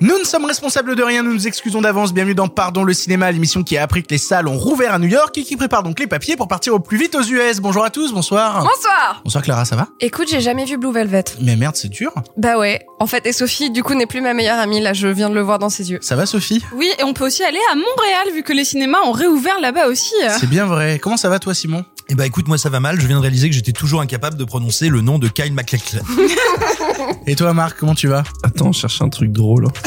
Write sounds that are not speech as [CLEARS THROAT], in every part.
Nous ne sommes responsables de rien, nous nous excusons d'avance. Bienvenue dans Pardon le cinéma, l'émission qui a appris que les salles ont rouvert à New York et qui prépare donc les papiers pour partir au plus vite aux US. Bonjour à tous, bonsoir. Bonsoir Bonsoir Clara, ça va? Écoute, j'ai jamais vu Blue Velvet. Mais merde, c'est dur. Bah ouais. En fait, et Sophie, du coup, n'est plus ma meilleure amie. Là, je viens de le voir dans ses yeux. Ça va Sophie? Oui, et on peut aussi aller à Montréal vu que les cinémas ont réouvert là-bas aussi. C'est bien vrai. Comment ça va toi Simon? Eh bah écoute, moi ça va mal. Je viens de réaliser que j'étais toujours incapable de prononcer le nom de Kyle MacLachlan. [LAUGHS] [LAUGHS] Et toi Marc, comment tu vas? Attends, je cherche un truc drôle.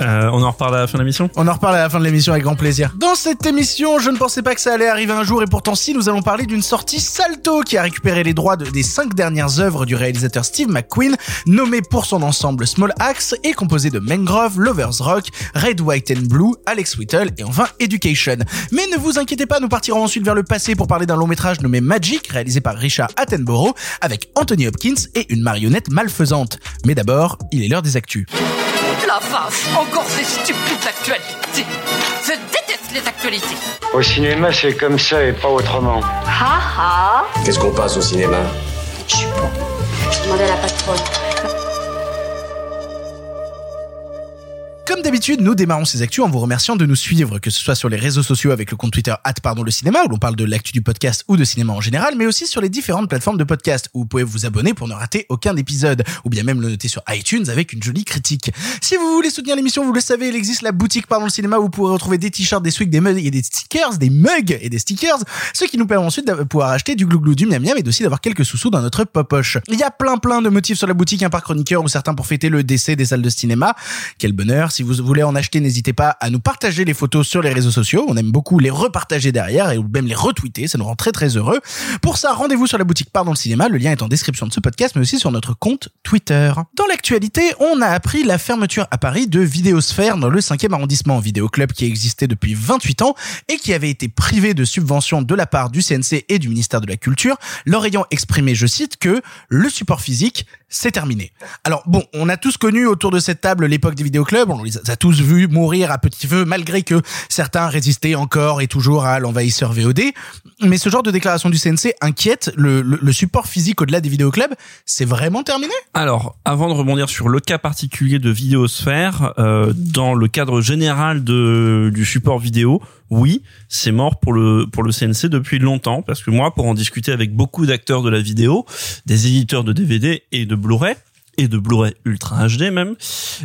Euh, on en reparle à la fin de l'émission? On en reparle à la fin de l'émission avec grand plaisir. Dans cette émission, je ne pensais pas que ça allait arriver un jour et pourtant si, nous allons parler d'une sortie Salto qui a récupéré les droits de- des cinq dernières œuvres du réalisateur Steve McQueen, nommé pour son ensemble Small Axe et composé de Mangrove, Lovers Rock, Red, White and Blue, Alex Whittle et enfin Education. Mais ne vous inquiétez pas, nous partirons ensuite vers le passé pour parler d'un long métrage nommé Magic, réalisé par Richard Attenborough, avec Anthony Hopkins et une marionnette malfaisante. Mais d'abord, il est l'heure des actus. La vache, encore ces stupides actualités. Je déteste les actualités. Au cinéma, c'est comme ça et pas autrement. Ha ha Qu'est-ce qu'on passe au cinéma? Je sais pas. Je demandais à la patronne. Comme d'habitude, nous démarrons ces actus en vous remerciant de nous suivre, que ce soit sur les réseaux sociaux avec le compte Twitter pardon le cinéma où l'on parle de l'actu du podcast ou de cinéma en général, mais aussi sur les différentes plateformes de podcast où vous pouvez vous abonner pour ne rater aucun épisode, ou bien même le noter sur iTunes avec une jolie critique. Si vous voulez soutenir l'émission, vous le savez, il existe la boutique pardon le cinéma où vous pourrez retrouver des t-shirts, des swigs, des mugs et des stickers, des mugs et des stickers, ce qui nous permet ensuite de pouvoir acheter du glouglou, du miam miam et aussi d'avoir quelques sous-sous dans notre popoche. Il y a plein plein de motifs sur la boutique, un par chroniqueur ou certains pour fêter le décès des salles de cinéma. Quel bonheur. Si vous voulez en acheter, n'hésitez pas à nous partager les photos sur les réseaux sociaux. On aime beaucoup les repartager derrière et même les retweeter. Ça nous rend très très heureux. Pour ça, rendez-vous sur la boutique Pardon le cinéma. Le lien est en description de ce podcast, mais aussi sur notre compte Twitter. Dans l'actualité, on a appris la fermeture à Paris de Vidéosphère dans le 5e arrondissement. Vidéoclub qui existait depuis 28 ans et qui avait été privé de subventions de la part du CNC et du ministère de la Culture, leur ayant exprimé, je cite, que le support physique, c'est terminé. Alors bon, on a tous connu autour de cette table l'époque des vidéoclubs, on les a tous vus mourir à petit feu malgré que certains résistaient encore et toujours à l'envahisseur VOD. Mais ce genre de déclaration du CNC inquiète le, support physique au-delà des vidéoclubs. C'est vraiment terminé? Alors, avant de rebondir sur le cas particulier de Vidéosphère, euh, dans le cadre général de, du support vidéo, oui, c'est mort pour le pour le CNC depuis longtemps parce que moi, pour en discuter avec beaucoup d'acteurs de la vidéo, des éditeurs de DVD et de Blu-ray et de Blu-ray Ultra HD même,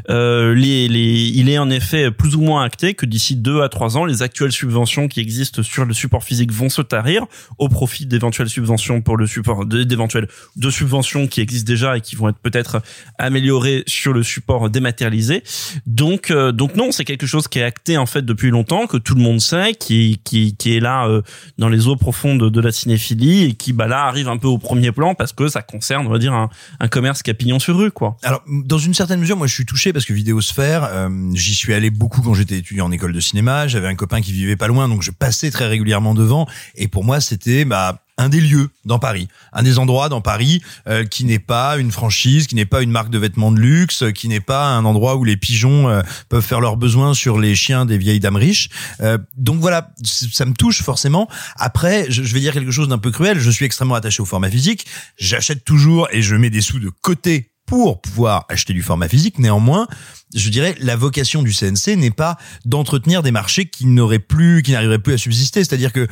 euh, les, les, il est en effet plus ou moins acté que d'ici deux à trois ans, les actuelles subventions qui existent sur le support physique vont se tarir au profit d'éventuelles subventions pour le support, d'éventuelles de subventions qui existent déjà et qui vont être peut-être améliorées sur le support dématérialisé. Donc, euh, donc non, c'est quelque chose qui est acté en fait depuis longtemps, que tout le monde sait, qui, qui, qui est là euh, dans les eaux profondes de la cinéphilie et qui bah là arrive un peu au premier plan parce que ça concerne, on va dire, un, un commerce qui sur rue, Alors, dans une certaine mesure, moi, je suis touché parce que Vidéosphère, euh, j'y suis allé beaucoup quand j'étais étudiant en école de cinéma. J'avais un copain qui vivait pas loin, donc je passais très régulièrement devant. Et pour moi, c'était bah un des lieux dans Paris, un des endroits dans Paris euh, qui n'est pas une franchise, qui n'est pas une marque de vêtements de luxe, qui n'est pas un endroit où les pigeons euh, peuvent faire leurs besoins sur les chiens des vieilles dames riches. Euh, donc voilà, ça me touche forcément. Après, je, je vais dire quelque chose d'un peu cruel. Je suis extrêmement attaché au format physique. J'achète toujours et je mets des sous de côté pour pouvoir acheter du format physique. Néanmoins, je dirais, la vocation du CNC n'est pas d'entretenir des marchés qui n'auraient plus, qui n'arriveraient plus à subsister. C'est-à-dire que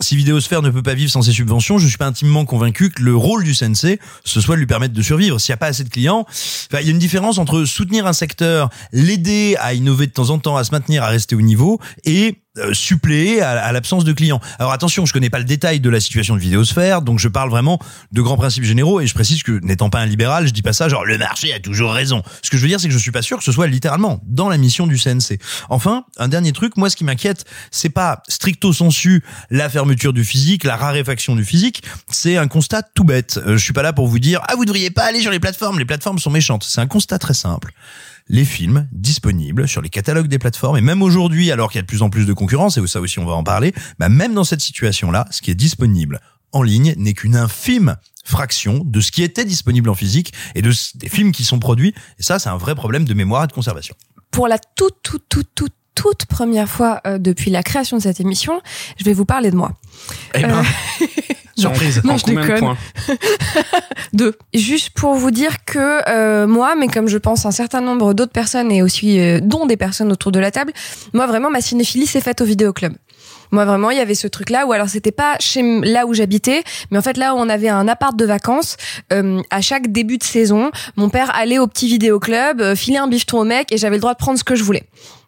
si Vidéosphère ne peut pas vivre sans ses subventions, je suis pas intimement convaincu que le rôle du CNC, ce soit de lui permettre de survivre. S'il n'y a pas assez de clients, il y a une différence entre soutenir un secteur, l'aider à innover de temps en temps, à se maintenir, à rester au niveau, et euh, suppléer à l'absence de clients. Alors attention, je connais pas le détail de la situation de Vidéosphère, donc je parle vraiment de grands principes généraux et je précise que n'étant pas un libéral, je dis pas ça genre le marché a toujours raison. Ce que je veux dire, c'est que je suis pas sûr que ce soit littéralement dans la mission du CNC. Enfin, un dernier truc, moi ce qui m'inquiète, c'est pas stricto sensu la fermeture du physique, la raréfaction du physique, c'est un constat tout bête. Euh, je suis pas là pour vous dire ah vous devriez pas aller sur les plateformes, les plateformes sont méchantes. C'est un constat très simple les films disponibles sur les catalogues des plateformes et même aujourd'hui alors qu'il y a de plus en plus de concurrence et ça aussi on va en parler bah même dans cette situation là ce qui est disponible en ligne n'est qu'une infime fraction de ce qui était disponible en physique et de des films qui sont produits. Et ça, c'est un vrai problème de mémoire et de conservation. Pour la toute, toute, toute, toute, toute première fois euh, depuis la création de cette émission, je vais vous parler de moi. Eh ben, [LAUGHS] surprise. Non, En je déconne. points [LAUGHS] Deux. Juste pour vous dire que euh, moi, mais comme je pense un certain nombre d'autres personnes et aussi euh, dont des personnes autour de la table, moi vraiment ma cinéphilie s'est faite au vidéoclub. Moi vraiment, il y avait ce truc là où alors c'était pas chez là où j'habitais, mais en fait là où on avait un appart de vacances, euh, à chaque début de saison, mon père allait au petit vidéoclub, euh, filait un bifton au mec et j'avais le droit de prendre ce que je voulais.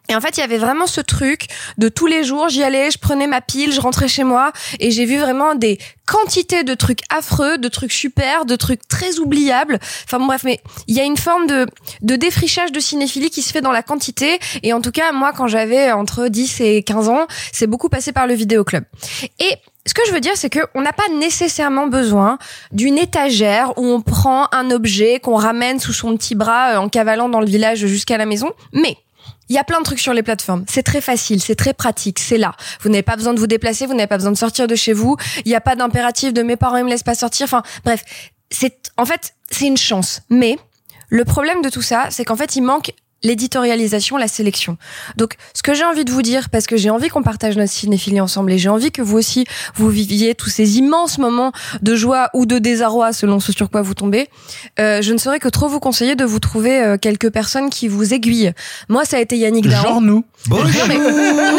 Et en fait, il y avait vraiment ce truc de tous les jours, j'y allais, je prenais ma pile, je rentrais chez moi et j'ai vu vraiment des quantités de trucs affreux, de trucs super, de trucs très oubliables. Enfin bref, mais il y a une forme de, de défrichage de cinéphilie qui se fait dans la quantité. Et en tout cas, moi, quand j'avais entre 10 et 15 ans, c'est beaucoup passé par le vidéoclub. Et ce que je veux dire, c'est que on n'a pas nécessairement besoin d'une étagère où on prend un objet qu'on ramène sous son petit bras euh, en cavalant dans le village jusqu'à la maison. Mais il y a plein de trucs sur les plateformes. C'est très facile, c'est très pratique, c'est là. Vous n'avez pas besoin de vous déplacer, vous n'avez pas besoin de sortir de chez vous. Il n'y a pas d'impératif de mes parents ils me laissent pas sortir. Enfin, bref, c'est en fait c'est une chance. Mais le problème de tout ça, c'est qu'en fait il manque l'éditorialisation, la sélection. Donc, ce que j'ai envie de vous dire, parce que j'ai envie qu'on partage notre cinéphilie ensemble et j'ai envie que vous aussi, vous viviez tous ces immenses moments de joie ou de désarroi selon ce sur quoi vous tombez, euh, je ne saurais que trop vous conseiller de vous trouver euh, quelques personnes qui vous aiguillent. Moi, ça a été Yannick Dahan. Genre nous. Bon, Non mais, non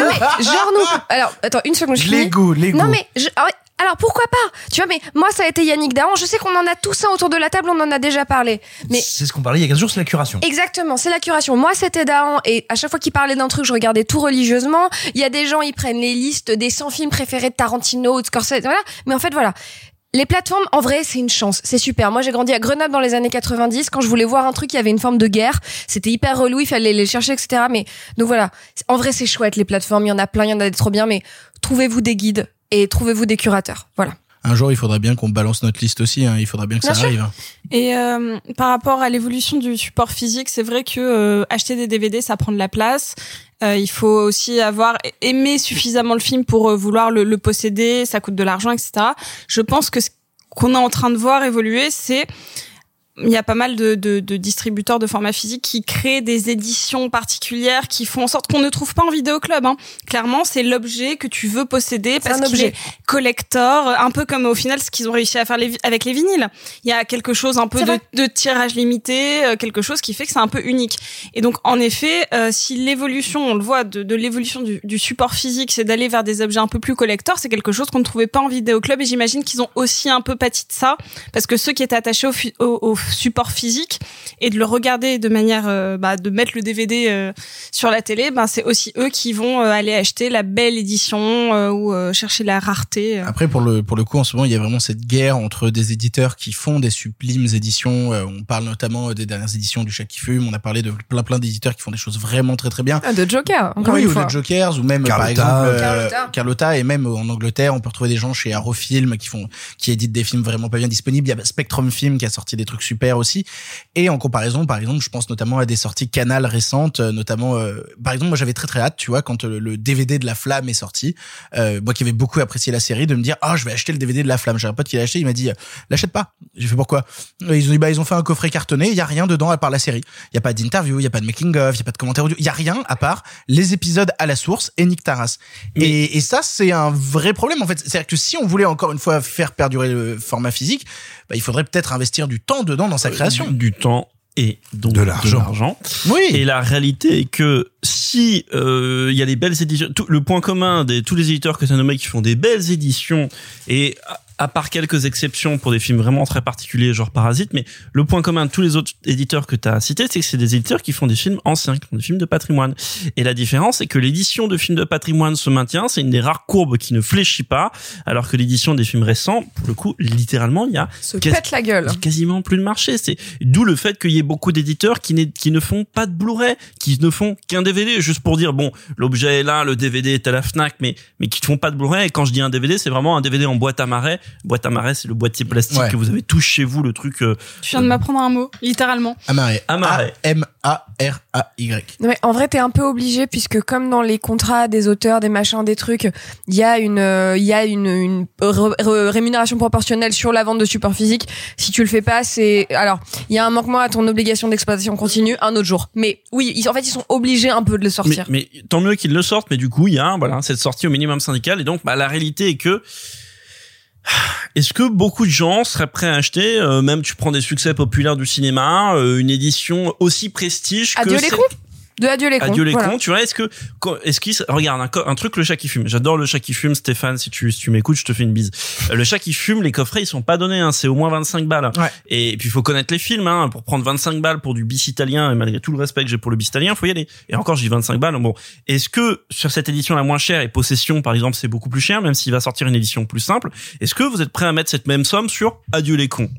mais, genre nous. Alors, attends, une seconde, je finis. Lego, Lego. Non mais, je- ah ouais, alors pourquoi pas? Tu vois, mais moi ça a été Yannick Dahan. Je sais qu'on en a tous un autour de la table, on en a déjà parlé. Mais c'est ce qu'on parlait il y a 15 jours, c'est la curation. Exactement, c'est la curation. Moi, c'était Dahan, et à chaque fois qu'il parlait d'un truc, je regardais tout religieusement. Il y a des gens, ils prennent les listes des 100 films préférés de Tarantino ou de Scorsese, voilà. Mais en fait, voilà. Les plateformes, en vrai, c'est une chance. C'est super. Moi, j'ai grandi à Grenoble dans les années 90. Quand je voulais voir un truc, il y avait une forme de guerre. C'était hyper relou. Il fallait les chercher, etc. Mais, donc voilà. En vrai, c'est chouette, les plateformes. Il y en a plein, il y en a des trop bien. Mais trouvez-vous des guides? Et trouvez-vous des curateurs. Voilà. Un jour, il faudrait bien qu'on balance notre liste aussi. hein. Il faudrait bien que Bien ça sûr. arrive. hein. Et euh, par rapport à l'évolution du support physique, c'est vrai que euh, acheter des DVD, ça prend de la place. Euh, il faut aussi avoir aimé suffisamment le film pour euh, vouloir le, le posséder. Ça coûte de l'argent, etc. Je pense que ce qu'on est en train de voir évoluer, c'est il y a pas mal de, de, de distributeurs de format physique qui créent des éditions particulières qui font en sorte qu'on ne trouve pas en vidéoclub. Hein. Clairement, c'est l'objet que tu veux posséder parce qu'il est collector, un peu comme au final ce qu'ils ont réussi à faire les avec les vinyles. Il y a quelque chose un peu de, tirage limité, euh, quelque chose qui fait que c'est un peu unique. Et donc, en effet, euh, si l'évolution, on le voit, de, l'évolution du, du support physique, c'est d'aller vers des objets un peu plus collector, c'est quelque chose qu'on ne trouvait pas en vidéoclub. Et j'imagine qu'ils ont aussi un peu pâti de ça, parce que ceux qui étaient attachés au, au, au support physique et de le regarder de manière, euh, bah, de mettre le DVD euh, sur la télé, ben c'est aussi eux qui vont euh, aller acheter la belle édition euh, ou euh, chercher la rareté. euh. Après, pour le, pour le coup, en ce moment, il y a vraiment cette guerre entre des éditeurs qui font des sublimes éditions. Euh, on parle notamment euh, des dernières éditions du Chat qui fume. On a parlé de plein plein d'éditeurs qui font des choses vraiment très très bien. Ah, de Joker, encore oui, une ou fois. de Jokers, ou même par Carlotta. exemple euh, Carlotta. Carlotta, et même en Angleterre, on peut retrouver des gens chez Arrow Film qui font, qui éditent des films vraiment pas bien disponibles. Il y a Spectrum Film qui a sorti des trucs super aussi. Et en comparaison, par exemple, je pense notamment à des sorties Canal récentes, euh, notamment, euh, par exemple, moi j'avais très très hâte, tu vois, quand euh, le DVD de La Flamme est sorti, euh, moi qui avais beaucoup apprécié la série, de me dire ah je vais acheter le DVD de La Flamme. J'ai un pote qui l'a acheté, il m'a dit l'achète pas. J'ai fait pourquoi? Euh, Ils ont dit bah ils ont fait un coffret cartonné, il y a rien dedans à part la série. Il y a pas d'interview, il y a pas de making of, il y a pas de commentaire audio, il y a rien à part les épisodes à la source et Nick Taras. Et, et ça c'est un vrai problème en fait. C'est-à-dire que si on voulait encore une fois faire perdurer le format physique, bah, il faudrait peut-être investir du temps dedans dans sa création. du, temps et donc De l'argent. Oui. Et la réalité est que si euh, il y a des belles éditions, tout, le point commun de tous les éditeurs que tu as nommés qui font des belles éditions et à, part quelques exceptions pour des films vraiment très particuliers genre Parasite, mais le point commun de tous les autres éditeurs que tu as cités, c'est que c'est des éditeurs qui font des films anciens, qui font des films de patrimoine. Et la différence, c'est que l'édition de films de patrimoine se maintient, c'est une des rares courbes qui ne fléchit pas, alors que l'édition des films récents, pour le coup, littéralement, il y a Se quasi- pète la gueule. quasiment plus de marché. C'est d'où le fait qu'il y ait beaucoup d'éditeurs qui, qui ne font pas de Blu-ray, qui ne font qu'un DVD, juste pour dire bon, l'objet est là, le DVD est à la Fnac, mais mais qui ne font pas de Blu-ray. Et quand je dis un DVD, c'est vraiment un DVD en boîte à marais Boîte à marée, c'est le boîtier plastique Ouais. que vous avez tous chez vous, le truc. euh, Tu viens de m'apprendre un mot, littéralement. Amarré. Amarré. A-M-A-R-A-Y. Ouais, en vrai, t'es un peu obligé puisque comme dans les contrats des auteurs, des machins, des trucs, il y a une, euh, il y a une, une re- re- rémunération proportionnelle sur la vente de support physique. Si tu le fais pas, c'est alors il y a un manquement à ton obligation d'exploitation continue un autre jour. Mais oui, ils, en fait, ils sont obligés un peu de le Mais, sortir. mais tant mieux qu'ils le sortent, mais du coup, il y a voilà, cette sortie au minimum syndical. Et donc, bah, la réalité est que est-ce que beaucoup de gens seraient prêts à acheter, euh, même tu prends des succès populaires du cinéma, euh, une édition aussi prestige que Adieu les celle- cons. De adieu les cons. Adieu les voilà. cons, tu vois, est-ce que, est-ce qu'il, regarde, un, un truc, le chat qui fume. J'adore le chat qui fume, Stéphane, si tu, si tu m'écoutes, je te fais une bise. Euh, Le chat qui fume, les coffrets, ils sont pas donnés, hein, c'est au moins 25 balles. Ouais. Et, puis, il faut connaître les films, hein, pour prendre 25 balles pour du bis italien, et malgré tout le respect que j'ai pour le bis italien, faut y aller. Et encore, j'ai 25 balles, bon. Est-ce que, sur cette édition la moins chère, et Possession, par exemple, c'est beaucoup plus cher, même s'il va sortir une édition plus simple, est-ce que vous êtes prêt à mettre cette même somme sur Adieu les cons?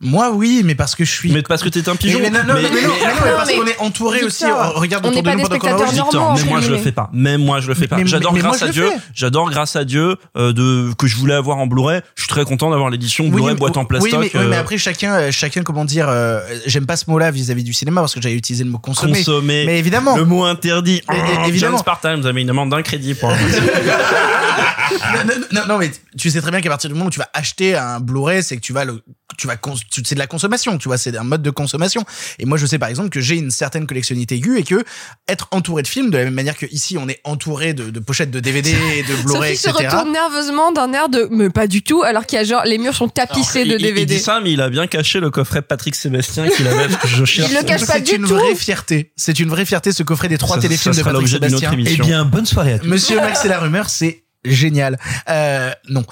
Moi, oui, mais parce que je suis. Mais parce que t'es un pigeon. Mais, mais non, non, mais, non, mais non, mais parce mais- qu'on est entouré aussi. Victor, euh, Regarde on autour de nous pendant qu'on Victor, mais moi je le fais pas. Même moi je le fais pas. Mais- J'adore mais- mais grâce à Dieu. J'adore grâce à Dieu euh, de que je voulais avoir en Blu-ray. Je suis très content d'avoir l'édition Blu-ray mais- boîte en plastoc. mais, oui, mais euh, après chacun, euh, chacun comment dire, euh, j'aime pas ce mot-là vis-à-vis du cinéma parce que j'avais utilisé le mot consommer. consommer. Mais évidemment. Le mot interdit. Mais- Oh, évidemment. John Spartan, vous avez une amende d'un crédit pour. [LAUGHS] non, non, non, non, mais tu sais très bien qu'à partir du moment où tu vas acheter un Blu-ray, c'est que tu vas le, tu vas, c'est de la consommation, tu vois, c'est un mode de consommation. Et moi, je sais par exemple que j'ai une certaine collectionnité aiguë et que être entouré de films, de la même manière que ici, on est entouré de, de pochettes de DVD et de Blu-ray, Sophie se etc. retourne nerveusement d'un air de mais pas du tout alors qu'il y a genre les murs sont tapissés Alors, de il- il- Il DVD. dit ça, mais il a bien caché le coffret Patrick Sébastien qu'il avait. que je cherche. le cache pas C'est du une tout. vraie fierté. C'est une vraie fierté ce coffret des trois Ça- téléfilms ça de Patrick Sébastien. émission. Eh bien, bonne soirée à tous. Monsieur Max et la rumeur, c'est génial. Euh, non.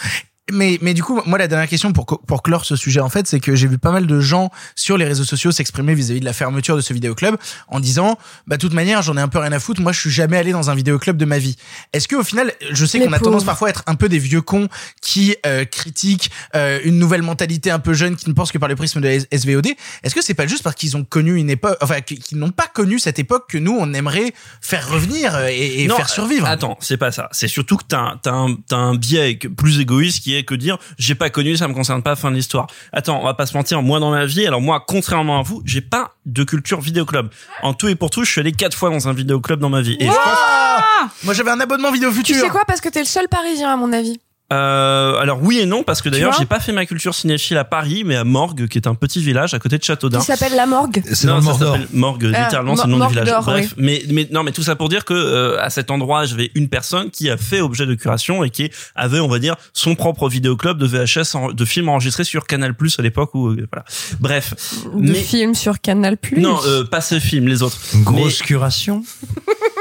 Mais, mais du coup, moi, la dernière question pour, pour clore ce sujet, en fait, c'est que j'ai vu pas mal de gens sur les réseaux sociaux s'exprimer vis-à-vis de la fermeture de ce vidéoclub en disant, bah, de toute manière, j'en ai un peu rien à foutre. Moi, je suis jamais allé dans un vidéoclub de ma vie. Est-ce que, au final, je sais qu'on a tendance parfois à être un peu des vieux cons qui euh, critiquent euh, une nouvelle mentalité un peu jeune qui ne pense que par le prisme de la SVOD. Est-ce que c'est pas juste parce qu'ils ont connu une époque, enfin, qu'ils n'ont pas connu cette époque que nous, on aimerait faire revenir euh, et, et Non, faire survivre? Attends, c'est pas ça. C'est surtout que t'as un, t'as un, t'as un biais plus égoïste qui est que dire j'ai pas connu, ça me concerne pas, fin de l'histoire. Attends, on va pas se mentir, moi dans ma vie, alors moi, contrairement à vous, j'ai pas de culture vidéoclub. En tout et pour tout, je suis allé quatre fois dans un vidéoclub dans ma vie. Et je pense- Moi j'avais un abonnement vidéo Tu futur. sais quoi? Parce que t'es le seul parisien à mon avis. Euh, alors oui et non parce que d'ailleurs j'ai pas fait ma culture cinéphile à Paris mais à Morgue qui est un petit village à côté de Châteaudun. Qui s'appelle la morgue. C'est Non, le ça Mordor. s'appelle Morgue, Ah, littéralement, c'est le nom du village. Bref, mais, mais non, mais tout ça pour dire que euh, à cet endroit, j'avais une personne qui a fait objet de curation et qui avait, on va dire, son propre vidéoclub de VHS, en- de films enregistrés sur Canal Plus à l'époque où, euh, voilà. Bref, De mais films sur Canal Plus. non, euh, pas ces films, les autres. Une grosse curation. [LAUGHS]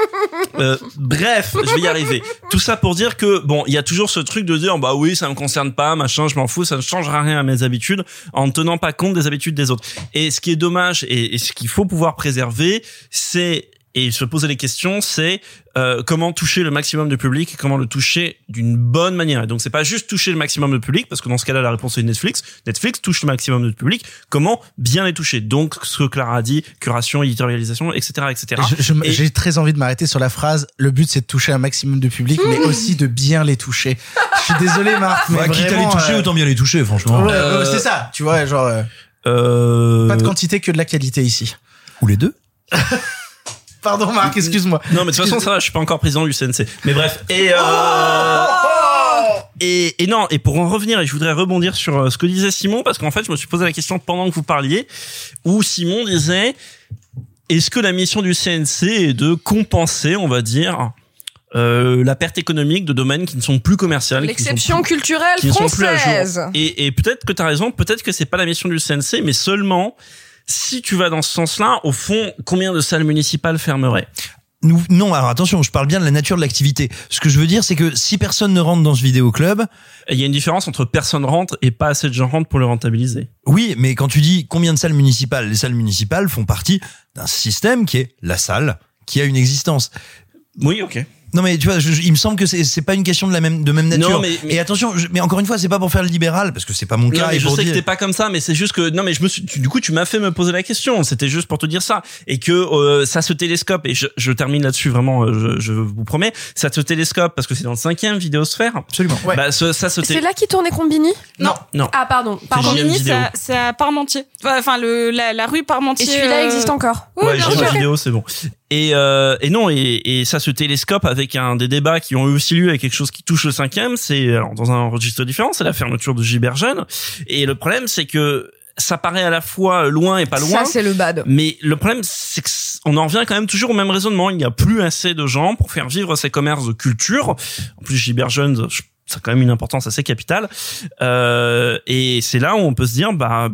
Euh, bref, je vais y arriver. Tout ça pour dire que bon, il y a toujours ce truc de dire bah oui, ça me concerne pas, machin, je m'en fous, ça ne changera rien à mes habitudes en ne tenant pas compte des habitudes des autres. Et ce qui est dommage et, et ce qu'il faut pouvoir préserver, c'est et se poser les questions, c'est euh, comment toucher le maximum de public et comment le toucher d'une bonne manière. Et donc c'est pas juste toucher le maximum de public parce que dans ce cas-là la réponse est Netflix. Netflix touche le maximum de public. Comment bien les toucher? Donc ce que Clara a dit, curation, éditorialisation, etc., etc. Et- J'ai très envie de m'arrêter sur la phrase. Le but, c'est de toucher un maximum de public, mais aussi de bien les toucher. Je suis désolé, Marc, mais Bah, quitte à les toucher, euh, autant bien les toucher, franchement. ouais, Euh, ouais, c'est ça, tu vois, genre euh, Euh... pas de quantité que de la qualité ici. Ou les deux. [LAUGHS] Pardon, Marc, excuse-moi. Non, mais de toute façon, ça va, je suis pas encore président du CNC. Mais bref. Et, euh... et, et non, et pour en revenir, et je voudrais rebondir sur euh, ce que disait Simon, parce qu'en fait, je me suis posé la question pendant que vous parliez, où Simon disait, est-ce que la mission du CNC est de compenser, on va dire, euh, la perte économique de domaines qui ne sont plus commerciaux, qui ne sont L'exception culturelle qui ne sont plus à jour. française. Et, et peut-être que tu as raison, peut-être que c'est pas la mission du CNC, mais seulement si tu vas dans ce sens-là, au fond, combien de salles municipales fermeraient? Nous, non, alors attention, je parle bien de la nature de l'activité. Ce que je veux dire, c'est que si personne ne rentre dans ce vidéoclub, Il y a une différence entre personne rentre et pas assez de gens rentrent pour le rentabiliser. oui, mais quand tu dis combien de salles municipales, les salles municipales font partie d'un système qui est la salle, qui a une existence. Oui, ok. Non mais tu vois, je- je- il me semble que c'est c'est pas une question de la même de même nature. Non, mais- mais- Et attention, je- mais encore une fois, c'est pas pour faire le libéral parce que c'est pas mon Non, cas. mais et je pour sais que dire- t'es pas comme ça, mais c'est juste que non, mais je me suis, tu- du coup, tu m'as fait me poser la question. C'était juste pour te dire ça et que euh, ça se télescope et je, je termine là-dessus vraiment. euh, Je, je vous promets, ça se télescope parce que c'est dans le cinquième vidéosphère. Absolument. Ouais. Bah, ce- ça se C'est là qui tournait Combini Non. Non. Ah pardon. Combini, vidéo. c'est à- c'est à Parmentier. Enfin, le, la, la rue Parmentier. Et celui-là euh, existe encore. Oui, ouais, vidéo, c'est bon. Et, euh, et non, et, et ça se télescope avec un des débats qui ont eu aussi lieu avec quelque chose qui touche le cinquième. C'est alors dans un registre différent, c'est la fermeture de Gilbert Jeune. Et le problème, c'est que ça paraît à la fois loin et pas loin. Ça c'est le bad. Mais le problème, c'est qu'on en revient quand même toujours au même raisonnement. Il n'y a plus assez de gens pour faire vivre ces commerces de culture. En plus, je- ça a quand même une importance assez capitale. Euh, et c'est là où on peut se dire, bah,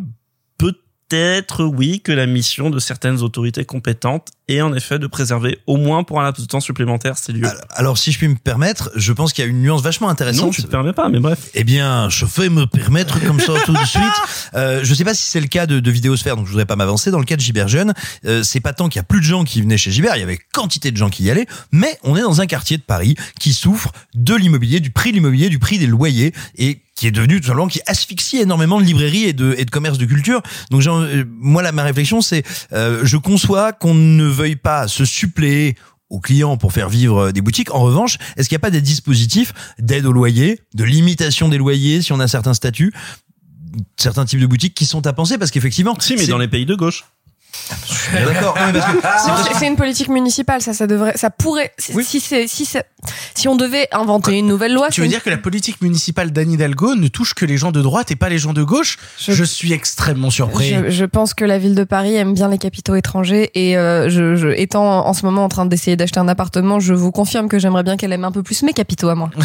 peut-être, oui, que la mission de certaines autorités compétentes est en effet de préserver au moins pour un laps de temps supplémentaire ces lieux. Alors, alors, si je puis me permettre, je pense qu'il y a une nuance vachement intéressante. non, tu te permets pas, mais bref. Eh bien, je fais me permettre comme ça tout de suite. [LAUGHS] Euh, je sais pas si c'est le cas de, de Vidéosphère, donc je voudrais pas m'avancer. Dans le cas de Gibert Jeune, euh, c'est pas tant qu'il y a plus de gens qui venaient chez Gibert, il y avait quantité de gens qui y allaient, mais on est dans un quartier de Paris qui souffre de l'immobilier, du prix de l'immobilier, du prix des loyers et qui est devenu tout simplement qui asphyxie énormément de librairies et de et de commerces de culture. Donc euh, moi là ma réflexion c'est euh, je conçois qu'on ne veuille pas se suppléer aux clients pour faire vivre des boutiques. En revanche, est-ce qu'il n'y a pas des dispositifs d'aide au loyer, de limitation des loyers si on a certains statuts, certains types de boutiques qui sont à penser? Parce qu'effectivement, Si, mais dans les pays de gauche. Que c'est une politique municipale, ça, ça devrait, ça pourrait, si- si c'est, si c'est, si on devait inventer une nouvelle loi, Tu veux dire que la politique municipale d'Anne Hidalgo ne touche que les gens de droite et pas les gens de gauche? Je- je... suis extrêmement surpris. Je, je pense que la ville de Paris aime bien les capitaux étrangers et euh, je, je, étant en ce moment en train d'essayer d'acheter un appartement, je vous confirme que j'aimerais bien qu'elle aime un peu plus mes capitaux à moi. [LAUGHS]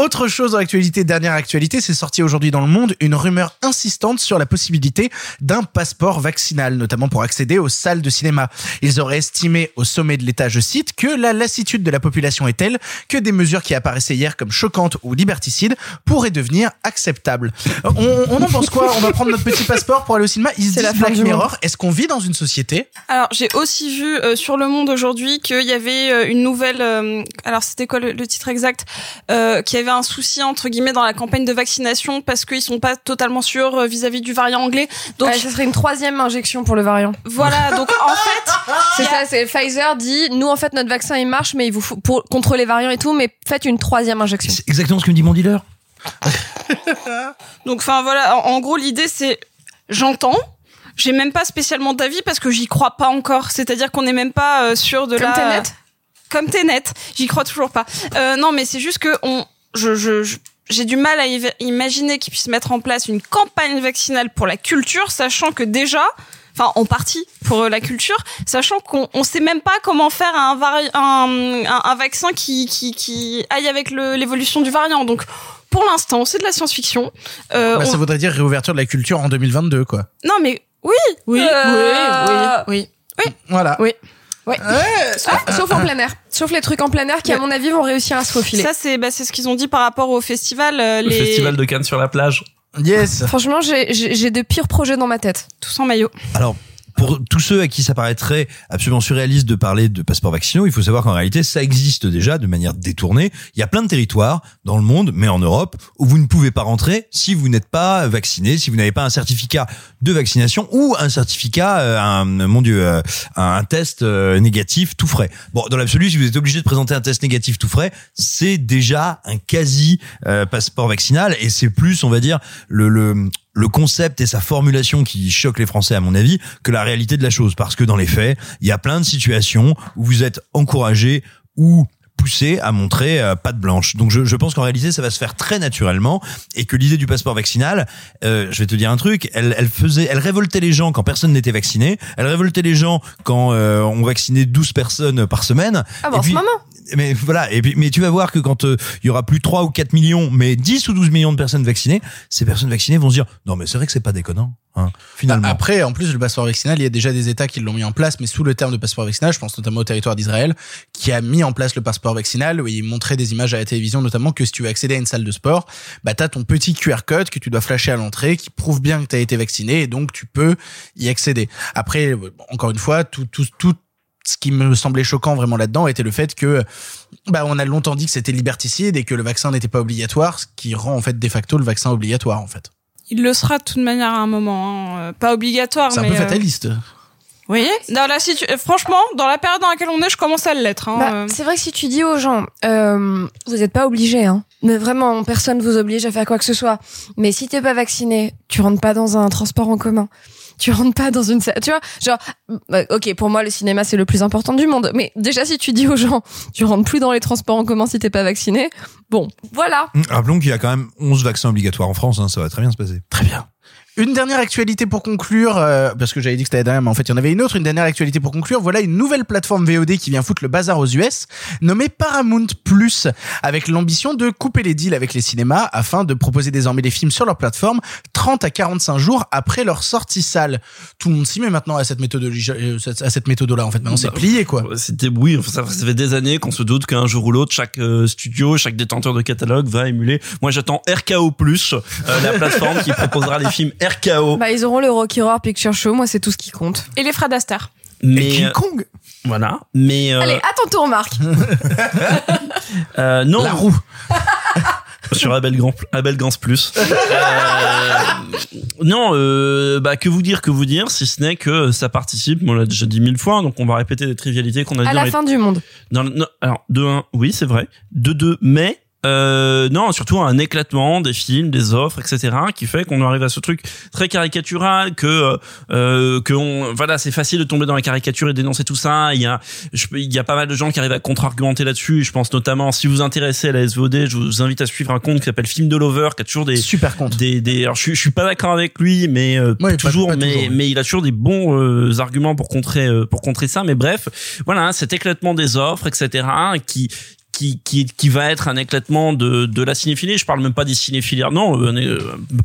Autre chose dans l'actualité, dernière actualité, c'est sorti aujourd'hui dans le monde une rumeur insistante sur la possibilité d'un passeport vaccinal, notamment pour accéder aux salles de cinéma. Ils auraient estimé au sommet de l'État, je cite, que la lassitude de la population est telle que des mesures qui apparaissaient hier comme choquantes ou liberticides pourraient devenir acceptables. Euh, On, on en pense quoi? On va prendre notre petit passeport pour aller au cinéma? Ils se disent Black Mirror. Est-ce qu'on vit dans une société? Alors j'ai aussi vu euh, sur le Monde aujourd'hui qu'il y avait euh, une nouvelle. euh, alors c'était quoi le, le titre exact? Euh, Qu'il y avait un souci entre guillemets dans la campagne de vaccination parce qu'ils sont pas totalement sûrs euh, vis-à-vis du variant anglais. Donc Ouais, ça serait une troisième injection pour le variant. voilà. Donc en fait, [LAUGHS] C'est ça, c'est Pfizer dit, nous en fait notre vaccin il marche, mais il vous faut pour contre les variants et tout, mais faites une troisième injection. c'est exactement ce que me dit mon dealer. [LAUGHS] Donc, enfin voilà, en, en gros, l'idée c'est, j'entends. J'ai même pas spécialement d'avis parce que j'y crois pas encore. C'est-à-dire qu'on n'est même pas euh, sûr de Comme la. Tenet Comme Tenet, j'y crois toujours pas. Euh, non, mais c'est juste que on, je, je, je- j'ai du mal à imaginer qu'ils puissent mettre en place une campagne vaccinale pour la culture, sachant que déjà, enfin en partie pour euh, la culture, sachant qu'on on sait même pas comment faire un, vari- un, un, un vaccin qui, qui, qui aille avec le- l'évolution du variant. Donc pour l'instant, c'est de la science-fiction. Euh, Bah, on- Ça voudrait dire réouverture de la culture en 2022, quoi. Non mais oui, Oui, Euh, oui, oui. Voilà. Oui. Ouais. Sauf, sauf en plein air. Sauf les trucs en plein air qui, à mon avis, vont réussir à se faufiler. Ça c'est bah, c'est ce qu'ils ont dit par rapport au festival. euh, Le les... festival de Cannes sur la plage. Yes. Franchement, j'ai de pires projets dans ma tête. tous en maillot. Alors, pour tous ceux à qui ça paraîtrait absolument surréaliste de parler de passeports vaccinaux, il faut savoir qu'en réalité, ça existe déjà de manière détournée. Il y a plein de territoires dans le monde, mais en Europe, où vous ne pouvez pas rentrer si vous n'êtes pas vacciné, si vous n'avez pas un certificat de vaccination ou un certificat, euh, un, mon Dieu, euh, un test euh, négatif tout frais. Bon, dans l'absolu, si vous êtes obligé de présenter un test négatif tout frais, c'est déjà un quasi passeport vaccinal et c'est plus, on va dire, le, le le concept et sa formulation qui choque les Français à mon avis que la réalité de la chose. Parce que dans les faits il y a plein de situations où vous êtes encouragé ou poussé à montrer euh, patte blanche. Donc je, je pense qu'en réalité ça va se faire très naturellement et que l'idée du passeport vaccinal, euh, je vais te dire un truc, elle, elle faisait, elle révoltait les gens quand personne n'était vacciné, elle révoltait les gens quand euh, on vaccinait 12 personnes par semaine. Ah, Et en puis- ce moment? mais voilà, et puis, mais tu vas voir que quand euh, il y aura plus 3 ou 4 millions, mais 10 ou 12 millions de personnes vaccinées, ces personnes vaccinées vont se dire non mais c'est vrai que c'est pas déconnant, hein, finalement. Après, en plus, le passeport vaccinal, il y a déjà des États qui l'ont mis en place, mais sous le terme de passeport vaccinal, je pense notamment au territoire d'Israël, qui a mis en place le passeport vaccinal, où il montrait des images à la télévision, notamment que si tu veux accéder à une salle de sport, bah t'as ton petit QR code que tu dois flasher à l'entrée, qui prouve bien que t'as été vacciné, et donc tu peux y accéder. Après, euh, encore une fois, tout, tout, tout ce qui me semblait choquant vraiment là-dedans était le fait que bah on a longtemps dit que c'était liberticide et que le vaccin n'était pas obligatoire, ce qui rend en fait de facto le vaccin obligatoire en fait. Il le sera de toute manière à un moment, hein. Euh, pas obligatoire, C'est un mais. peu euh, fataliste. Voyez dans la situ- euh, franchement, dans la période dans laquelle on est, je commence à l'être. Hein. Bah, c'est vrai que si tu dis aux gens, euh, vous n'êtes pas obligés, hein. Mais vraiment, personne vous oblige à faire quoi que ce soit. Mais si t'es pas vacciné, tu rentres pas dans un transport en commun. Tu rentres pas dans une salle. Tu vois, genre, bah, ok, pour moi, le cinéma, c'est le plus important du monde. Mais déjà, si tu dis aux gens, tu rentres plus dans les transports en commun si t'es pas vacciné. Bon, voilà. Hum, Rappelons qu'il y a quand même 11 vaccins obligatoires en France, hein, ça va très bien se passer. Très bien. Une dernière actualité pour conclure, euh, parce que j'avais dit que c'était la dernière, mais en fait il y en avait une autre. Une dernière actualité pour conclure. Voilà une nouvelle plateforme VOD qui vient foutre le bazar aux US, nommée Paramount Plus, avec l'ambition de couper les deals avec les cinémas afin de proposer désormais des films sur leur plateforme 30 à 45 jours après leur sortie salle. Tout le monde s'y met maintenant à cette méthodologie, euh, à cette méthode-là. En fait, maintenant c'est Bah, plié quoi. C'était oui, ça fait des années qu'on se doute qu'un jour ou l'autre, chaque euh, studio, chaque détenteur de catalogue va émuler. Moi, j'attends RKO Plus, euh, la plateforme qui proposera les films RKO. Bah, ils auront le Rocky Horror Picture Show. Moi, c'est tout ce qui compte. Et les Fred Astaire. Mais King euh, Kong voilà, mais euh, Allez, à ton tour, Marc. [LAUGHS] euh, non. La roue. [LAUGHS] sur Abel Grand, Abel Gans Plus. Euh, non, euh, bah que vous dire, que vous dire, si ce n'est que ça participe. On l'a déjà dit mille fois, donc on va répéter des trivialités qu'on a dit À dans la les- fin du monde. dans le- non, alors de un, oui c'est vrai. De deux, mais euh, non, surtout un éclatement des films, des offres, etc., qui fait qu'on arrive à ce truc très caricatural que euh, que on, voilà, c'est facile de tomber dans la caricature et dénoncer tout ça. Il y a je il y a pas mal de gens qui arrivent à contre-argumenter là-dessus. Je pense notamment si vous intéressez à la SVOD, je vous invite à suivre un compte qui s'appelle Film de Lover, qui a toujours des Super compte. des des. Alors je, suis- je suis pas d'accord avec lui, mais euh, Ouais, toujours, pas mais toujours, oui. mais il a toujours des bons euh, arguments pour contrer euh, pour contrer ça. Mais bref, voilà, hein, cet éclatement des offres, etc., qui qui, qui, qui va être un éclatement de, de la cinéphilie. Je parle même pas des cinéphiles, non, euh, euh,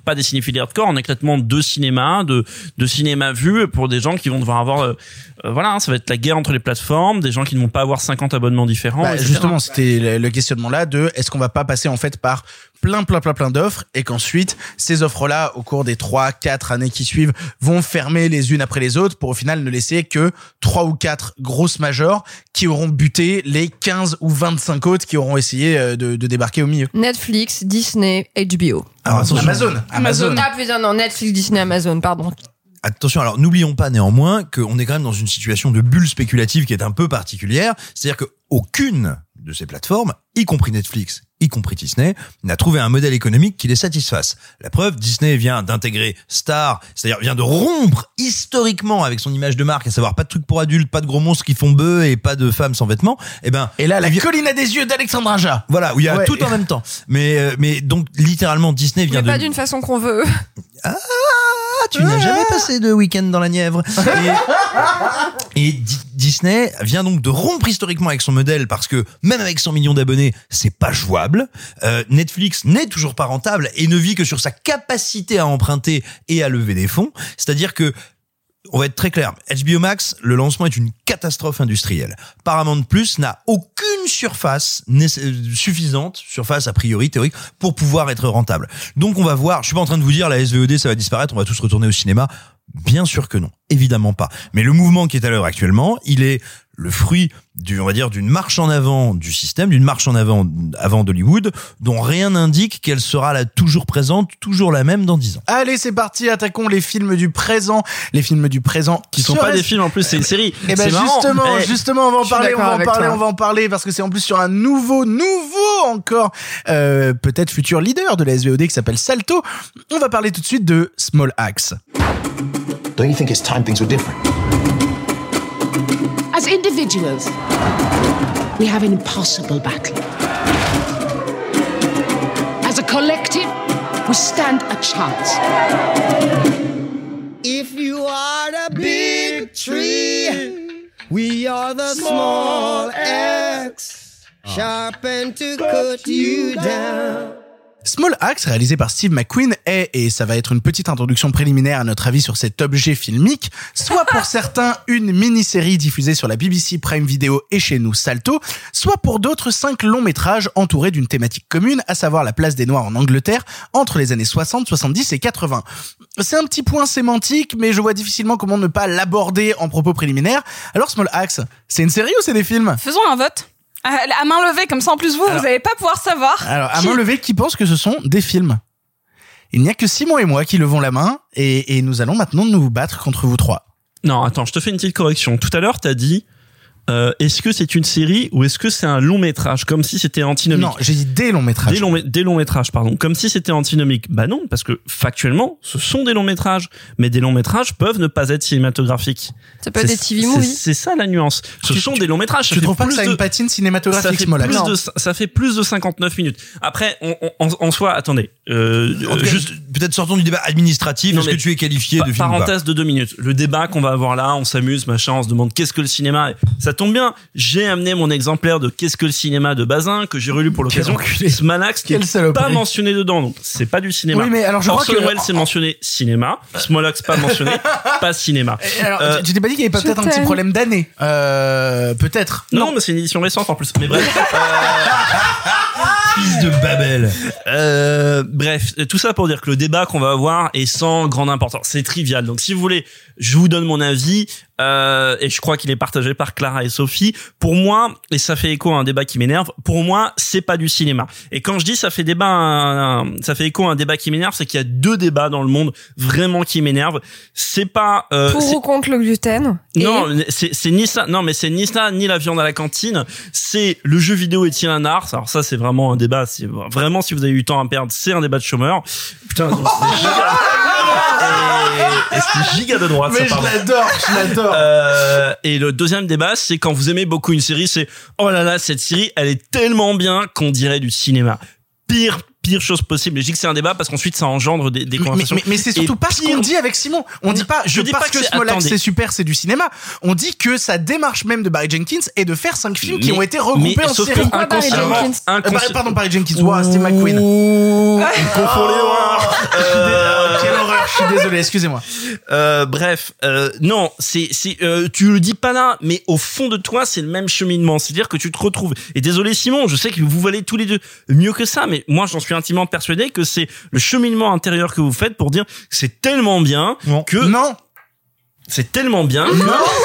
pas des cinéphiles hardcore, un éclatement de cinéma, de, de cinéma vu pour des gens qui vont devoir avoir, euh, euh, voilà, hein, ça va être la guerre entre les plateformes, des gens qui ne vont pas avoir 50 abonnements différents. Bah, justement, c'était le- le questionnement là de est-ce qu'on va pas passer en fait par plein plein plein plein d'offres et qu'ensuite ces offres là au cours des 3 4 années qui suivent vont fermer les unes après les autres pour au final ne laisser que trois ou quatre grosses majors qui auront buté les 15 ou 25 autres qui auront essayé euh, de, de débarquer au milieu. Netflix, Disney, HBO. Alors, attention. Amazon, Amazon. Ah putain, non, Netflix, Disney, Amazon, pardon. Attention, alors n'oublions pas néanmoins qu'on est quand même dans une situation de bulle spéculative qui est un peu particulière. C'est-à-dire que aucune de ces plateformes, y compris Netflix, y compris Disney, n'a trouvé un modèle économique qui les satisfasse. La preuve, Disney vient d'intégrer Star, c'est-à-dire vient de rompre historiquement avec son image de marque, à savoir pas de trucs pour adultes, pas de gros monstres qui font bœufs et pas de femmes sans vêtements. Et ben, Et là, la colline à des yeux d'Alexandre Aja. voilà, où il y a Ouais. tout en même temps. Mais euh, mais donc littéralement Disney vient Mais de pas d'une façon qu'on veut. ah, tu n'as jamais passé de week-end dans la Nièvre. Et, et Di- Disney vient donc de rompre historiquement avec son modèle parce que même avec 100 millions d'abonnés, c'est pas jouable. Euh, Netflix n'est toujours pas rentable et ne vit que sur sa capacité à emprunter et à lever des fonds. C'est-à-dire que on va être très clair. HBO Max, le lancement est une catastrophe industrielle. Paramount Plus n'a aucune surface euh, suffisante, surface a priori théorique, pour pouvoir être rentable. Donc on va voir, je suis pas en train de vous dire la SVOD ça va disparaître, on va tous retourner au cinéma. Bien sûr que non, évidemment pas. Mais le mouvement qui est à l'heure actuellement, il est le fruit du, on va dire, d'une marche en avant du système, d'une marche en avant avant d'Hollywood, dont rien n'indique qu'elle sera là toujours présente, toujours la même dans 10 ans. Allez, c'est parti, attaquons les films du présent. Les films du présent qui sont pas des films en plus, c'est une série. Et ben C'est marrant. justement, Eh, justement, on va en parler, on va en parler, toi. on va en parler parce que c'est en plus sur un nouveau, nouveau encore, euh, peut-être futur leader de la SVOD qui s'appelle Salto. On va parler tout de suite de Small Axe. Don't you think it's time things were different? As individuals, we have an impossible battle. As a collective, we stand a chance. If you are the big tree, we are the small axe, sharpened to cut you down. Small Axe, réalisé par Steve McQueen, est, et ça va être une petite introduction préliminaire à notre avis sur cet objet filmique, soit pour [LAUGHS] certains une mini-série diffusée sur la BBC Prime Video et chez nous Salto, soit pour d'autres cinq longs métrages entourés d'une thématique commune, à savoir la place des Noirs en Angleterre entre les années 60, 70 et 80. C'est un petit point sémantique, mais je vois difficilement comment ne pas l'aborder en propos préliminaires. Alors Small Axe, c'est une série ou c'est des films? Faisons un vote. À, à main levée, comme ça en plus vous, Alors- vous allez pas pouvoir savoir. Alors, à qui- main levée, qui pense que ce sont des films Il n'y a que Simon et moi qui levons la main, et, et nous allons maintenant nous battre contre vous trois. Non, attends, je te fais une petite correction. Tout à l'heure, t'as dit, euh, est-ce que c'est une série ou est-ce que c'est un long métrage, comme si c'était antinomique Non, j'ai dit des longs métrages. Des longs, mé- des longs métrages, pardon. Comme si c'était antinomique. Bah non, parce que factuellement, ce sont des longs métrages. Mais des longs métrages peuvent ne pas être cinématographiques. Ça peut être C'est- des TV movies. C'est ça la nuance. Ce sont des longs métrages. Tu trouves pas que ça a une patine ça cinématographique, fait, Small Axe plus de, ça fait plus de 59 minutes. Après, on, on- en, en soi, attendez, euh, En tout cas, juste peut-être sortons du débat administratif. Est-ce que tu es qualifié Pa- de film ou pas Parenthèse de deux minutes. Le débat qu'on va avoir là, on s'amuse, machin, on se demande qu'est-ce que le cinéma. Ça tombe bien. J'ai amené mon exemplaire de qu'est-ce que le cinéma de Bazin que j'ai relu pour l'occasion. Smalax qui Quelle est saloperie. pas mentionné dedans, donc c'est pas du cinéma. Oui, mais alors je Orson Welles c'est mentionné cinéma. Smalax pas mentionné, [LAUGHS] pas cinéma. Et alors, Euh, tu- t'es pas dit qu'il y avait peut-être un petit problème d'année euh, Peut-être. non, mais c'est une édition récente en plus. Mais bref. [LAUGHS] Fils de Babel. Euh, bref, tout ça pour dire que le débat qu'on va avoir est sans grande importance. C'est trivial. Donc, si vous voulez, je vous donne mon avis. Euh, et je crois qu'il est partagé par Clara et Sophie. Pour moi, et ça fait écho à un débat qui m'énerve. Pour moi, c'est pas du cinéma. Et quand je dis ça fait débat, un- un- ça fait écho à un débat qui m'énerve, c'est qu'il y a deux débats dans le monde vraiment qui m'énervent. C'est pas euh, c'est- Pour ou contre le gluten et- non, c'est c'est ni ça. Non, mais c'est ni ça ni la viande à la cantine. C'est le jeu vidéo est-il un art? Alors ça, c'est vraiment un débat. C'est vraiment si vous avez eu du temps à perdre, c'est un débat de chômeur. Putain, c'est giga. [LAUGHS] Et, et c'est giga de droite. Mais ça, je l'adore, je l'adore. Euh, et le deuxième débat, c'est quand vous aimez beaucoup une série, c'est oh là là, cette série, elle est tellement bien qu'on dirait du cinéma. Pire, pire chose possible. Et je dis que c'est un débat parce qu'ensuite ça engendre des, des Mais, conversations. mais- mais c'est surtout Et pas ce qu'on dit avec Simon. On dit pas, je, Je dis parce pas que, que c'est- Small Axe attendez. c'est super, c'est du cinéma. On dit que sa démarche même de Barry Jenkins est de faire cinq films qui ont été regroupés mais en série. Pourquoi Barry Jenkins Euh, pardon, Barry Jenkins, wow, Steve McQueen. Ouh, il confond les noirs. Je suis désolé, excusez-moi. Euh, bref, euh, non, c'est, c'est, euh, tu le dis pas là, mais au fond de toi, c'est le même cheminement. C'est-à-dire que tu te retrouves. Et désolé Simon, je sais que vous valez tous les deux mieux que ça, mais moi, j'en suis intimement persuadé que c'est le cheminement intérieur que vous faites pour dire que c'est tellement bien que Non. C'est tellement bien, que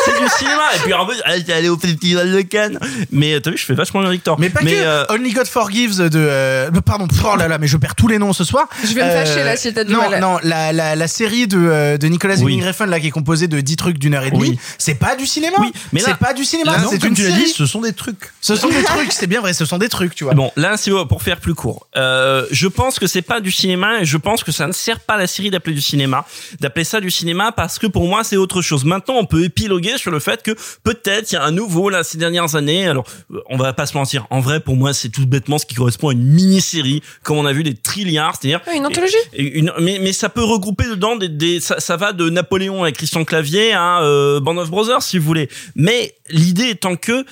c'est du cinéma. Et puis en plus, t'es allé au festival de Cannes. Mais euh, t'as vu, je fais vachement bien Victor. Mais pas que. euh, Only God Forgives de. euh, pardon, oh là là, mais je perds tous les noms ce soir. Je vais me fâcher, là, si t'as du non, mal. Non, la, la, la série de, euh, de Nicolas Oui. Winding Refn, là, qui est composée de 10 trucs d'une heure et demie, Oui. c'est pas du cinéma. Oui, mais là- c'est pas du cinéma, Là, non, c'est comme une tu l'as dit, ce sont des trucs. Ce sont des trucs, c'est bien vrai, ce sont des trucs, tu vois. Bon, là, c'est pour faire plus court. Euh, je pense que c'est pas du cinéma et je pense que ça ne sert pas à la série d'appeler du cinéma, d'appeler ça du cinéma parce que pour moi, c'est autre chose. Maintenant, on peut épiloguer sur le fait que peut-être il y a un nouveau là ces dernières années. Alors, on va pas se mentir. En vrai, pour moi, c'est tout bêtement ce qui correspond à une mini-série, comme on a vu des trilliards, c'est-à-dire une anthologie. une, mais, mais ça peut regrouper dedans des, des ça, ça va de Napoléon avec Christian Clavier à euh, Band of Brothers si vous voulez. Mais l'idée étant que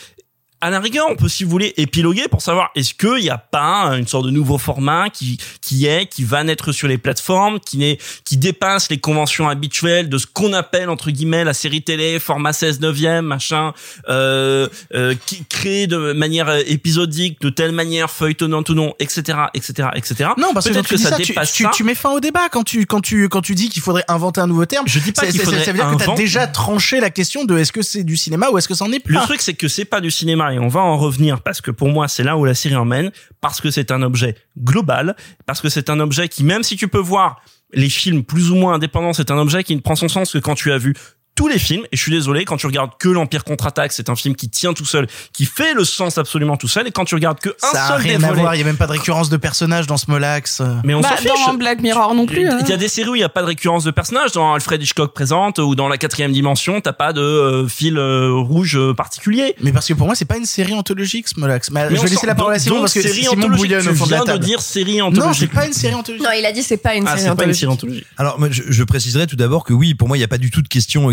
à la rigueur, on peut, si vous voulez, épiloguer pour savoir est-ce qu'il n'y a pas une sorte de nouveau format qui qui est, qui va naître sur les plateformes, qui n'est, qui dépasse les conventions habituelles de ce qu'on appelle entre guillemets la série télé, format 16 neuvième, machin, euh, euh, qui créé de manière euh, épisodique, de telle manière feuilletonnante ou non, etc., etc., etc. Non, parce que quand peut-être tu que dis ça tu, dépasse tu, ça. tu mets fin au débat quand tu, quand tu, quand tu dis qu'il faudrait inventer un nouveau terme. Je dis pas qu'il faudrait Ça veut dire que t'as déjà tranché la question de est-ce que c'est du cinéma ou est-ce que c'en est Le pas. truc, c'est que c'est pas du cinéma et on va en revenir parce que pour moi, c'est là où la série emmène parce que c'est un objet global, parce que c'est un objet qui, même si tu peux voir les films plus ou moins indépendants, c'est un objet qui ne prend son sens que quand tu as vu tous les films, et je suis désolé, quand tu regardes que l'Empire contre-attaque, c'est un film qui tient tout seul, qui fait le sens absolument tout seul, et quand tu regardes que un Ça a seul rien des à volets- voir, il y a même pas de récurrence de personnages dans Smolax. mais on Bah, s'en fiche. dans Black Mirror non plus. hein. Il y a des séries où il n'y a pas de récurrence de personnages. Dans Alfred Hitchcock présente ou dans la quatrième dimension, t'as pas de euh, fil euh, rouge euh, particulier. Mais parce que pour moi, c'est pas une série anthologique, Smolax. Mais, Mais je vais laisser la parole à Simon parce que série Simon anthologique, bouillonne au fond de la dire série Non, c'est anthologique. pas une série anthologique. Non, il a dit c'est pas une Ah, série c'est pas une anthologique. série anthologique. Alors, je, préciserai tout d'abord que oui, pour moi, il n'y a pas du tout de question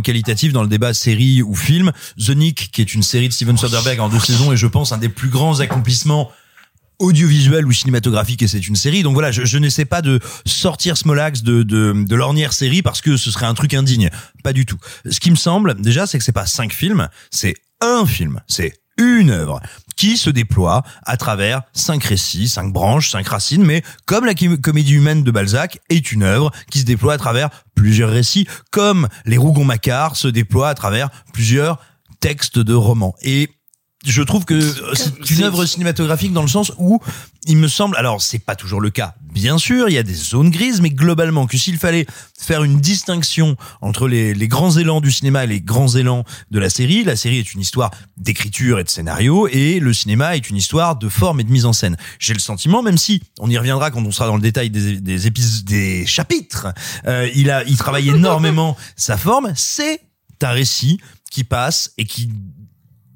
dans le débat série ou film. The Nick, qui est une série de Steven Soderbergh en deux saisons, et je pense un des plus grands accomplissements audiovisuel ou cinématographique et c'est une série. Donc voilà, je, n'essaie pas de sortir Smolax de, de, de l'ornière série parce que ce serait un truc indigne. Pas du tout. Ce qui me semble, déjà, c'est que c'est pas cinq films, c'est un film. C'est une œuvre qui se déploie à travers cinq récits, cinq branches, cinq racines, mais comme la comédie humaine de Balzac est une œuvre qui se déploie à travers plusieurs récits, comme les Rougon-Macquart se déploient à travers plusieurs textes de romans. Je trouve que c'est une œuvre cinématographique dans le sens où il me semble, alors c'est pas toujours le cas, bien sûr, il y a des zones grises, mais globalement que s'il fallait faire une distinction entre les, les grands élans du cinéma et les grands élans de la série, la série est une histoire d'écriture et de scénario, et le cinéma est une histoire de forme et de mise en scène. J'ai le sentiment, même si on y reviendra quand on sera dans le détail des, des épisodes, des chapitres, euh, il a, il travaille [LAUGHS] énormément sa forme. C'est un récit qui passe et qui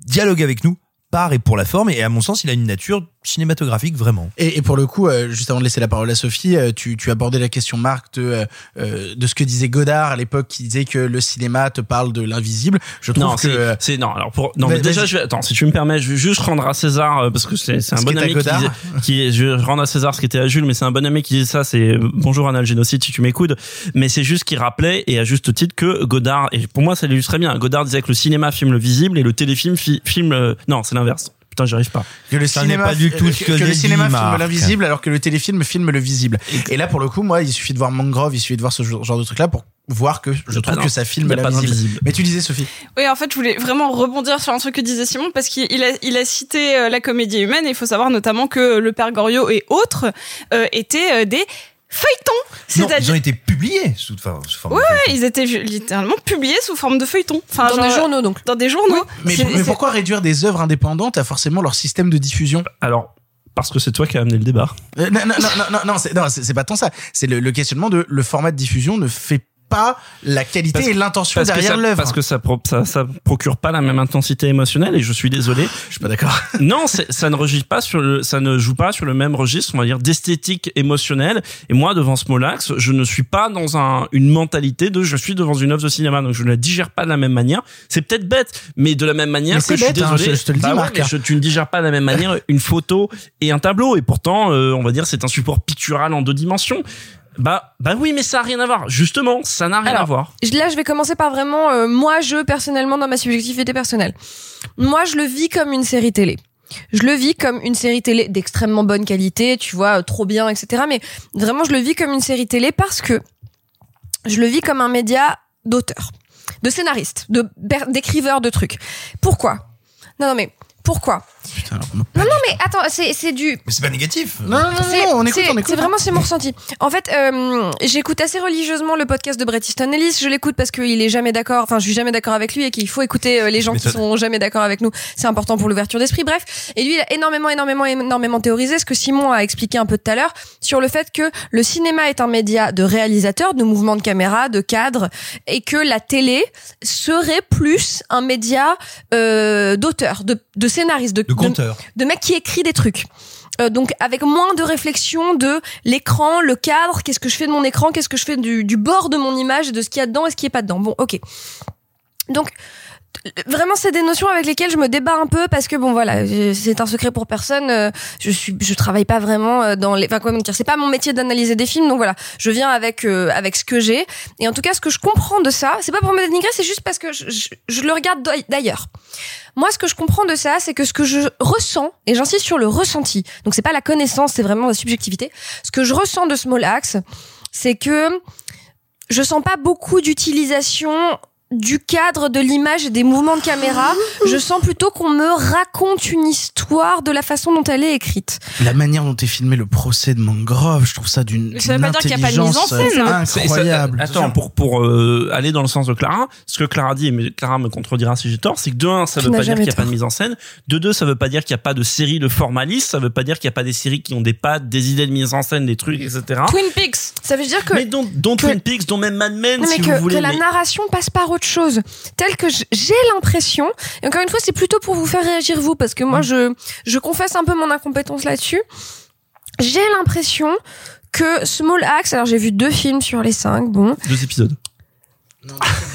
dialogue avec nous par et pour la forme et à mon sens il a une nature cinématographique vraiment. Et, et pour le coup, euh, juste avant de laisser la parole à Sophie, euh, tu, tu abordais la question, Marc, de, euh, euh, de ce que disait Godard à l'époque, qui disait que le cinéma te parle de l'invisible. Je trouve non, que... c'est- euh, c'est non. Alors pour non, mais déjà, je vais, attends, si tu me permets, je vais juste rendre à César euh, parce que c'est c'est un Ce bon ami qui, disait- qui je rendre à César ce qui était à Jules, mais c'est un bon ami qui disait ça. C'est bonjour Anal Génocide si tu m'écoutes, mais c'est juste qu'il rappelait et à juste titre que Godard et pour moi ça l'illustrait bien. Godard disait que le cinéma filme le visible et le téléfilm fi- filme non, c'est l'inverse. Putain, j'y arrive pas. que le Ça n'est cinéma, pas du tout que, ce que que le j'ai cinéma dit, filme l'invisible alors que le téléfilm filme le visible. Et là, pour le coup, moi, il suffit de voir Mangrove, il suffit de voir ce genre de truc-là pour voir que je Y a trouve que ça filme l'invisible. Mais tu disais, Sophie. Oui, en fait, je voulais vraiment rebondir sur un truc que disait Simon parce qu'il il a, il a cité euh, la comédie humaine et il faut savoir notamment que le Père Goriot et autres euh, étaient euh, des feuilletons. Non, ils ont été publiés sous, enfin, sous forme ouais, de feuilleton. ils étaient littéralement publiés sous forme de feuilletons. Enfin, Dans des journaux, donc. Dans des journaux. Mais, pourquoi réduire des œuvres indépendantes à forcément leur système de diffusion? Alors parce que c'est toi qui as amené le débat. Euh, non, non, non, non, non, c'est pas tant ça. C'est le, le questionnement de le format de diffusion ne fait pas la qualité Parce- et l'intention derrière l'œuvre. parce que ça, ça, ça procure pas la même intensité émotionnelle et je suis désolé. Je suis pas d'accord. [LAUGHS] Non, ça ne pas sur le, ça ne joue pas sur le même registre, on va dire, d'esthétique émotionnelle. Et moi, devant Smolax, je ne suis pas dans un, une mentalité de je suis devant une œuvre de cinéma, donc je ne la digère pas de la même manière. C'est peut-être bête, mais de la même manière Mais que c'est je suis bête, hein, désolé. je- je te le dis, Bah ouais, Marc. mais je- tu ne digères pas de la même manière une photo et un tableau. Et pourtant, euh, on va dire, c'est un support pictural en deux dimensions. Bah, bah oui, mais ça n'a rien à voir. Justement, ça n'a rien Alors, à voir. Là, je vais commencer par vraiment, euh, moi, je, personnellement, dans ma subjectivité personnelle. Moi, je le vis comme une série télé. Je le vis comme une série télé d'extrêmement bonne qualité, tu vois, euh, trop bien, etc. Mais vraiment, je le vis comme une série télé parce que je le vis comme un média d'auteur, de scénariste, de d'écriveur de trucs. Pourquoi? Non, non, mais pourquoi? Putain, Non, non, mais attends, c'est c'est du, Mais c'est pas négatif. non, non, non, c'est- non, on écoute, c'est- on écoute. C'est vraiment c'est mon ressenti. En fait, euh, j'écoute assez religieusement le podcast de Bret Easton Ellis. Je l'écoute parce qu'il est jamais d'accord. Enfin, je suis jamais d'accord avec lui et qu'il faut écouter euh, les gens qui sont jamais d'accord avec nous. C'est important pour l'ouverture d'esprit. Bref, et lui, il a énormément, énormément, énormément théorisé ce que Simon a expliqué un peu tout à l'heure sur le fait que le cinéma est un média de réalisateur, de mouvement de caméra, de cadre, et que la télé serait plus un média euh, d'auteur, de, de scénariste, de, De compteur. de mec qui écrit des trucs. Euh, donc avec moins de réflexion de l'écran, le cadre, qu'est-ce que je fais de mon écran, qu'est-ce que je fais du, du bord de mon image, de ce qu'il y a dedans et ce qui est pas dedans. Bon, ok. Donc vraiment c'est des notions avec lesquelles je me débat un peu parce que bon voilà c'est un secret pour personne euh, je suis je travaille pas vraiment euh, dans les enfin comment dire c'est pas mon métier d'analyser des films donc voilà je viens avec euh, avec ce que j'ai et en tout cas ce que je comprends de ça c'est pas pour me dénigrer c'est juste parce que je, je- je le regarde d'ail- d'ailleurs moi, ce que je comprends de ça, c'est que ce que je ressens, et j'insiste sur le ressenti, donc c'est pas la connaissance, c'est vraiment la subjectivité. Ce que je ressens de Small Axe, c'est que je sens pas beaucoup d'utilisation du cadre de l'image et des mouvements de caméra. Je sens plutôt qu'on me raconte une histoire de la façon dont elle est écrite. La manière dont est filmé le procès de Mangrove, je trouve ça d'une Mais ça veut pas dire qu'il y a pas de mise en intelligence, euh, scène. Incroyable. attends, pour pour euh, aller dans le sens de Clara, ce que Clara dit, mais Clara me contredira si j'ai tort, c'est que de un, ça veut pas dire qu'il n'y a pas de mise en scène. De deux, ça veut pas dire qu'il n'y a pas de série de formalistes. Ça veut pas dire qu'il n'y a pas des séries qui ont des pattes, des idées de mise en scène, des trucs, etc. Twin Peaks. Ça veut dire que Mais dont, dont que- Twin Peaks, dont même Mad Men, Non, mais si que, vous voulez. que la mais- narration passe par autre chose. Tel que j'ai l'impression, et encore une fois, c'est plutôt pour vous faire réagir vous, parce que Mm. moi, je, je confesse un peu mon incompétence là-dessus. J'ai l'impression que Small Axe, alors j'ai vu deux films sur les cinq, bon. Deux épisodes.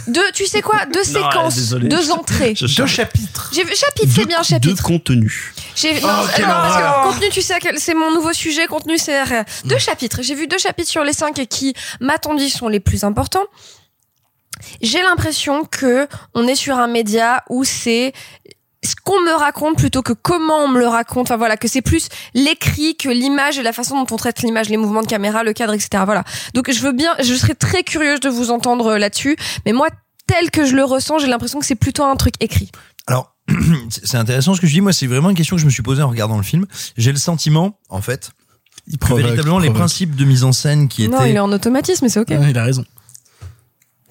Deux, tu sais quoi? Deux Non, séquences, désolé. deux entrées. Je Deux chapitres. J'ai vu chapitre, c'est bien De chapitre. contenu. J'ai non, Oh, quelle non, parce que horreur. contenu, tu sais, c'est mon nouveau sujet. Contenu, c'est deux chapitres. J'ai vu deux chapitres sur les cinq qui, m'a-t-on dit, sont les plus importants. J'ai l'impression que on est sur un média où c'est ce qu'on me raconte plutôt que comment on me le raconte. Enfin voilà, que c'est plus l'écrit que l'image et la façon dont on traite l'image, les mouvements de caméra, le cadre, etc. Voilà. Donc je veux bien, je serais très curieuse de vous entendre euh, là-dessus. Mais moi, tel que je le ressens, j'ai l'impression que c'est plutôt un truc écrit. Alors, [CLEARS THROAT] c'est intéressant ce que je dis. Moi, c'est vraiment une question que je me suis posée en regardant le film. J'ai le sentiment, en fait, Il que véritablement les principes de mise en scène qui Non, étaient il est en automatisme, mais c'est ok. Ouais, il a raison.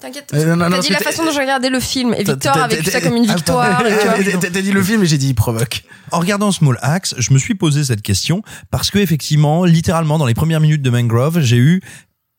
T'inquiète. Euh, T'as dit la façon dont j'ai regardé le film et Victor a vécu ça comme une victoire. T'as dit le film et j'ai dit il provoque. En regardant Small Axe, je me suis posé cette question parce que effectivement, littéralement, dans les premières minutes de Mangrove, j'ai eu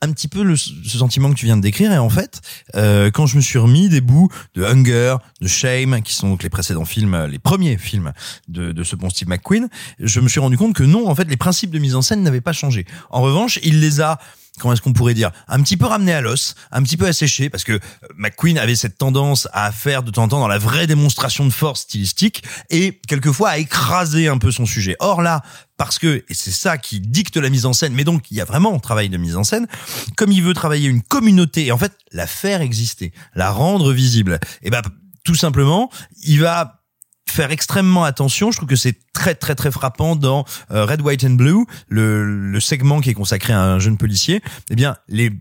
un petit peu le, ce sentiment que tu viens de décrire et en fait euh, quand je me suis remis des bouts de Hunger de Shame qui sont donc les précédents films les premiers films de, de ce bon Steve McQueen je me suis rendu compte que non en fait les principes de mise en scène n'avaient pas changé en revanche il les a comment est-ce qu'on pourrait dire un petit peu ramené à l'os, un petit peu asséché parce que euh, McQueen avait cette tendance à faire de temps en temps dans la vraie démonstration de force stylistique et quelquefois à écraser un peu son sujet. Or là, parce que et c'est ça qui dicte la mise en scène, mais donc il y a vraiment un travail de mise en scène, comme il veut travailler une communauté et en fait la faire exister, la rendre visible. Et ben tout simplement, il va faire extrêmement attention. Je trouve que c'est très très très frappant dans euh, Red, White and Blue, le, le segment qui est consacré à un jeune policier. Eh bien, les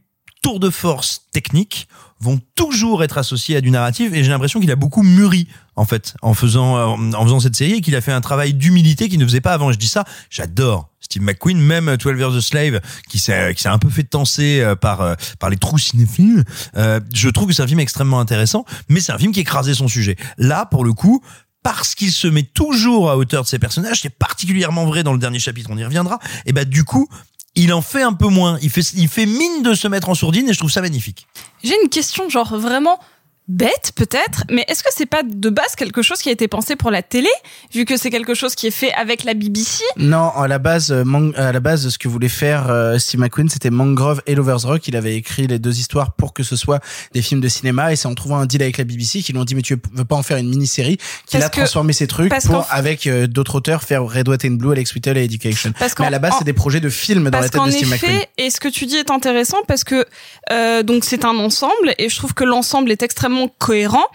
tours de force techniques vont toujours être associés à du narratif et j'ai l'impression qu'il a beaucoup mûri en fait en faisant euh, en faisant cette série et qu'il a fait un travail d'humilité qu'il ne faisait pas avant. Je dis ça, j'adore Steve McQueen, même 12 Years a Slave qui s'est qui s'est un peu fait tenser euh, par euh, par les trous cinéphiles. Euh, je trouve que c'est un film extrêmement intéressant, mais c'est un film qui écrasait son sujet. Là, pour le coup, parce qu'il se met toujours à hauteur de ses personnages, c'est particulièrement vrai dans le dernier chapitre, on y reviendra, et bah du coup, il en fait un peu moins. Il fait, il fait mine de se mettre en sourdine et je trouve ça magnifique. J'ai une question, genre vraiment bête peut-être, mais est-ce que c'est pas de base quelque chose qui a été pensé pour la télé, vu que c'est quelque chose qui est fait avec la BBC Non, à la base, euh, à la base, ce que voulait faire euh, Steve McQueen, c'était Mangrove et Lovers Rock. Il avait écrit les deux histoires pour que ce soit des films de cinéma, et c'est en trouvant un deal avec la BBC qu'ils ont dit mais tu veux pas en faire une mini-série qu'il a transformé ses trucs pour avec euh, d'autres auteurs faire Red, White and Blue, Alex Whittle et Education. Parce mais à la base, en- c'est des projets de films dans Parce la tête de Steve McQueen. effet, et ce que tu dis est intéressant parce que euh, donc c'est un ensemble et je trouve que l'ensemble est extrêmement cohérent.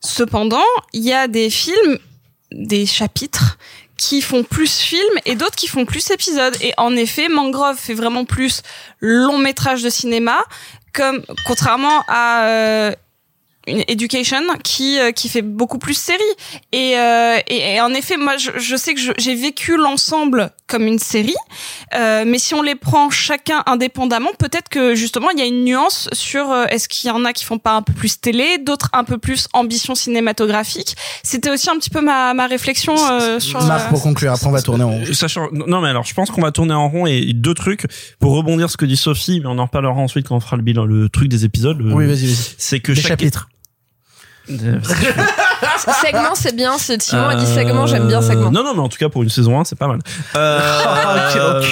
Cependant, il y a des films, des chapitres qui font plus film et d'autres qui font plus épisode. Et en effet, Mangrove fait vraiment plus long métrage de cinéma, comme contrairement à euh, une Education qui euh, qui fait beaucoup plus série. Et, euh, et, et en effet, moi, je, je sais que je- j'ai vécu l'ensemble comme une série, euh, mais si on les prend chacun indépendamment, peut-être que justement il y a une nuance sur euh, est-ce qu'il y en a qui font pas un peu plus télé, d'autres un peu plus ambition cinématographique. C'était aussi un petit peu ma, ma réflexion euh, sur. Marc, euh, pour conclure, après on va tourner en rond. Sachant, non mais alors je pense qu'on va tourner en rond et deux trucs pour rebondir ce que dit Sophie, mais on en reparlera ensuite quand on fera le bilan, le truc des épisodes. Oui, vas-y, vas-y. C'est que Des chaque chapitres. Euh, [LAUGHS] segment, c'est bien. c'est- Simon a dit segment, j'aime bien Euh, segment. Non, non, mais en tout cas, pour une saison 1, c'est pas mal. Euh,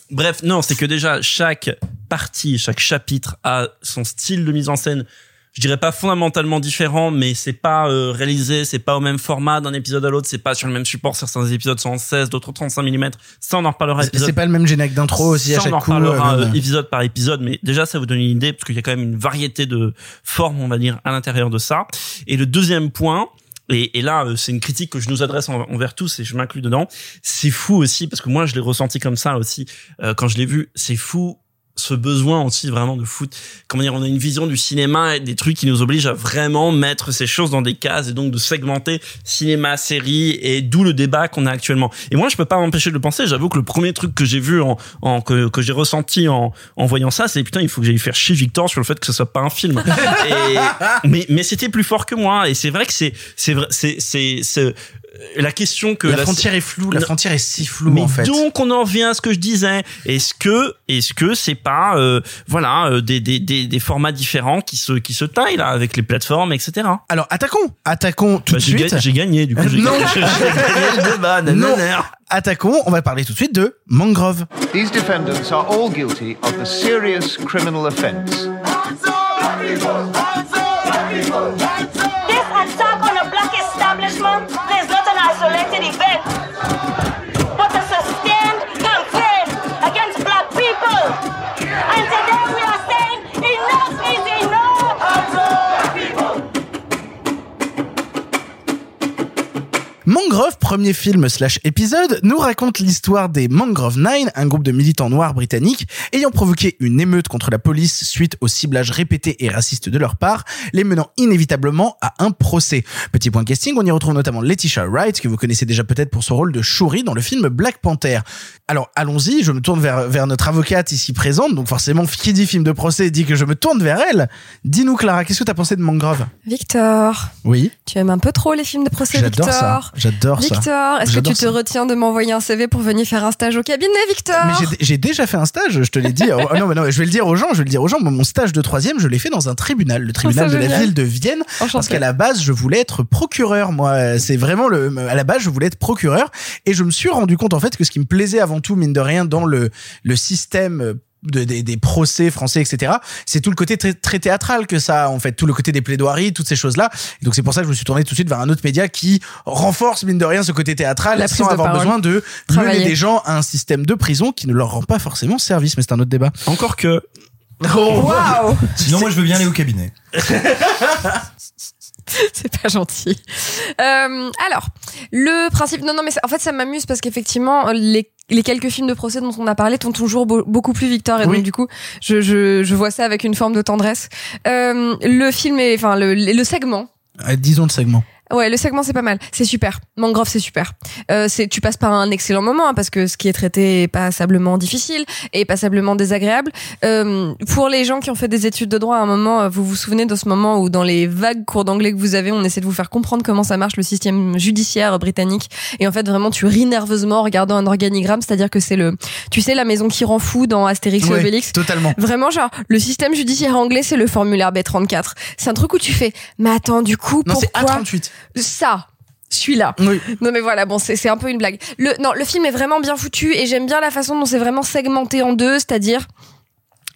[LAUGHS] bref, non, c'est que déjà, chaque partie, chaque chapitre a son style de mise en scène. Je dirais pas fondamentalement différent, mais c'est pas euh, réalisé, c'est pas au même format d'un épisode à l'autre, c'est pas sur le même support. Certains épisodes sont en 16, d'autres 35 mm. Ça, on en reparlera C'est épisode c'est pas le même générique d'intro aussi à ça, on en chaque reparlera euh, euh, épisode par épisode, mais déjà ça vous donne une idée parce qu'il y a quand même une variété de formes, on va dire, à l'intérieur de ça. Et le deuxième point. Et, et là, euh, c'est une critique que je nous adresse en- envers tous et je m'inclus dedans. C'est fou aussi parce que moi, je l'ai ressenti comme ça aussi euh, quand je l'ai vu. C'est fou ce besoin aussi vraiment de foot. Comment dire, on a une vision du cinéma et des trucs qui nous obligent à vraiment mettre ces choses dans des cases et donc de segmenter cinéma, série et d'où le débat qu'on a actuellement. Et moi, je peux pas m'empêcher de le penser. J'avoue que le premier truc que j'ai vu en, en que, que j'ai ressenti en, en voyant ça, c'est putain, il faut que j'aille faire chier Victor sur le fait que ce soit pas un film. [LAUGHS] et, mais mais c'était plus fort que moi et c'est vrai que c'est c'est c'est c'est la question que la frontière est floue, la Non. frontière est si floue mais en fait. donc on en revient à ce que je disais. Est-ce que est-ce que c'est pas euh, voilà euh, des, des des des formats différents qui se qui se taillent là avec les plateformes etc. Alors attaquons, attaquons tout Bah, de j'ai suite. j'ai gagné du coup. J'ai Non. [LAUGHS] j'ai gagné le débat. Non. Attaquons, on va parler tout de suite de Mangrove. These defendants are all guilty of the serious criminal offence. This attack on a black establishment is caso, let it event. Mangrove, premier film slash épisode, nous raconte l'histoire des Mangrove Nine, un groupe de militants noirs britanniques ayant provoqué une émeute contre la police suite au ciblage répété et raciste de leur part, les menant inévitablement à un procès. Petit point casting, on y retrouve notamment Letitia Wright, que vous connaissez déjà peut-être pour son rôle de Shuri dans le film Black Panther. Alors allons-y, je me tourne vers, vers notre avocate ici présente, donc forcément qui dit film de procès dit que je me tourne vers elle. Dis-nous Clara, qu'est-ce que t'as pensé de Mangrove? Victor, Oui, tu aimes un peu trop les films de procès, j'adore Victor. ça, j'adore ça. Victor, est-ce que tu te retiens de m'envoyer un CV pour venir faire un stage au cabinet, Victor Mais j'ai- déjà fait un stage, je te l'ai dit. [LAUGHS] Oh, non, mais non, je vais le dire aux gens, je vais le dire aux gens. Mon stage de troisième, je l'ai fait dans un tribunal, le tribunal Oh, de la ville de Vienne, parce qu'à la base, je voulais être procureur. Moi, c'est vraiment le. À la base, je voulais être procureur, et je me suis rendu compte en fait que ce qui me plaisait avant tout, mine de rien, dans le le système de, des, des procès français, etc. C'est tout le côté très, très théâtral que ça, a, en fait, tout le côté des plaidoiries, toutes ces choses-là. Et donc c'est pour ça que je me suis tourné tout de suite vers un autre média qui renforce mine de rien ce côté théâtral, La sans avoir parole. besoin de Travailler. mener des gens à un système de prison qui ne leur rend pas forcément service. Mais c'est un autre débat. Encore que. Waouh Sinon, moi, je veux bien aller au cabinet. [LAUGHS] C'est pas gentil. Euh, alors, le principe. Non, non, mais ça- en fait, ça m'amuse parce qu'effectivement, les, les quelques films de procès dont on a parlé t'ont toujours beau- beaucoup plus Victor. Et Oui. donc, du coup, je, je, je vois ça avec une forme de tendresse. Euh, le film est. Enfin, le, le segment. Euh, disons le segment. Ouais, le segment c'est pas mal, c'est super. Mangrove c'est super. Euh, c'est tu passes par un excellent moment hein, parce que ce qui est traité est passablement difficile et passablement désagréable. Euh, pour les gens qui ont fait des études de droit à un moment, euh, vous vous souvenez de ce moment où dans les vagues cours d'anglais que vous avez, on essaie de vous faire comprendre comment ça marche le système judiciaire britannique et en fait vraiment tu ris nerveusement en regardant un organigramme, c'est-à-dire que c'est le tu sais la maison qui rend fou dans Astérix et Ouais, Obélix. Totalement. Vraiment, genre, le système judiciaire anglais, c'est le formulaire B34. C'est un truc où tu fais, mais attends, du coup, Non, pourquoi A38. Ça celui-là. Oui. Non mais voilà, bon c'est c'est un peu une blague. Le non, le film est vraiment bien foutu et j'aime bien la façon dont c'est vraiment segmenté en deux, c'est-à-dire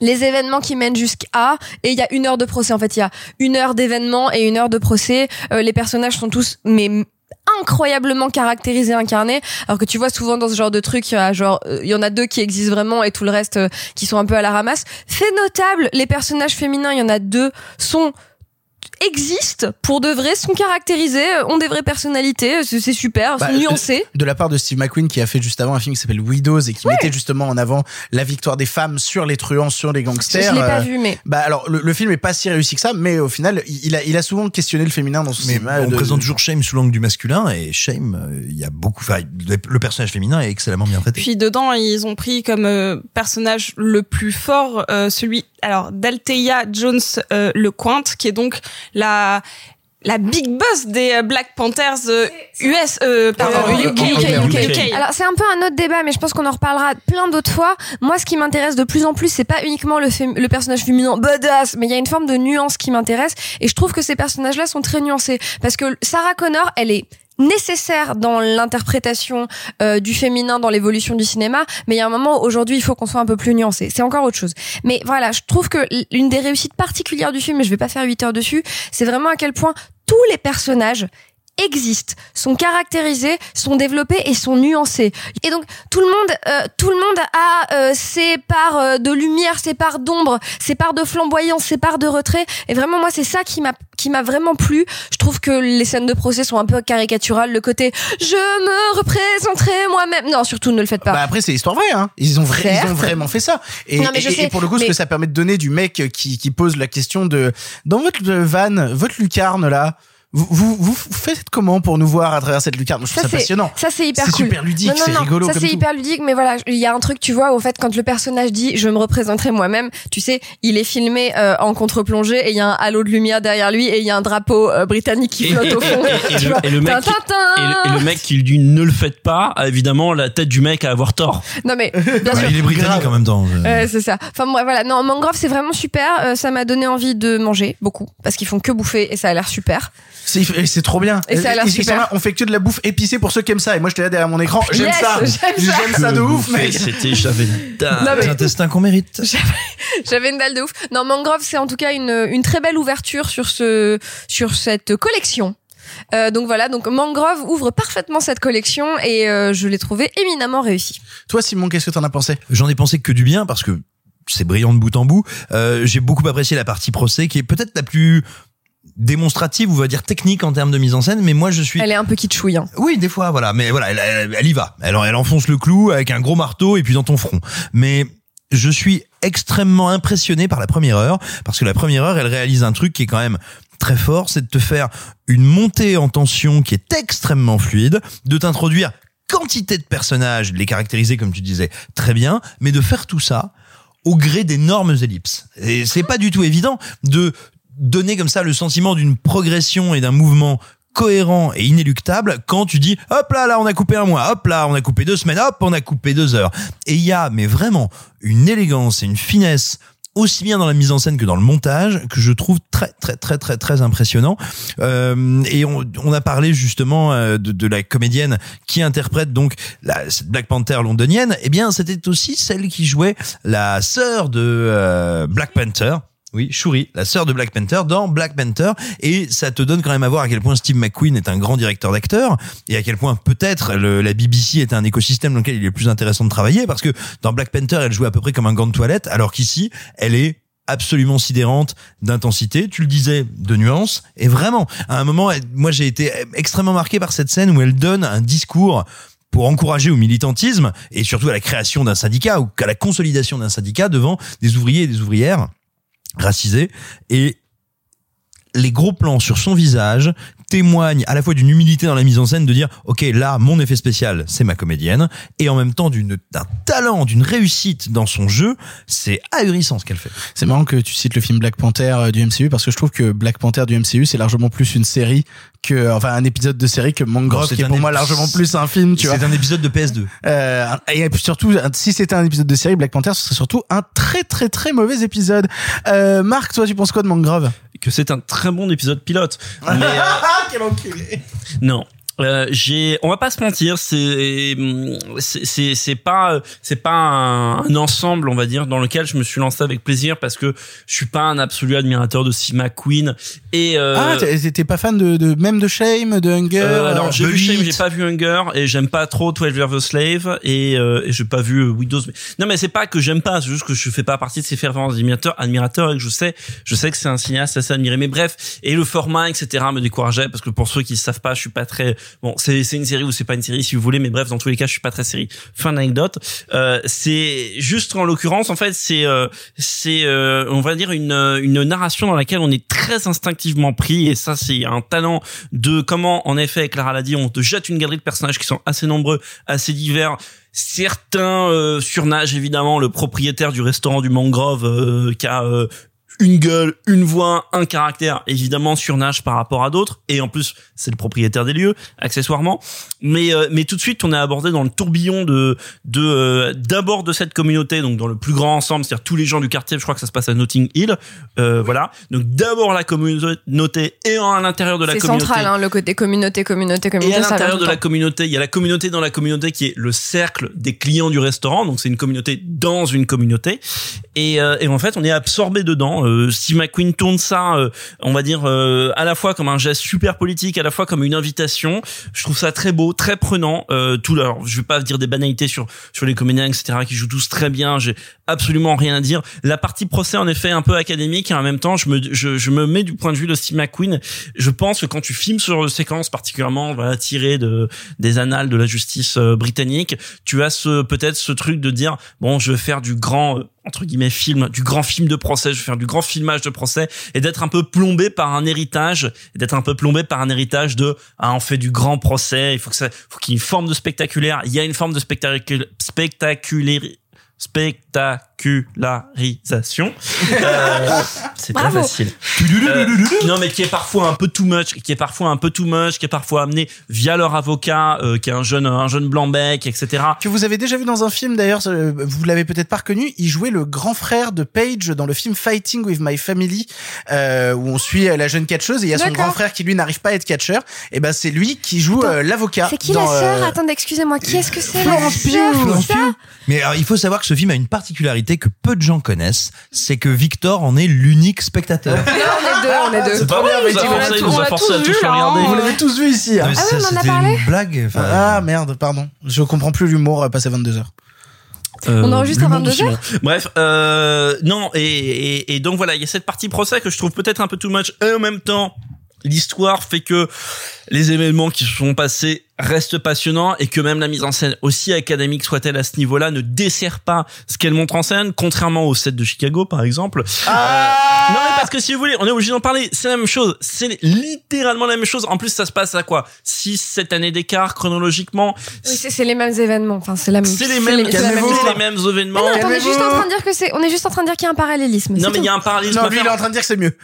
les événements qui mènent jusqu'à et il y a une heure de procès en fait il y a une heure d'événements et une heure de procès Euh, les personnages sont tous mais incroyablement caractérisés incarnés alors que tu vois souvent dans ce genre de truc il y a genre euh, il y en a deux qui existent vraiment et tout le reste euh, qui sont un peu à la ramasse fait notable les personnages féminins il y en a deux sont existent pour de vrai, sont caractérisés, euh, ont des vraies personnalités, c'est c'est super, Bah, sont nuancés. De la part de Steve McQueen qui a fait juste avant un film qui s'appelle Widows et qui mettait justement en avant la victoire des femmes sur les truands, sur les gangsters. Je l'ai pas euh, vu, mais- Bah alors le, le film est pas si réussi que ça, mais au final il a, il a souvent questionné le féminin dans son Mais cinéma. on de- présente toujours Shame sous l'angle du masculin et Shame, euh, il y a beaucoup. Enfin, le, le personnage féminin est excellemment bien traité. Puis dedans, ils ont pris comme euh, personnage le plus fort euh, celui alors d'Althea Jones euh, Lecointe, qui est donc la la big boss des euh, Black Panthers euh, US euh, pardon, Euh, UK, UK, UK. Alors c'est un peu un autre débat, mais je pense qu'on en reparlera plein d'autres fois. Moi, ce qui m'intéresse de plus en plus, c'est pas uniquement le, fém- le personnage féminin badass, mais il y a une forme de nuance qui m'intéresse, et je trouve que ces personnages-là sont très nuancés, parce que Sarah Connor, elle est nécessaire dans l'interprétation euh, du féminin dans l'évolution du cinéma mais il y a un moment aujourd'hui il faut qu'on soit un peu plus nuancé. C'est encore autre chose. Mais voilà je trouve que l'une des réussites particulières du film et je vais pas faire 8 heures dessus c'est vraiment à quel point tous les personnages existent, sont caractérisés, sont développés et sont nuancés. Et donc tout le monde, euh, tout le monde a euh, ses parts euh, de lumière, ses parts d'ombre, ses parts de flamboyance, ses parts de retrait. Et vraiment moi c'est ça qui m'a qui m'a vraiment plu. Je trouve que les scènes de procès sont un peu caricaturales. Le côté je me représenterai moi-même. Non surtout ne le faites pas. Bah après c'est l'histoire vraie hein. Ils ont vrai, ils ont Certes. vraiment fait ça. Et, Non, mais je et- sais, et pour le coup ce mais- que ça permet de donner du mec qui qui pose la question de dans votre van, votre lucarne là, vous, vous, vous faites comment pour nous voir à travers cette lucarne? Je trouve ça, c'est- passionnant. Ça c'est hyper C'est cool. super ludique, Non, non, c'est non, rigolo Ça c'est hyper ludique, mais voilà, il y a un truc, tu vois, au fait, quand le personnage dit je me représenterai moi-même, tu sais, il est filmé euh, en contre-plongée et il y a un halo de lumière derrière lui et il y a un drapeau euh, britannique qui flotte au [LAUGHS] fond. Et, le, mec, qui, Tintin et, le, et le mec qui lui dit ne le faites pas, a évidemment la tête du mec à avoir tort. Non mais bien sûr. il est britannique en même temps. je- Euh, c'est ça. Enfin bref, voilà. Non, Mangrove c'est vraiment super. Euh, ça m'a donné envie de manger beaucoup parce qu'ils font que bouffer et ça a l'air super. C'est trop bien. Et ça a Ils- sont là, on fait que de la bouffe épicée pour ceux qui aiment ça. Et moi, j'étais là derrière mon écran. J'aime Yes, ça. j'aime ça. J'aime ça de ouf, mec. C'était j'avais une [LAUGHS] dalle. Destin qu'on mérite. [LAUGHS] J'avais une dalle de ouf. Non, Mangrove, c'est en tout cas une, une très belle ouverture sur ce, sur cette collection. Euh, donc voilà, donc Mangrove ouvre parfaitement cette collection et euh, je l'ai trouvé éminemment réussi. Toi, Simon, qu'est-ce que t'en as pensé? J'en ai pensé que du bien parce que c'est brillant de bout en bout. Euh, J'ai beaucoup apprécié la partie procès qui est peut-être la plus démonstrative ou on va dire technique en termes de mise en scène mais moi je suis Elle est un peu kitschouille. hein. oui des fois voilà mais voilà elle, elle- elle y va elle, elle enfonce le clou avec un gros marteau et puis dans ton front mais je suis extrêmement impressionné par la première heure parce que la première heure elle réalise un truc qui est quand même très fort c'est de te faire une montée en tension qui est extrêmement fluide de t'introduire quantité de personnages de les caractériser comme tu disais très bien mais de faire tout ça au gré d'énormes ellipses. Et c'est pas du tout évident de donner comme ça le sentiment d'une progression et d'un mouvement cohérent et inéluctable quand tu dis hop là là on a coupé un mois hop là on a coupé deux semaines hop on a coupé deux heures. Et il y a mais vraiment une élégance et une finesse aussi bien dans la mise en scène que dans le montage que je trouve très très très très très impressionnant. Euh, et on, on a parlé justement euh, de, de la comédienne qui interprète donc la cette Black Panther londonienne. Et bien c'était aussi celle qui jouait la sœur de euh, Black Panther oui, Shuri, la sœur de Black Panther dans Black Panther, et ça te donne quand même à voir à quel point Steve McQueen est un grand directeur d'acteurs, et à quel point peut-être la BBC est un écosystème dans lequel il est plus intéressant de travailler, parce que dans Black Panther, elle jouait à peu près comme un gant de toilette, alors qu'ici, elle est absolument sidérante d'intensité, tu le disais, de nuances, et vraiment, à un moment, moi j'ai été extrêmement marqué par cette scène où elle donne un discours pour encourager au militantisme et surtout à la création d'un syndicat ou à la consolidation d'un syndicat devant des ouvriers et des ouvrières racisés et les gros plans sur son visage témoignent à la fois d'une humilité dans la mise en scène de dire ok là mon effet spécial c'est ma comédienne et en même temps d'une d'un talent d'une réussite dans son jeu c'est ahurissant ce qu'elle fait C'est marrant que tu cites le film Black Panther euh, du MCU parce que je trouve que Black Panther du MCU c'est largement plus une série que enfin un épisode de série que Mangrove c'est qui est pour moi largement plus un film tu vois. c'est un épisode de PS2 Euh, et puis surtout, si c'était un épisode de série, Black Panther, ce serait surtout un très très très mauvais épisode. Euh, Marc, toi, tu penses quoi de Mangrove? Que c'est un très bon épisode pilote. Mais, euh, [LAUGHS] Quel enculé Non. Euh, j'ai, on va pas se mentir, c'est, c'est, pas, c'est pas un, un ensemble, on va dire, dans lequel je me suis lancé avec plaisir parce que je suis pas un absolu admirateur de Steve McQueen et. Euh, Ah, t'es pas fan de, de même de Shame, de Hunger euh, alors j'ai de vu Shame, j'ai pas vu Hunger et j'aime pas trop 12 Years a Slave et, euh, et j'ai pas vu euh, Widows. Mais... Non mais c'est pas que j'aime pas, c'est juste que je fais pas partie de ces fervents admirateurs, admirateurs et que je sais, je sais que c'est un cinéaste assez admiré. Mais bref, et le format etc me décourageait parce que pour ceux qui savent pas, je suis pas très bon. C'est une série ou c'est pas une série si vous voulez, mais bref dans tous les cas je suis pas très série. Fin d'anecdote. Euh, c'est juste en l'occurrence en fait c'est euh, c'est euh, on va dire une une narration dans laquelle on est très instinctivement pris et ça c'est un talent de comment en effet Clara l'a dit on te jette une galerie de personnages qui sont assez nombreux assez divers certains euh, surnagent évidemment le propriétaire du restaurant du Mangrove euh, qui a euh, une gueule, une voix, un caractère, évidemment surnage par rapport à d'autres, et en plus c'est le propriétaire des lieux, accessoirement. Mais euh, mais tout de suite on est abordé dans le tourbillon de de euh, d'abord de cette communauté, donc dans le plus grand ensemble, c'est-à-dire tous les gens du quartier. Je crois que ça se passe à Notting Hill, euh, voilà. Donc d'abord la communauté et en- à l'intérieur de la C'est communauté. central, hein, le côté communauté, communauté, communauté. Et à l'intérieur de la communauté, il y a la communauté dans la communauté qui est le cercle des clients du restaurant. Donc c'est une communauté dans une communauté. Et, euh, et en fait, on est absorbé dedans. Euh, Steve McQueen tourne ça, euh, on va dire, euh, à la fois comme un geste super politique, à la fois comme une invitation. Je trouve ça très beau, très prenant. Euh, tout, alors, je vais pas dire des banalités sur sur les comédiens, etc., qui jouent tous très bien. Absolument rien à dire. La partie procès, en effet, un peu académique, et en même temps, je me je, je me mets du point de vue de Steve McQueen. Je pense que quand tu filmes sur séquence particulièrement voilà, tirée de des annales de la justice euh, britannique, tu as ce peut-être ce truc de dire bon, je vais faire du grand euh, entre guillemets film, du grand film de procès, je vais faire du grand filmage de procès et d'être un peu plombé par un héritage, d'être un peu plombé par un héritage de ah on fait du grand procès, il faut que ça faut qu'il y ait une forme de spectaculaire, il y a une forme de spectaculaire spectaculaire Speak där, spectacularisation. [LAUGHS] Euh, c'est très Bravo. facile. Euh, non, mais qui est parfois un peu too much, qui est parfois un peu too much, qui est parfois amené via leur avocat, euh, qui est un jeune, un jeune blanc bec, etc. Que vous avez déjà vu dans un film d'ailleurs, vous l'avez peut-être pas reconnu, il jouait le grand frère de Paige dans le film Fighting with My Family, euh, où on suit la jeune catcheuse et il y a son grand frère qui lui n'arrive pas à être catcheur. Et ben c'est lui qui joue euh, l'avocat. C'est qui dans, la sœur? Euh, Attendez, excusez-moi, qui est-ce que c'est? Florence Pugh. Mais alors, il faut savoir que ce film a une particularité que peu de gens connaissent, c'est que Victor en est l'unique spectateur. Non, on est deux, on est deux. C'est pas vrai, mais il nous a forcé, à tous regarder. Vous l'avez tous vu ici. hein. Ah oui, on en a c'était parlé une blague. Enfin, Ah merde, pardon. Je comprends plus l'humour euh, passé 22 heures. Euh, On enregistre à l'humour de 22 Simon. Bref, euh, non, et, et, et donc voilà, il y a cette partie procès que je trouve peut-être un peu too much. Et en même temps, l'histoire fait que les événements qui se sont passés restent passionnants et que même la mise en scène, aussi académique soit-elle à ce niveau-là, ne dessert pas ce qu'elle montre en scène, contrairement au set de Chicago, par exemple. Ah Euh, non, mais parce que si vous voulez, on est obligé d'en parler. C'est la même chose. C'est littéralement la même chose. En plus, ça se passe à quoi? 6, 7 années d'écart chronologiquement. Oui, c'est les mêmes événements. Enfin, c'est la même. C'est les mêmes, histoire. les mêmes événements. Mais non, attends, on est juste en train de dire que c'est. On est juste en train de dire qu'il y a un parallélisme. Non, mais il y a un parallélisme Non, lui il est en train de dire que c'est mieux.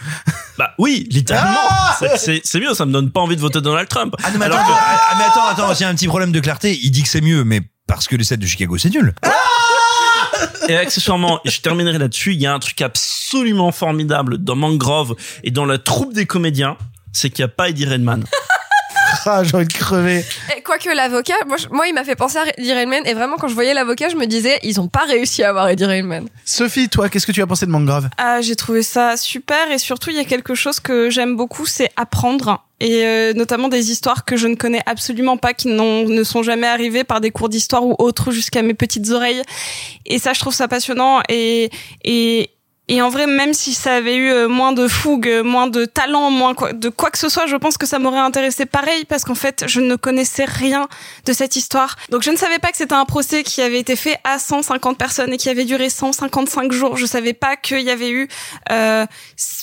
Bah oui, littéralement. Ah C'est- mieux, ça me donne pas envie de voter Donald Trump. Ah non, mais Alors que- ah, mais attends, attends, il y a un petit problème de clarté. Il dit que c'est mieux, mais parce que les sets de Chicago, c'est nul. Et accessoirement, et je terminerai là-dessus, il y a un truc absolument formidable dans Mangrove et dans la troupe des comédiens, c'est qu'il n'y a pas Eddie Redman. [LAUGHS] Ah, j'ai envie de crever. Et Quoique l'avocat, moi, je- moi, il m'a fait penser à Eddie Redmayne. Et vraiment, quand je voyais l'avocat, je me disais, ils ont pas réussi à avoir Eddie Redmayne. Sophie, toi, qu'est-ce que tu as pensé de Mangrove? Ah, j'ai trouvé ça super et surtout il y a quelque chose que j'aime beaucoup, c'est apprendre et euh, notamment des histoires que je ne connais absolument pas, qui ne sont jamais arrivées par des cours d'histoire ou autres jusqu'à mes petites oreilles. Et ça, je trouve ça passionnant et et et en vrai, même si ça avait eu euh, moins de fougue, euh, moins de talent, moins de quoi que ce soit, je pense que ça m'aurait intéressé pareil parce qu'en fait, je ne connaissais rien de cette histoire. Donc, je ne savais pas que c'était un procès qui avait été fait à 150 personnes et qui avait duré 155 jours. Je savais pas qu'il y avait eu euh,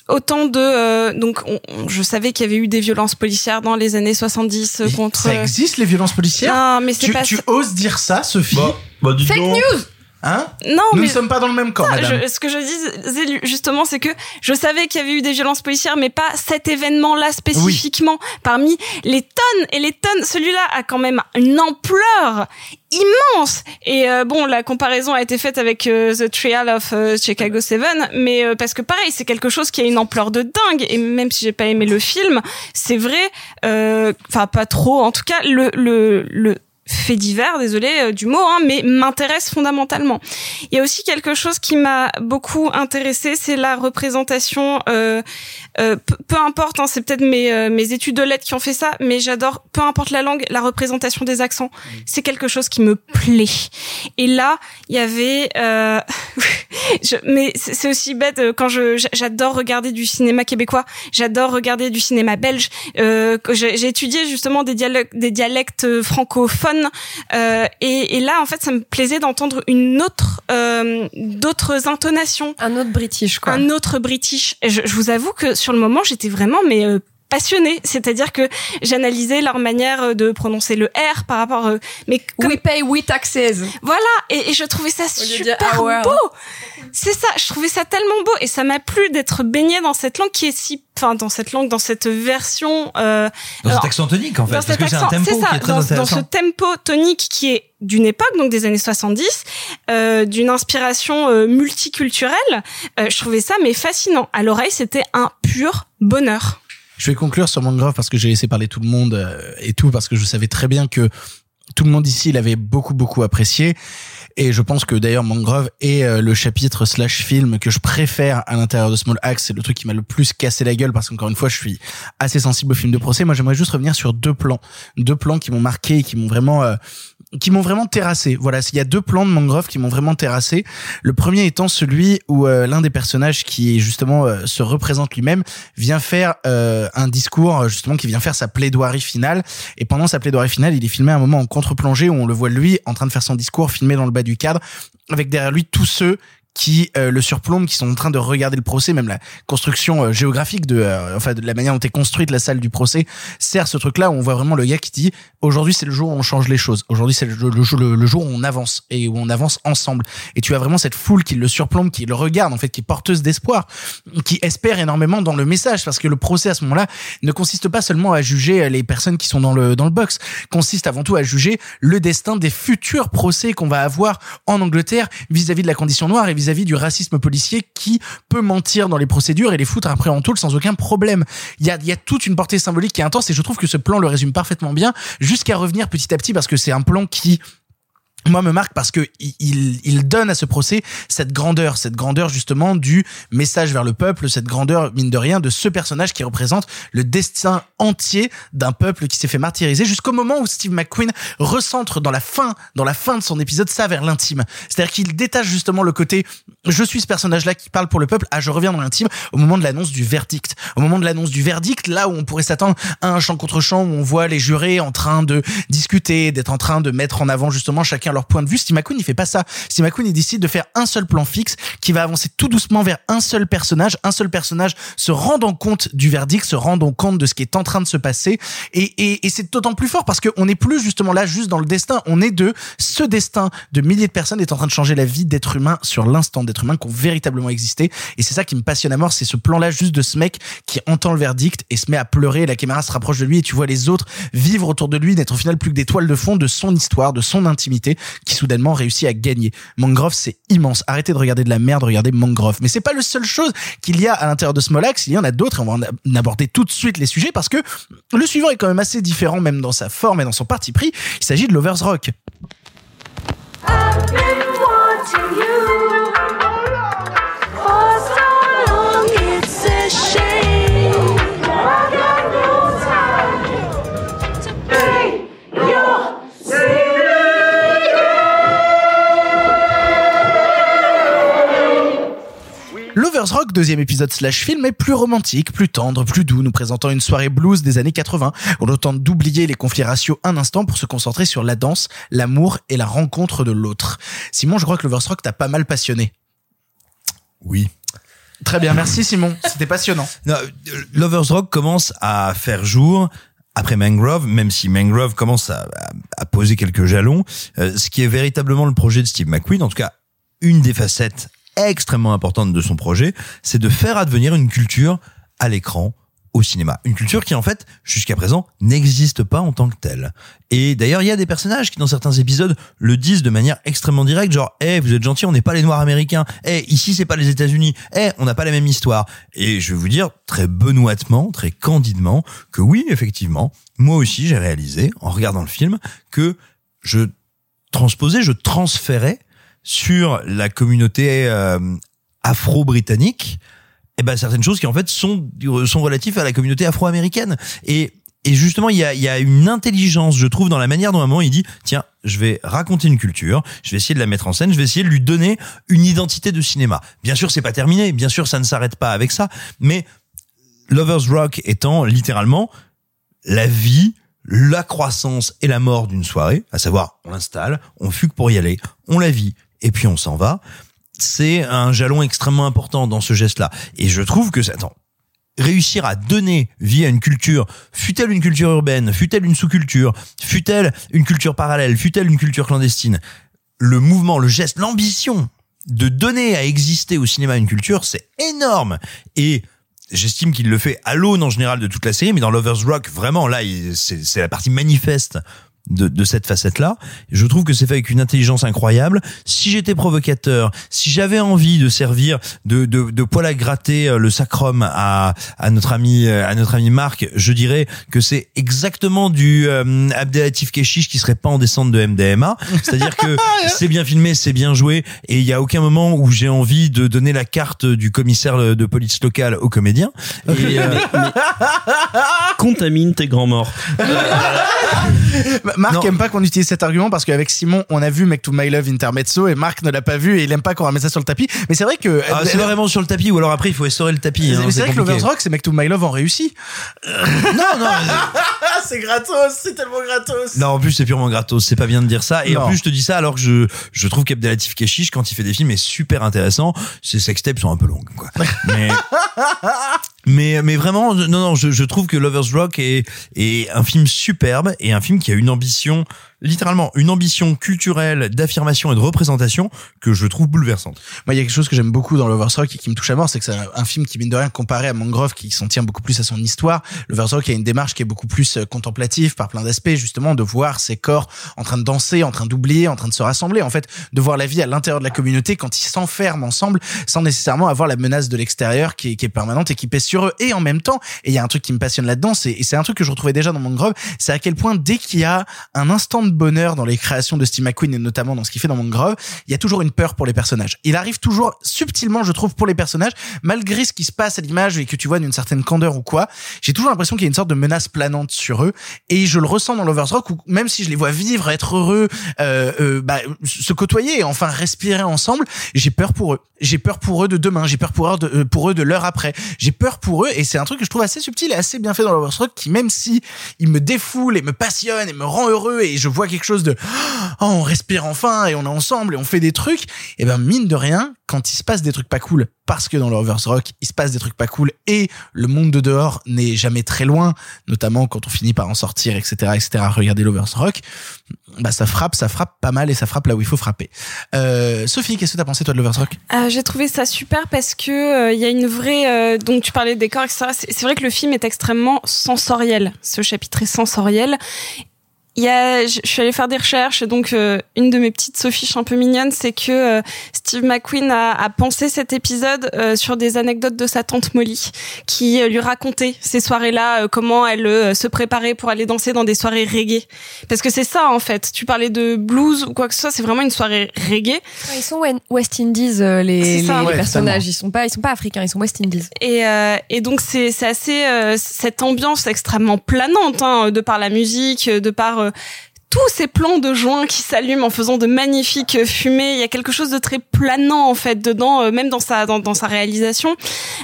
autant de. euh, donc, on- on- je savais qu'il y avait eu des violences policières dans les années 70 euh, contre. Ça existe les violences policières? Non, mais c'est tu, pas. tu oses dire ça, Sophie? Bah, dis Fake donc. news Hein Non, Nous mais ne sommes pas dans le même camp, Ça, madame. je- ce que je disais justement, c'est que je savais qu'il y avait eu des violences policières, mais pas cet événement-là spécifiquement. Parmi les tonnes et les tonnes, celui-là a quand même une ampleur immense. Et euh, bon, la comparaison a été faite avec euh, The Trial of euh, Chicago 7, mais euh, parce que pareil, c'est quelque chose qui a une ampleur de dingue. Et même si j'ai pas aimé le film, c'est vrai, euh, enfin pas trop. En tout cas, le le le fait divers, désolé euh, du mot, hein, mais m'intéresse fondamentalement. Il y a aussi quelque chose qui m'a beaucoup intéressé, c'est la représentation. Euh, euh, peu, importe, hein, c'est peut-être mes, euh, mes études de lettres qui ont fait ça, mais j'adore, peu importe la langue, la représentation des accents. C'est quelque chose qui me plaît. Et là, il y avait, euh, [LAUGHS] je, mais c'est aussi bête euh, quand je j'a- j'adore regarder du cinéma québécois, j'adore regarder du cinéma belge. Euh, j'ai étudié justement des dialectes, des dialectes euh, euh, et, et là en fait ça me plaisait d'entendre une autre, euh, d'autres intonations, Un autre British, quoi. un autre British. Et je, je vous avoue que sur le moment j'étais vraiment mais euh, passionnée, c'est-à-dire que j'analysais leur manière de prononcer le R par rapport, euh, mais comme- We pay, we taxes. voilà, et, et je trouvais ça super beau. C'est ça, je trouvais ça tellement beau et ça m'a plu d'être baignée dans cette langue qui est si, enfin dans cette langue, dans cette version. Euh, Dans alors, cet accent tonique, en fait. dans Parce que c'est un tempo c'est ça, qui est très dans, dans ce tempo tonique qui est d'une époque, donc des années 70, euh, d'une inspiration euh, multiculturelle. Euh, je trouvais ça mais fascinant. À l'oreille, c'était un pur bonheur. Je vais conclure sur Mangrove parce que j'ai laissé parler tout le monde euh, et tout parce que je savais très bien que tout le monde ici l'avait beaucoup beaucoup apprécié. Et je pense que d'ailleurs Mangrove est euh, le chapitre slash film que je préfère à l'intérieur de Small Axe. C'est le truc qui m'a le plus cassé la gueule parce qu'encore une fois je suis assez sensible au film de procès. Moi j'aimerais juste revenir sur deux plans. Deux plans qui m'ont marqué et qui m'ont vraiment euh, qui m'ont vraiment terrassé. Voilà, il y a deux plans de Mangrove qui m'ont vraiment terrassé. Le premier étant celui où euh, l'un des personnages qui justement euh, se représente lui-même vient faire euh, un discours justement qui vient faire sa plaidoirie finale et pendant sa plaidoirie finale, il est filmé à un moment en contre-plongée où on le voit lui en train de faire son discours filmé dans le bas du cadre avec derrière lui tous ceux qui euh, le surplombent, qui sont en train de regarder le procès, même la construction euh, géographique de, euh, enfin, de la manière dont est construite la salle du procès, sert ce truc-là. Où on voit vraiment le gars qui dit aujourd'hui c'est le jour où on change les choses, aujourd'hui c'est le, le, le, jour où on avance et où on avance ensemble. Et tu as vraiment cette foule qui le surplombe, qui le regarde en fait, qui est porteuse d'espoir, qui espère énormément dans le message, parce que le procès à ce moment-là ne consiste pas seulement à juger les personnes qui sont dans le dans le box, consiste avant tout à juger le destin des futurs procès qu'on va avoir en Angleterre vis-à-vis de la condition noire et vis-à-vis du racisme policier qui peut mentir dans les procédures et les foutre après en taule sans aucun problème. Il y a, il y a toute une portée symbolique qui est intense et je trouve que ce plan le résume parfaitement bien jusqu'à revenir petit à petit parce que c'est un plan qui moi me marque parce que il, il, donne à ce procès cette grandeur, cette grandeur justement du message vers le peuple, cette grandeur mine de rien de ce personnage qui représente le destin entier d'un peuple qui s'est fait martyriser jusqu'au moment où Steve McQueen recentre dans la fin, dans la fin de son épisode ça vers l'intime. C'est-à-dire qu'il détache justement le côté je suis ce personnage-là qui parle pour le peuple, ah je reviens dans l'intime au moment de l'annonce du verdict. Au moment de l'annonce du verdict, là où on pourrait s'attendre à un champ contre champ où on voit les jurés en train de discuter, d'être en train de mettre en avant justement chacun leur point de vue. Steve McQueen, il fait pas ça. Steve McQueen, il décide de faire un seul plan fixe qui va avancer tout doucement vers un seul personnage, un seul personnage se rendant compte du verdict, se rendant compte de ce qui est en train de se passer. Et, et, et c'est d'autant plus fort parce qu'on n'est plus justement là juste dans le destin, on est de ce destin de milliers de personnes est en train de changer la vie d'êtres humains sur l'instant d'êtres humains qui ont véritablement existé. Et c'est ça qui me passionne à mort, c'est ce plan-là juste de ce mec qui entend le verdict et se met à pleurer, la caméra se rapproche de lui et tu vois les autres vivre autour de lui, n'être au final plus que des toiles de fond de son histoire, de son intimité, qui soudainement réussit à gagner. Mangrove, c'est immense. Arrêtez de regarder de la merde, regardez Mangrove. Mais c'est pas le seule chose qu'il y a à l'intérieur de Smolax, il y en a d'autres on va en aborder tout de suite les sujets parce que le suivant est quand même assez différent même dans sa forme et dans son parti pris. Il s'agit de Lovers Rock. Lovers Rock, deuxième épisode slash film, est plus romantique, plus tendre, plus doux, nous présentant une soirée blues des années 80. On a tente d'oublier les conflits raciaux un instant pour se concentrer sur la danse, l'amour et la rencontre de l'autre. Simon, je crois que Lovers Rock t'a pas mal passionné. Oui. Très bien, merci Simon, c'était passionnant. [LAUGHS] Non, euh, Lovers Rock commence à faire jour après Mangrove, même si Mangrove commence à, à- à poser quelques jalons, euh, ce qui est véritablement le projet de Steve McQueen, en tout cas une des facettes extrêmement importantes de son projet, c'est de faire advenir une culture à l'écran au cinéma. Une culture qui, en fait, jusqu'à présent, n'existe pas en tant que telle. Et d'ailleurs, il y a des personnages qui, dans certains épisodes, le disent de manière extrêmement directe, genre, eh, vous êtes gentils, on n'est pas les Noirs américains. Eh, ici, c'est pas les États-Unis. Eh, on n'a pas la même histoire. Et je vais vous dire, très benoîtement, très candidement, que oui, effectivement, moi aussi, j'ai réalisé, en regardant le film, que je transposais, je transférais sur la communauté euh, afro-britannique eh ben certaines choses qui en fait sont sont relatives à la communauté afro-américaine et et justement, il y a, il y a une intelligence, je trouve, dans la manière dont un moment il dit, tiens, je vais raconter une culture, je vais essayer de la mettre en scène, je vais essayer de lui donner une identité de cinéma. Bien sûr, c'est pas terminé, bien sûr, ça ne s'arrête pas avec ça, mais Lovers Rock étant littéralement la vie, la croissance et la mort d'une soirée, à savoir, on l'installe, on fugue pour y aller, on la vit, et puis on s'en va. C'est un jalon extrêmement important dans ce geste-là. Et je trouve que, attends, réussir à donner vie à une culture, fut-elle une culture urbaine, fut-elle une sous-culture, fut-elle une culture parallèle, fut-elle une culture clandestine, le mouvement, le geste, l'ambition de donner à exister au cinéma une culture, c'est énorme. Et j'estime qu'il le fait à l'aune en général de toute la série, mais dans Lovers Rock, vraiment, là, c'est la partie manifeste de, de cette facette-là. Je trouve que c'est fait avec une intelligence incroyable. Si j'étais provocateur, si j'avais envie de servir de, de, de poil à gratter euh, le sacrum à, à notre ami euh, à notre ami Marc, je dirais que c'est exactement du euh, Abdelatif Keshish qui serait pas en descente de MDMA. C'est-à-dire que [LAUGHS] c'est bien filmé, c'est bien joué, et il y a aucun moment où j'ai envie de donner la carte du commissaire de police locale au comédien. Et, [LAUGHS] euh, Contamine tes grands morts. [LAUGHS] Marc aime pas qu'on utilise cet argument parce qu'avec Simon, on a vu Make to My Love Intermezzo et Marc ne l'a pas vu et il aime pas qu'on ramène ça sur le tapis. Mais c'est vrai que. ah, c'est vraiment sur le tapis, ou alors après il faut essorer le tapis. hein, c'est vrai que compliqué. Lovers Rock, c'est Make to My Love en réussi. [LAUGHS] Non, non. [LAUGHS] c'est gratos, c'est tellement gratos. Non, en plus c'est purement gratos, c'est pas bien de dire ça. Et Non. en plus je te dis ça alors que je je trouve qu'Abdelatif Keshish quand il fait des films est super intéressant. Ses sextapes sont un peu longues quoi. Mais [LAUGHS] mais mais vraiment non non je, je trouve que Lovers Rock est est un film superbe et un film qui a une ambition ambition littéralement une ambition culturelle d'affirmation et de représentation que je trouve bouleversante. Moi, il y a quelque chose que j'aime beaucoup dans Lovers Rock et qui me touche à mort, c'est que c'est un- film qui, mine de rien, comparé à Mangrove, qui s'en tient beaucoup plus à son histoire. Lovers Rock a une démarche qui est beaucoup plus euh, contemplative par plein d'aspects, justement, de voir ces corps en train de danser, en train d'oublier, en train de se rassembler. En fait, de voir la vie à l'intérieur de la communauté quand ils s'enferment ensemble sans nécessairement avoir la menace de l'extérieur qui qui est permanente et qui pèse sur eux. Et en même temps, et il y a un truc qui me passionne là-dedans, et c'est un truc que je retrouvais déjà dans Mangrove, c'est à quel point dès qu'il y a un instant de bonheur dans les créations de Steve McQueen et notamment dans ce qu'il fait dans Mangrove, il y a toujours une peur pour les personnages. Il arrive toujours subtilement, je trouve, pour les personnages, malgré ce qui se passe à l'image et que tu vois d'une certaine candeur ou quoi, j'ai toujours l'impression qu'il y a une sorte de menace planante sur eux et je le ressens dans Lovers Rock où même si je les vois vivre, être heureux, euh, euh, bah, se côtoyer et enfin respirer ensemble, j'ai peur pour eux. J'ai peur pour eux de demain, j'ai peur pour eux de, euh, pour eux de l'heure après. J'ai peur pour eux et c'est un truc que je trouve assez subtil et assez bien fait dans Lovers Rock qui même si il me défoule et me passionne et me rend heureux et je vois quelque chose de oh, on respire enfin et on est ensemble et on fait des trucs, et ben mine de rien, quand il se passe des trucs pas cool, parce que dans Lovers Rock, il se passe des trucs pas cool et le monde de dehors n'est jamais très loin, notamment quand on finit par en sortir, etc., etc. Regardez Lovers Rock, bah ça frappe, ça frappe pas mal et ça frappe là où il faut frapper. Euh, Sophie, qu'est-ce que t'as pensé toi de Lovers Rock? Ah, j'ai trouvé ça super parce que euh, il y a une vraie euh, donc tu parlais de décor etc. C'est vrai que le film est extrêmement sensoriel. Ce chapitre est sensoriel. Il y a, je je suis allée faire des recherches et donc euh, une de mes petites sophiches un peu mignonnes, c'est que euh, Steve McQueen a, a pensé cet épisode euh, sur des anecdotes de sa tante Molly, qui euh, lui racontait ces soirées-là, euh, comment elle euh, se préparait pour aller danser dans des soirées reggae. Parce que c'est ça en fait. Tu parlais de blues ou quoi que ce soit, c'est vraiment une soirée reggae. Ils sont West Indies euh, les, les Ouais, personnages. Ils sont pas ils sont pas africains, ils sont West Indies. Et, euh, et donc c'est c'est assez euh, cette ambiance extrêmement planante hein, de par la musique, de par euh, tous ces plans de joints qui s'allument en faisant de magnifiques fumées. Il y a quelque chose de très planant en fait dedans, euh, même dans sa dans, sa réalisation.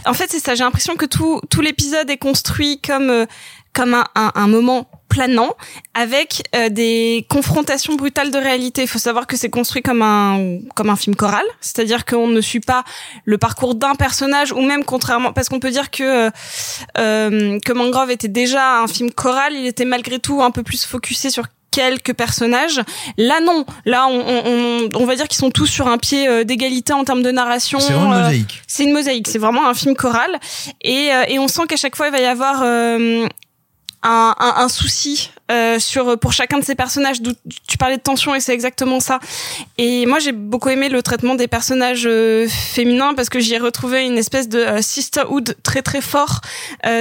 En fait, c'est ça. J'ai l'impression que tout tout l'épisode est construit comme euh, comme un, un moment planant avec euh, des confrontations brutales de réalité. Il faut savoir que c'est construit comme un comme un film choral, c'est-à-dire qu'on ne suit pas le parcours d'un personnage ou même contrairement parce qu'on peut dire que euh, euh, que Mangrove était déjà un film choral, il était malgré tout un peu plus focusé sur quelques personnages. Là non, là on, on, on- va dire qu'ils sont tous sur un pied euh, d'égalité en termes de narration. C'est vraiment une Euh, mosaïque. c'est une mosaïque, c'est vraiment un film choral et, et on sent qu'à chaque fois il va y avoir euh, un, un, un souci euh, sur pour chacun de ces personnages. Tu parlais de tension et c'est exactement ça. Et moi j'ai beaucoup aimé le traitement des personnages euh, féminins parce que j'y ai retrouvé une espèce de euh, sisterhood très très fort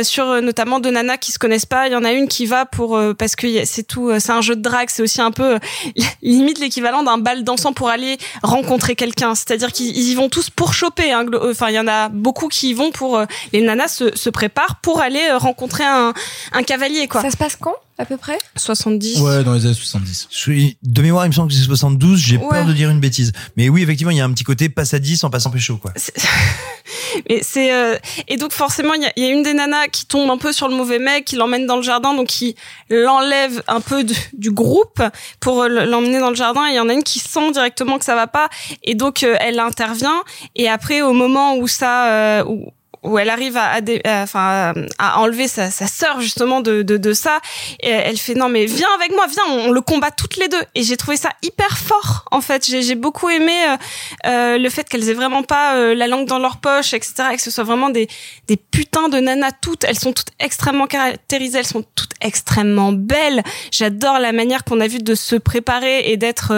sur notamment deux nanas qui se connaissent pas. Il y en a une qui va pour parce que c'est tout, c'est un jeu de drague, c'est aussi un peu [LAUGHS] limite l'équivalent d'un bal dansant pour aller rencontrer quelqu'un. C'est-à-dire qu'ils ils y vont tous pour choper. hein. Enfin il y en a beaucoup qui y vont pour les nanas se, se préparent pour aller rencontrer un, un cavalier quoi. Ça se passe quand? À peu près? 70. Ouais, dans les années 70. Je suis, de mémoire, il me semble que c'est 72. J'ai Ouais. peur de dire une bêtise. Mais oui, effectivement, il y a un petit côté passe à 10 en passant pécho, quoi. Et [LAUGHS] c'est euh, et donc forcément il y a, il y a une des nanas qui tombe un peu sur le mauvais mec, qui l'emmène dans le jardin, donc qui l'enlève un peu de- du groupe pour euh, l'emmener dans le jardin. Et il y en a une qui sent directement que ça va pas, et donc euh, elle intervient. Et après au moment où ça euh, où où elle arrive à, enlever sa, sa sœur justement de, ça. Elle fait non mais viens avec moi, viens, on, le combat toutes les deux. Et j'ai trouvé ça hyper fort en fait. J'ai beaucoup aimé euh, euh, le fait qu'elles aient vraiment pas euh, la langue dans leur poche, etc. Et que ce soit vraiment des, putains de nanas toutes. Elles sont toutes extrêmement caractérisées, elles sont toutes extrêmement belles. J'adore la manière qu'on a vu de se préparer et d'être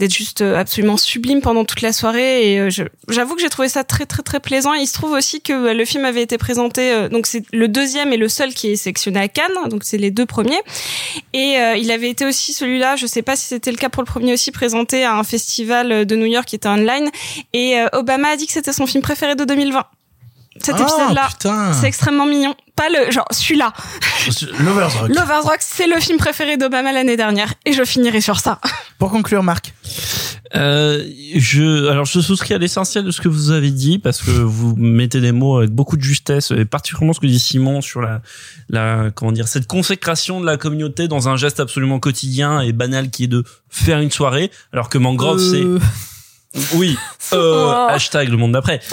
juste absolument sublime pendant toute la soirée. Et j'avoue que j'ai trouvé ça très très très plaisant. Il se trouve aussi que euh, le film avait été présenté, euh, donc c'est le deuxième et le seul qui est sélectionné à Cannes, donc c'est les deux premiers. Et euh, il avait été aussi celui-là, je sais pas si c'était le cas pour le premier aussi, présenté à un festival de New York qui était online. Et Obama a dit que c'était son film préféré de 2020. Cet Ah, épisode-là, c'est extrêmement mignon. Pas le genre celui-là. Lovers Rock. Lovers Rock, c'est le film préféré d'Obama l'année dernière, et je finirai sur ça. [LAUGHS] Pour conclure, Marc. Euh, je, alors je souscris à l'essentiel de ce que vous avez dit parce que vous mettez des mots avec beaucoup de justesse et particulièrement ce que dit Simon sur la, la, comment dire, cette consécration de la communauté dans un geste absolument quotidien et banal qui est de faire une soirée, alors que Mangrove Euh. c'est, oui, [LAUGHS] euh, Oh. hashtag le monde d'après. [LAUGHS]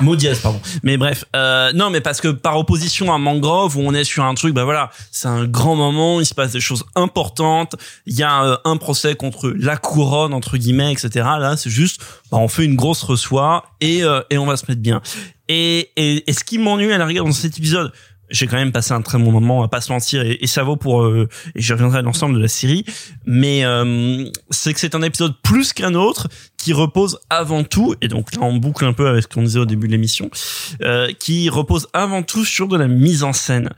Mot dièse, pardon. Mais bref, euh, non, mais parce que par opposition à Mangrove, où on est sur un truc, bah voilà, c'est un grand moment, il se passe des choses importantes, il y a euh, un procès contre la couronne, entre guillemets, etc. Là, c'est juste, bah, on fait une grosse reçoit et, euh, et on va se mettre bien. Et, et, et ce qui m'ennuie à la rigueur dans cet épisode, j'ai quand même passé un très bon moment, on va pas se mentir, et, ça vaut pour, euh, et je reviendrai à l'ensemble de la série, mais euh, c'est que c'est un épisode plus qu'un autre qui repose avant tout, et donc là on boucle un peu avec ce qu'on disait au début de l'émission, euh, qui repose avant tout sur de la mise en scène.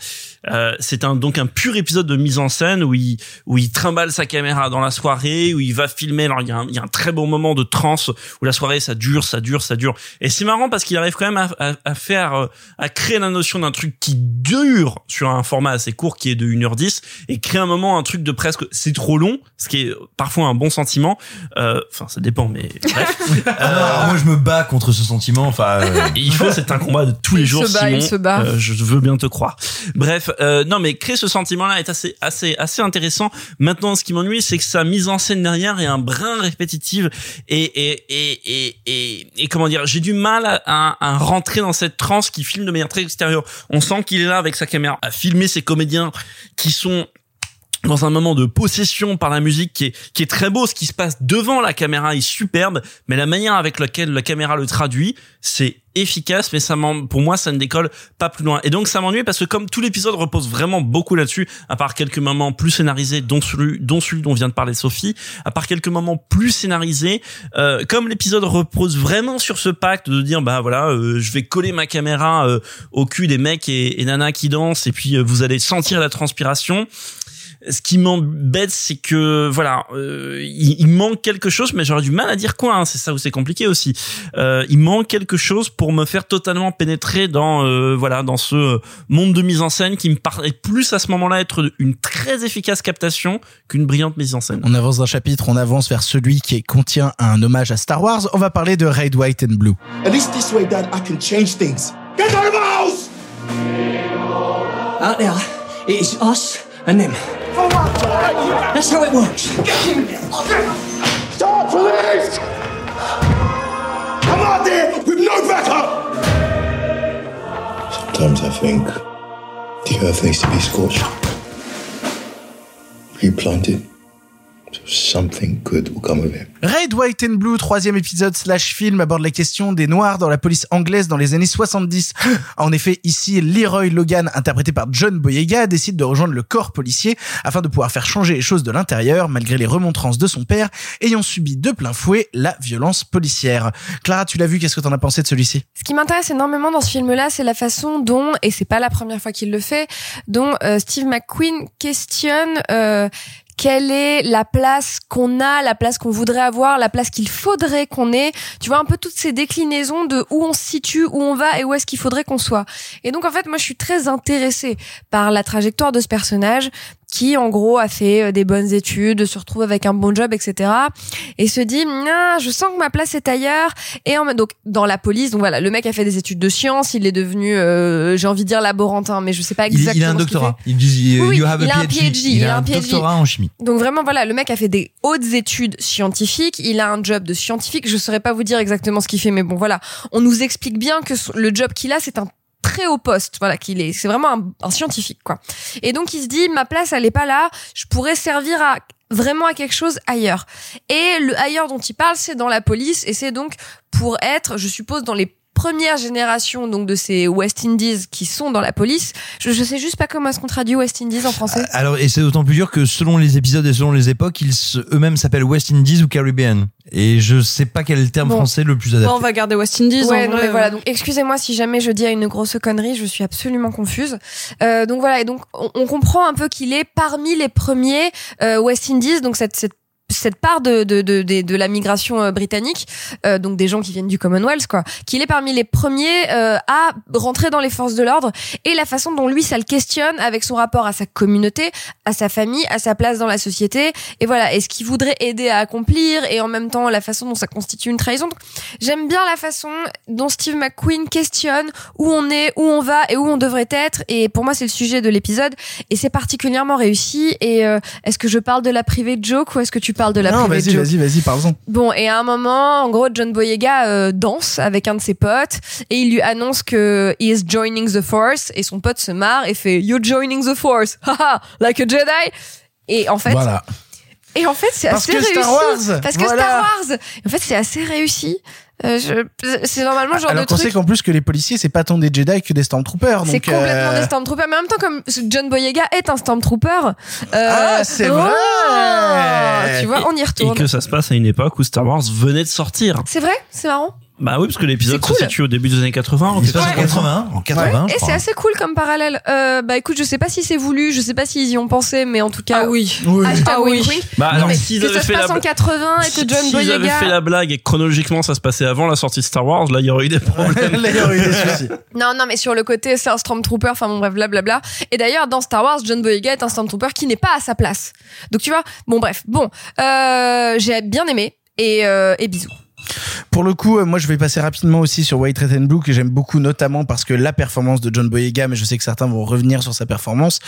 Euh, c'est un donc un pur épisode de mise en scène où il où il trimballe sa caméra dans la soirée où il va filmer alors il y a un, il y a un très bon moment de transe où la soirée ça dure ça dure ça dure et c'est marrant parce qu'il arrive quand même à, à, à faire euh, à créer la notion d'un truc qui dure sur un format assez court qui est de 1h10 et créer un moment un truc de presque c'est trop long ce qui est parfois un bon sentiment Euh, enfin ça dépend mais bref [LAUGHS] Alors, moi, je me bats contre ce sentiment. Enfin, euh, et [LAUGHS] il faut, c'est un combat de tous les Il jours, se bat, Simon. il se bat. Euh, je veux bien te croire. Bref, euh, non, mais créer ce sentiment-là est assez, assez, assez intéressant. Maintenant, ce qui m'ennuie, c'est que sa mise en scène derrière est un brin répétitive et et et et et, et comment dire, j'ai du mal à, à, à rentrer dans cette transe qui filme de manière très extérieure. On sent qu'il est là avec sa caméra à filmer ses comédiens qui sont dans un moment de possession par la musique qui est, qui est très beau. Ce qui se passe devant la caméra est superbe, mais la manière avec laquelle la caméra le traduit, c'est efficace, mais ça pour moi, ça ne décolle pas plus loin. Et donc, ça m'ennuie parce que comme tout l'épisode repose vraiment beaucoup là-dessus, à part quelques moments plus scénarisés, dont celui, dont celui dont vient de parler Sophie, à part quelques moments plus scénarisés, euh, comme l'épisode repose vraiment sur ce pacte de dire, bah voilà, euh, je vais coller ma caméra euh, au cul des mecs et, et nanas qui dansent, et puis euh, vous allez sentir la transpiration ce qui m'embête, c'est que voilà, euh, il, il manque quelque chose, mais j'aurais du mal à dire quoi. hein, c'est ça où c'est compliqué aussi. Euh, il manque quelque chose pour me faire totalement pénétrer dans euh, voilà dans ce monde de mise en scène qui me paraît plus à ce moment-là être une très efficace captation qu'une brillante mise en scène. On avance d'un chapitre, on avance vers celui qui contient un hommage à Star Wars. On va parler de Red, White and Blue. At least this way, Dad, I can change things. Get out of my house! Out there, it is us and them. That's how it works. Stop, police! I'm out there with no backup! Sometimes I think the earth needs to be scorched, replanted, so something good will come of it. Red, White and Blue, troisième épisode slash film, aborde la question des Noirs dans la police anglaise dans les années 70. [GASPS] En effet, ici, Leroy Logan, interprété par John Boyega, décide de rejoindre le corps policier afin de pouvoir faire changer les choses de l'intérieur, malgré les remontrances de son père, ayant subi de plein fouet la violence policière. Clara, tu l'as vu, qu'est-ce que t'en as pensé de celui-ci? Ce qui m'intéresse énormément dans ce film-là, c'est la façon dont, et c'est pas la première fois qu'il le fait, dont euh, Steve McQueen questionne euh, quelle est la place qu'on a, la place qu'on voudrait avoir, la place qu'il faudrait qu'on ait. Tu vois un peu toutes ces déclinaisons de où on se situe, où on va et où est-ce qu'il faudrait qu'on soit. Et donc en fait, moi je suis très intéressée par la trajectoire de ce personnage qui en gros a fait euh, des bonnes études, se retrouve avec un bon job, etc. Et se dit, non, je sens que ma place est ailleurs. Et en, donc dans la police, donc voilà, le mec a fait des études de sciences, il est devenu, euh, j'ai envie de dire laborantin, mais je sais pas exactement. il a un doctorat. Il dit Oui, oui, you have il a a un PhD. Il il a a un PhD. doctorat en chimie. Donc vraiment voilà, le mec a fait des hautes études scientifiques, il a un job de scientifique, je saurais pas vous dire exactement ce qu'il fait mais bon voilà, on nous explique bien que le job qu'il a c'est un très haut poste, voilà qu'il est, c'est vraiment un, scientifique quoi. Et donc il se dit ma place elle est pas là, je pourrais servir à vraiment à quelque chose ailleurs. Et le ailleurs dont il parle c'est dans la police et c'est donc pour être, je suppose dans les premières générations donc de ces West Indies qui sont dans la police. Je, je sais juste pas comment est-ce qu'on traduit West Indies en français. Alors, et c'est d'autant plus dur que selon les épisodes et selon les époques, ils eux-mêmes s'appellent West Indies ou Caribbean. Et je sais pas quel est le terme Bon. français le plus Bon, adapté. on va garder West Indies. Ouais, en non, vrai, mais voilà. euh. Donc, excusez-moi si jamais je dis à une grosse connerie, je suis absolument confuse. Euh, donc voilà. Et donc, on, on comprend un peu qu'il est parmi les premiers euh, West Indies. Donc cette, cette cette part de de de de, de la migration euh, britannique, euh, donc des gens qui viennent du Commonwealth, quoi, qu'il est parmi les premiers euh, à rentrer dans les forces de l'ordre et la façon dont lui ça le questionne avec son rapport à sa communauté, à sa famille, à sa place dans la société, et voilà, et ce qu'il voudrait aider à accomplir, et en même temps la façon dont ça constitue une trahison. J'aime bien la façon dont Steve McQueen questionne où on est, où on va et où on devrait être, et pour moi c'est le sujet de l'épisode, et c'est particulièrement réussi. Et euh, est-ce que je parle de la private joke ou est-ce que tu parles de la Non, vas-y, vas-y, vas-y, parle-en. Bon, et à un moment, en gros, John Boyega euh, danse avec un de ses potes et il lui annonce que he is joining the Force et son pote se marre et fait You're joining the Force, [LAUGHS] haha, like a Jedi. Et en fait, Voilà. et en fait, c'est Parce assez que réussi. Star Wars, Parce que voilà. Star Wars. En fait, c'est assez réussi. Euh, je- c'est normalement le genre Alors de qu'on truc. sait qu'en plus que les policiers, c'est pas tant des Jedi que des Stormtroopers. C'est complètement euh, des Stormtroopers, mais en même temps, comme John Boyega est un Stormtrooper. euh, Ah, c'est oh, vrai Tu vois, on y Et retourne. que ça se passe à une époque où Star Wars venait de sortir. C'est vrai, c'est marrant. Bah oui, parce que l'épisode C'est cool. se situe au début des années 80. Il se passe en 80, en 80, je Et c'est assez cool comme parallèle. Euh, bah écoute, je sais pas si c'est voulu, je sais pas s'ils y ont pensé, mais en tout cas, Ah oui. Hashtag Ah oui. wink. Bah, Non, alors, mais s'ils que avaient ça se fait passe la en bla- 80 et que John S'ils avaient Boyega. fait la blague et chronologiquement ça se passait avant la sortie de Star Wars, là il y aurait eu des problèmes. [LAUGHS] Là, il y aurait eu des soucis. Non, non, mais sur le côté, c'est un Stormtrooper, enfin bon, bref, blablabla. Et d'ailleurs, dans Star Wars, John Boyega est un Stormtrooper qui n'est pas à sa place. Donc tu vois, bon, bref, bon, euh, j'ai bien aimé et, euh, et bisous. Pour le coup, euh, moi, je vais passer rapidement aussi sur White Red and Blue que j'aime beaucoup, notamment parce que la performance de John Boyega, mais je sais que certains vont revenir sur sa performance.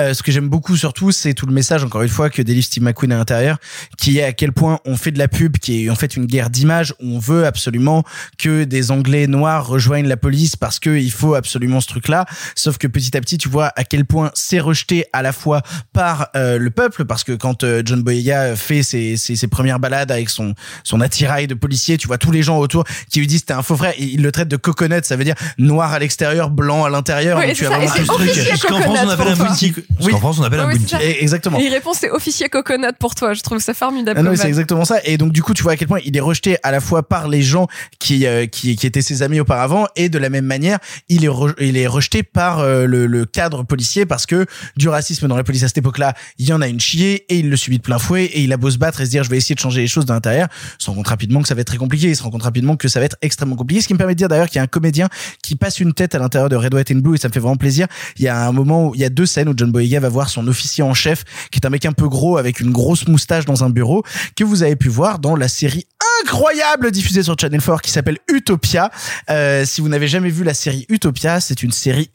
Euh, ce que j'aime beaucoup surtout, c'est tout le message, encore une fois, que délivre Steve McQueen à l'intérieur, qui est à quel point on fait de la pub, qui est en fait une guerre d'image. où On veut absolument que des Anglais noirs rejoignent la police parce que il faut absolument ce truc-là. Sauf que petit à petit, tu vois à quel point c'est rejeté à la fois par euh, le peuple, parce que quand John Boyega fait ses, ses, premières balades avec son son attirail de tu vois tous les gens autour qui lui disent t'es un faux frère, il le traite de coconut, ça veut dire noir à l'extérieur, blanc à l'intérieur. Oui, tu as ça, vraiment ce truc. qu'en France, on appelle un bounty. Parce qu'en France, on appelle un Oui, oui, exactement. Et il répond c'est officier coconut pour toi. Je trouve ça formidable. Ah non, c'est exactement ça. Et donc du coup, tu vois à quel point il est rejeté à la fois par les gens qui euh, qui, qui étaient ses amis auparavant, et de la même manière, il est re- il est rejeté par euh, le, le cadre policier parce que du racisme dans la police à cette époque-là, il y en a une chier et il le subit de plein fouet et il a beau se battre et se dire je vais essayer de changer les choses de l'intérieur, rend compte rapidement que ça va être très compliqué. Il se rend compte rapidement que ça va être extrêmement compliqué. Ce qui me permet de dire d'ailleurs qu'il y a un comédien qui passe une tête à l'intérieur de Red White and Blue et ça me fait vraiment plaisir. Il y a un moment où il y a deux scènes où John Boyega va voir son officier en chef qui est un mec un peu gros avec une grosse moustache dans un bureau que vous avez pu voir dans la série incroyable diffusée sur Channel 4 qui s'appelle Utopia. Euh, si vous n'avez jamais vu la série Utopia, c'est une série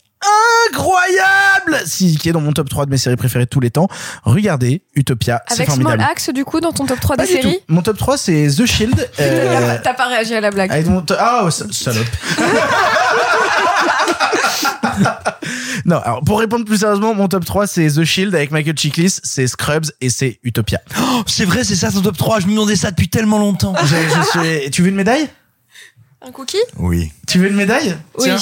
incroyable si, qui est dans mon top 3 de mes séries préférées de tous les temps. Regardez Utopia, c'est Avec Small formidable. Axe, du coup, dans ton top 3 Pas des du tout. séries. Mon top 3 c'est The Shield. [LAUGHS] euh, T'as pas- T'as pas réagi à la blague. avec mon to- Ah, oh, sa- salope. [LAUGHS] non, alors pour répondre plus sérieusement, mon top 3 c'est The Shield avec Michael Chiklis, c'est Scrubs et c'est Utopia. Oh, c'est vrai, c'est ça ton top 3. Je me demandais ça depuis tellement longtemps. Je suis- Tu veux une médaille? Un cookie? Oui. Tu veux une médaille? Oui. Tiens.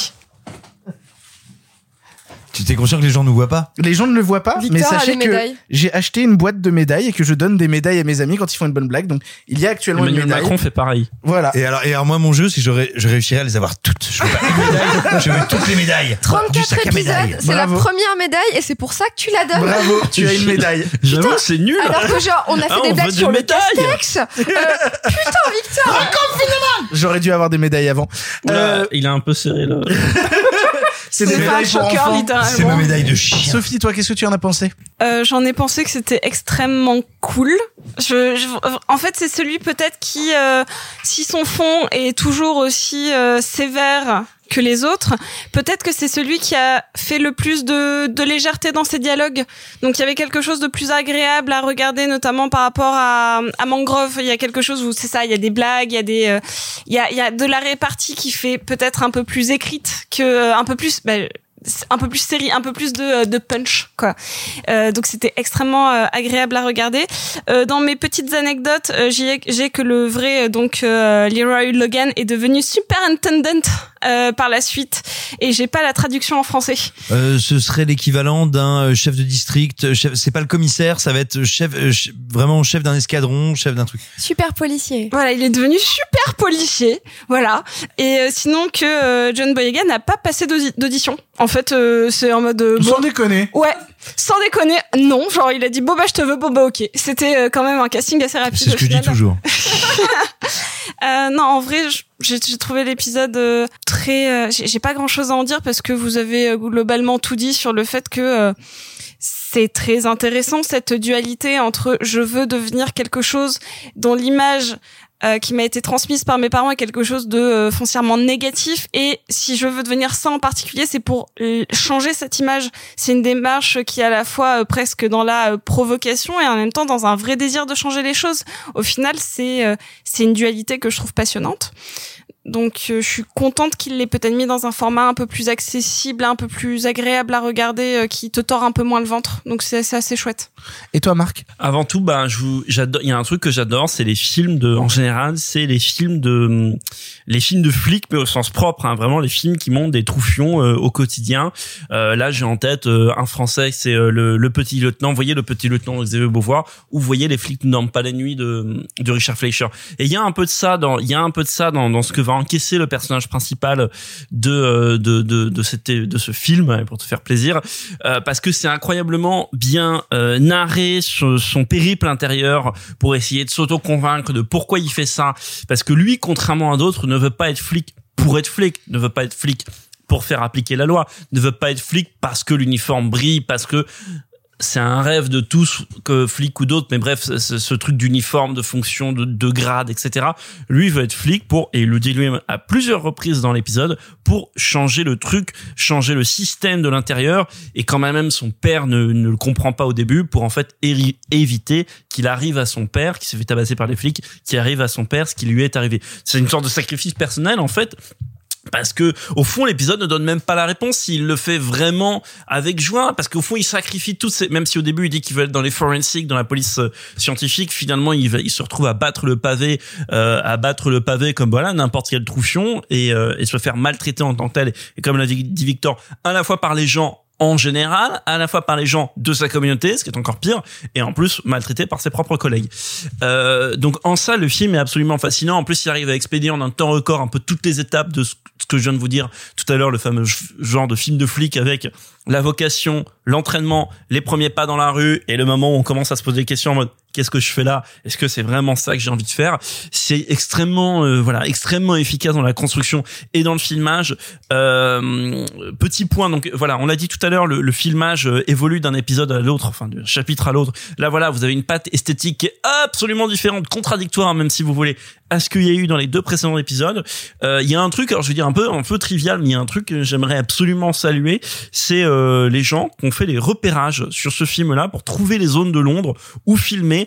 Tu t'es conscient que les gens ne voient pas Les gens ne le voient pas, Victor mais a sachez des que j'ai acheté une boîte de médailles et que je donne des médailles à mes amis quand ils font une bonne blague. Donc il y a actuellement Emmanuel une médaille. Macron fait pareil. Voilà. Et alors, et alors moi, mon jeu, si j'aurais, je réussirais à les avoir toutes. Je veux pas une médaille, [LAUGHS] je veux toutes les médailles. Du 34 sac à médailles. épisodes, c'est la première médaille et c'est pour ça que tu la donnes. Bravo, tu as une médaille. [LAUGHS] J'avoue que c'est nul. Alors que genre, on a fait Ah, des on blagues sur des le médailles. Castex. Euh, putain, Victor. J'aurais dû avoir des médailles avant. Oula, Euh, il a un peu serré là. [LAUGHS] c'est des C'est pas médailles un pour choqueur, enfants. littéralement. C'est ma médaille de chien. Sophie, toi, qu'est-ce que tu en as pensé? Euh, J'en ai pensé que c'était extrêmement cool. Je, je- en fait, c'est celui peut-être qui, euh, si son fond est toujours aussi euh, sévère que les autres, peut-être que c'est celui qui a fait le plus de, de légèreté dans ses dialogues. Donc il y avait quelque chose de plus agréable à regarder, notamment par rapport à, à Mangrove. Il y a quelque chose où c'est ça, il y a des blagues, il y a des, euh, il y a, il y a de la répartie qui fait peut-être un peu plus écrite que euh, un peu plus. bah, un peu plus série, un peu plus de, de punch, quoi. Euh, donc c'était extrêmement euh, agréable à regarder. Euh, dans mes petites anecdotes, euh, j'ai que le vrai euh, donc euh, Leroy Logan est devenu superintendent euh, par la suite et j'ai pas la traduction en français. Euh, ce serait l'équivalent d'un euh, chef de district. euh, Chef, c'est pas le commissaire, ça va être chef, euh, ch- vraiment chef d'un escadron, chef d'un truc. Super policier. Voilà, il est devenu super policier. Voilà. Et euh, sinon que euh, John Boyega n'a pas passé d'audi- d'audition. En fait, euh, c'est en mode euh, Sans bon- déconner. Ouais, sans déconner, non. Genre, il a dit bon bah je te veux, bon bah ok. C'était euh, quand même un casting assez rapide. C'est ce que je dis toujours. [LAUGHS] [LAUGHS] Euh, non, en vrai, j'ai trouvé l'épisode euh, très. euh, j'ai pas grand chose à en dire parce que vous avez globalement tout dit sur le fait que c'est très intéressant cette dualité entre je veux devenir quelque chose dont l'image euh, qui m'a été transmise par mes parents est quelque chose de euh, foncièrement négatif. Et si je veux devenir ça en particulier c'est pour euh, changer cette image. C'est une démarche qui est à la fois euh, presque dans la provocation et en même temps dans un vrai désir de changer les choses. Au final c'est c'est une dualité que je trouve passionnante donc euh, je suis contente qu'il l'ait peut-être mis dans un format un peu plus accessible, un peu plus agréable à regarder, euh, qui te tord un peu moins le ventre. Donc c'est assez chouette. Et toi, Marc? Avant tout, bah, j'adore. Il y a un truc que j'adore, c'est les films de, en général, c'est les films de, les films de flics, mais au sens propre. Hein, vraiment, les films qui montrent des troufions euh, au quotidien. Euh, là, j'ai en tête euh, un français, c'est euh, le, le petit lieutenant. Vous voyez le petit lieutenant de Xavier Beauvoir, ou vous voyez les flics ne dorment pas la nuit de, de Richard Fleischer. Et il y a un peu de ça dans, il y a un peu de ça dans, dans ce que va encaisser le personnage principal de, euh, de, de, de, ce film, pour te faire plaisir, euh, parce que c'est incroyablement bien euh, narré son périple intérieur pour essayer de s'auto-convaincre de pourquoi il fait ça. Parce que lui, contrairement à d'autres, ne veut pas être flic pour être flic, ne veut pas être flic pour faire appliquer la loi, ne veut pas être flic parce que l'uniforme brille, parce que c'est un rêve de tous, que flic ou d'autres, mais bref, ce, truc d'uniforme, de fonction, de, de grade, etc. Lui veut être flic pour, et il le dit lui-même à plusieurs reprises dans l'épisode, pour changer le truc, changer le système de l'intérieur, et quand même son père ne, ne le comprend pas au début, pour en fait éviter qu'il arrive à son père, qui s'est fait tabasser par les flics, qui arrive à son père ce qui lui est arrivé. C'est une sorte de sacrifice personnel en fait, parce que au fond l'épisode ne donne même pas la réponse. S'il le fait vraiment avec joie. Parce qu'au fond il sacrifie toutes même si au début il dit qu'il veut être dans les forensics dans la police euh, scientifique finalement il va il se retrouve à battre le pavé euh, à battre le pavé comme voilà n'importe quel troufion et, euh, et se faire maltraiter en tant que tel. Et comme l'a dit Victor à la fois par les gens en général, à la fois par les gens de sa communauté, ce qui est encore pire, et en plus maltraité par ses propres collègues. Euh, donc en ça, le film est absolument fascinant. En plus, il arrive à expédier en un temps record un peu toutes les étapes de ce que je viens de vous dire tout à l'heure, le fameux genre de film de flic avec la vocation, l'entraînement, les premiers pas dans la rue et le moment où on commence à se poser des questions en mode qu'est-ce que je fais là? Est-ce que c'est vraiment ça que j'ai envie de faire? C'est extrêmement euh, voilà extrêmement efficace dans la construction et dans le filmage. Euh, petit point donc voilà, on l'a dit tout à l'heure, le, filmage euh, évolue d'un épisode à l'autre, enfin d'un chapitre à l'autre. Là voilà, vous avez une patte esthétique qui est absolument différente, contradictoire même si vous voulez à ce qu'il y a eu dans les deux précédents épisodes. Il y a un truc, alors je veux dire un peu un peu trivial, mais il y a un truc que j'aimerais absolument saluer, c'est les gens qui ont fait les repérages sur ce film-là pour trouver les zones de Londres où filmer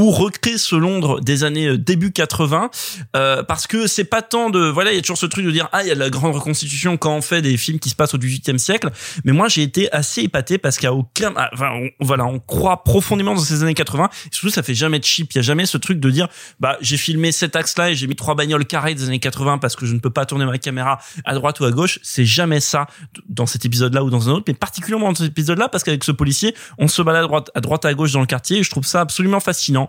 ou recréer ce Londres des années euh, début 80 euh, parce que c'est pas tant de voilà il y a toujours ce truc de dire ah il y a la grande reconstitution quand on fait des films qui se passent au 18e siècle. Mais moi j'ai été assez épaté parce qu'à aucun ah, enfin on, voilà on croit profondément dans ces années 80 et surtout ça fait jamais de cheap il y a jamais ce truc de dire bah j'ai filmé cet axe là et j'ai mis trois bagnoles carrées des années 80 parce que je ne peux pas tourner ma caméra à droite ou à gauche. C'est jamais ça dans cet épisode là ou dans un autre mais particulièrement dans cet épisode là parce qu'avec ce policier on se balade à droite à droite à gauche dans le quartier. Et je trouve ça absolument fascinant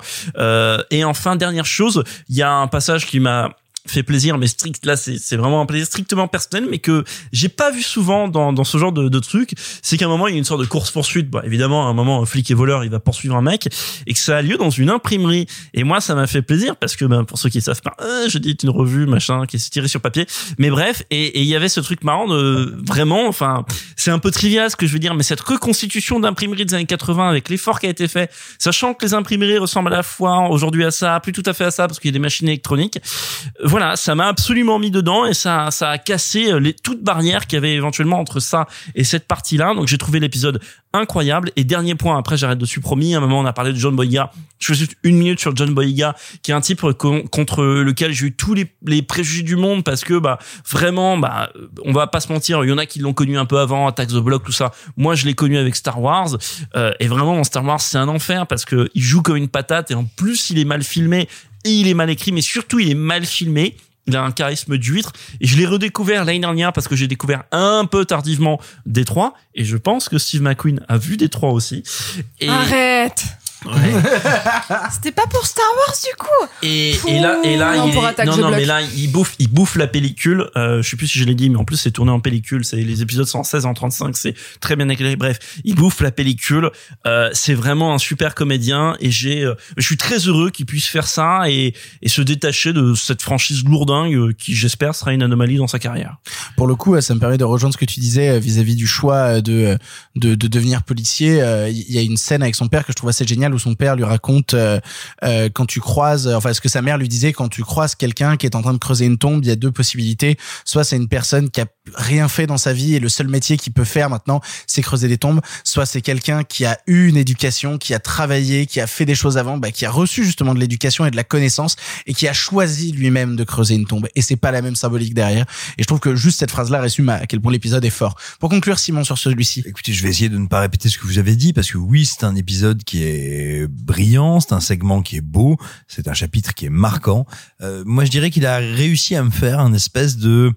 et enfin, dernière chose, il y a un passage qui m'a fait plaisir mais strict là c'est vraiment un plaisir strictement personnel mais que j'ai pas vu souvent dans dans ce genre de, de truc. C'est qu'à un moment il y a une sorte de course poursuite bon évidemment à un moment un flic et voleur il va poursuivre un mec et que ça a lieu dans une imprimerie. Et moi ça m'a fait plaisir parce que ben, pour ceux qui savent pas euh, je dis une revue machin qui est tirée sur papier. Mais bref et et il y avait ce truc marrant de vraiment enfin c'est un peu trivial ce que je veux dire mais cette reconstitution d'imprimerie des années 80 avec l'effort qui a été fait sachant que les imprimeries ressemblent à la fois aujourd'hui à ça plus tout à fait à ça parce qu'il y a des machines électroniques voilà, ça m'a absolument mis dedans et ça, ça a cassé les toutes barrières qu'il y avait éventuellement entre ça et cette partie-là. Donc j'ai trouvé l'épisode incroyable. Et dernier point, après j'arrête dessus promis. À un moment on a parlé de John Boyega. Je fais juste une minute sur John Boyega, qui est un type con- contre lequel j'ai eu tous les, les préjugés du monde parce que bah vraiment, bah on va pas se mentir, il y en a qui l'ont connu un peu avant, Attack the Block, tout ça. Moi je l'ai connu avec Star Wars Euh, et vraiment dans Star Wars c'est un enfer parce que il joue comme une patate et en plus il est mal filmé il est mal écrit, mais surtout il est mal filmé. Il a un charisme d'huître et je l'ai redécouvert l'année dernière parce que j'ai découvert un peu tardivement Détroit et je pense que Steve McQueen a vu Détroit aussi. Arrête [LAUGHS] C'était pas pour Star Wars du coup. Et, et là, et là, Non, il pour est- Attack non, the non, Block. mais là, il bouffe, il bouffe la pellicule. Euh, je sais plus si je l'ai dit, mais en plus, c'est tourné en pellicule. C'est les épisodes 116 en 35, c'est très bien éclairé. Bref, il bouffe la pellicule. Euh, c'est vraiment un super comédien et j'ai, euh, je suis très heureux qu'il puisse faire ça et, et se détacher de cette franchise lourdingue euh, qui, j'espère, sera une anomalie dans sa carrière. Pour le coup, euh, ça me permet de rejoindre ce que tu disais euh, vis-à-vis du choix de, de de devenir policier. Il y a une scène avec son père que je trouve assez géniale où son père lui raconte euh, euh, quand tu croises, euh, enfin ce que sa mère lui disait quand tu croises quelqu'un qui est en train de creuser une tombe, il y a deux possibilités. Soit c'est une personne qui a rien fait dans sa vie et le seul métier qu'il peut faire maintenant, c'est creuser des tombes. Soit c'est quelqu'un qui a eu une éducation, qui a travaillé, qui a fait des choses avant, bah, qui a reçu justement de l'éducation et de la connaissance et qui a choisi lui-même de creuser une tombe. Et c'est pas la même symbolique derrière. Et je trouve que juste cette phrase-là résume à quel point l'épisode est fort. Pour conclure, Simon, sur celui-ci. Écoutez, je vais essayer de ne pas répéter ce que vous avez dit parce que oui, c'est un épisode qui est brillant, c'est un segment qui est beau, c'est un chapitre qui est marquant. Euh, moi, je dirais qu'il a réussi à me faire un espèce de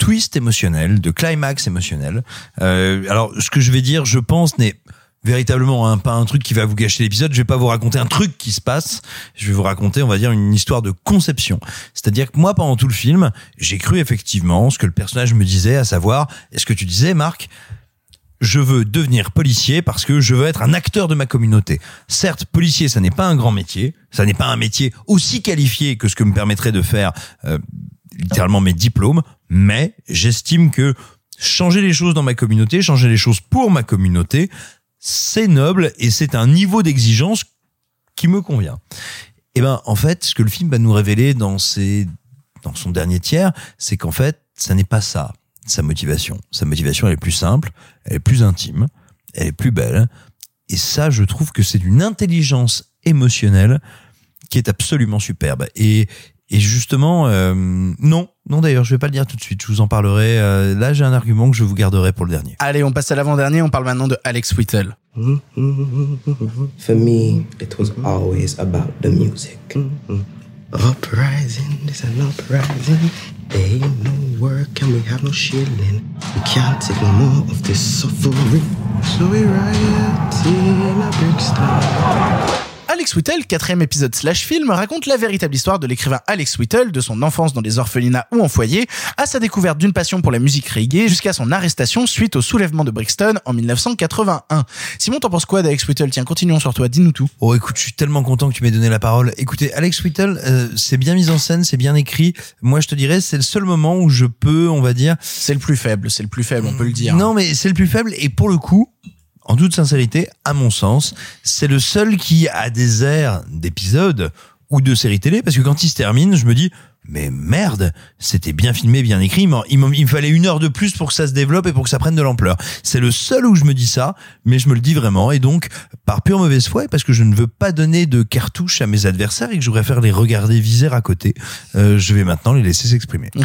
twist émotionnel, de climax émotionnel. Euh, alors, ce que je vais dire, je pense, n'est véritablement pas un truc qui va vous gâcher l'épisode. Je vais pas vous raconter un truc qui se passe. Je vais vous raconter, on va dire, une histoire de conception. C'est-à-dire que moi, pendant tout le film, j'ai cru effectivement ce que le personnage me disait, à savoir, est-ce que tu disais, Marc, je veux devenir policier parce que je veux être un acteur de ma communauté. Certes, policier, ça n'est pas un grand métier, ça n'est pas un métier aussi qualifié que ce que me permettrait de faire euh, littéralement mes diplômes, mais j'estime que changer les choses dans ma communauté, changer les choses pour ma communauté, c'est noble et c'est un niveau d'exigence qui me convient. Et ben, en fait, ce que le film va nous révéler dans ses, dans son dernier tiers, c'est qu'en fait, ça n'est pas ça, sa motivation. Sa motivation, elle est plus simple, elle est plus intime, elle est plus belle. Et ça, je trouve que c'est d'une intelligence émotionnelle qui est absolument superbe. Et, et justement, euh, non, non d'ailleurs, je vais pas le dire tout de suite. Je vous en parlerai. euh, là, j'ai un argument que je vous garderai pour le dernier. Allez, on passe à l'avant-dernier. On parle maintenant de Alex Whittle. For me, it was always about the music. Uprising, this an uprising. There ain't no work and we have no shilling. We can't take no more of this suffering. So we riot in a Brixton. Alex Whittle, quatrième épisode slash film, raconte la véritable histoire de l'écrivain Alex Whittle, de son enfance dans des orphelinats ou en foyer, à sa découverte d'une passion pour la musique reggae, jusqu'à son arrestation suite au soulèvement de Brixton en 1981. Simon, t'en penses quoi d'Alex Whittle? Tiens, continuons sur toi, dis-nous tout. Oh, écoute, je suis tellement content que tu m'aies donné la parole. Écoutez, Alex Whittle, euh, c'est bien mis en scène, c'est bien écrit. Moi, je te dirais, c'est le seul moment où je peux, on va dire. C'est le plus faible, c'est le plus faible, on peut le dire. Non, mais c'est le plus faible. Et pour le coup, en toute sincérité, à mon sens, c'est le seul qui a des airs d'épisode ou de série télé, parce que quand il se termine, je me dis, mais merde, c'était bien filmé, bien écrit, il, me fallait une heure de plus pour que ça se développe et pour que ça prenne de l'ampleur. C'est le seul où je me dis ça, mais je me le dis vraiment, et donc, par pure mauvaise foi, et parce que je ne veux pas donner de cartouches à mes adversaires et que je préfère les regarder viser à côté, euh, je vais maintenant les laisser s'exprimer. [LAUGHS]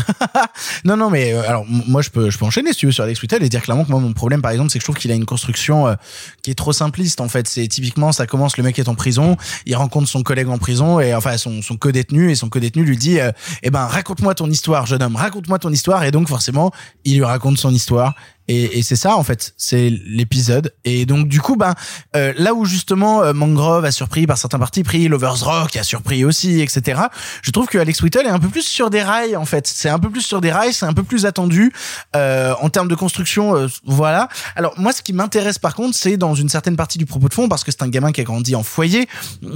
Non, non, mais euh, alors moi je peux, je peux enchaîner si tu veux sur Alex Whittle et dire clairement que moi mon problème par exemple c'est que je trouve qu'il a une construction euh, qui est trop simpliste en fait. C'est typiquement ça commence le mec est en prison, il rencontre son collègue en prison et enfin son son co-détenu et son co-détenu lui dit euh, eh ben raconte-moi ton histoire jeune homme, raconte-moi ton histoire. Et donc forcément il lui raconte son histoire et, et c'est ça en fait, c'est l'épisode. Et donc du coup, ben euh, là où justement euh, Mangrove a surpris par certains partis pris, Lovers Rock a surpris aussi, etc. Je trouve que Alex Whittle est un peu plus sur des rails en fait. C'est un peu plus sur des rails, c'est un peu plus attendu euh, en termes de construction. euh, voilà. Alors moi, ce qui m'intéresse par contre, c'est dans une certaine partie du propos de fond parce que c'est un gamin qui a grandi en foyer,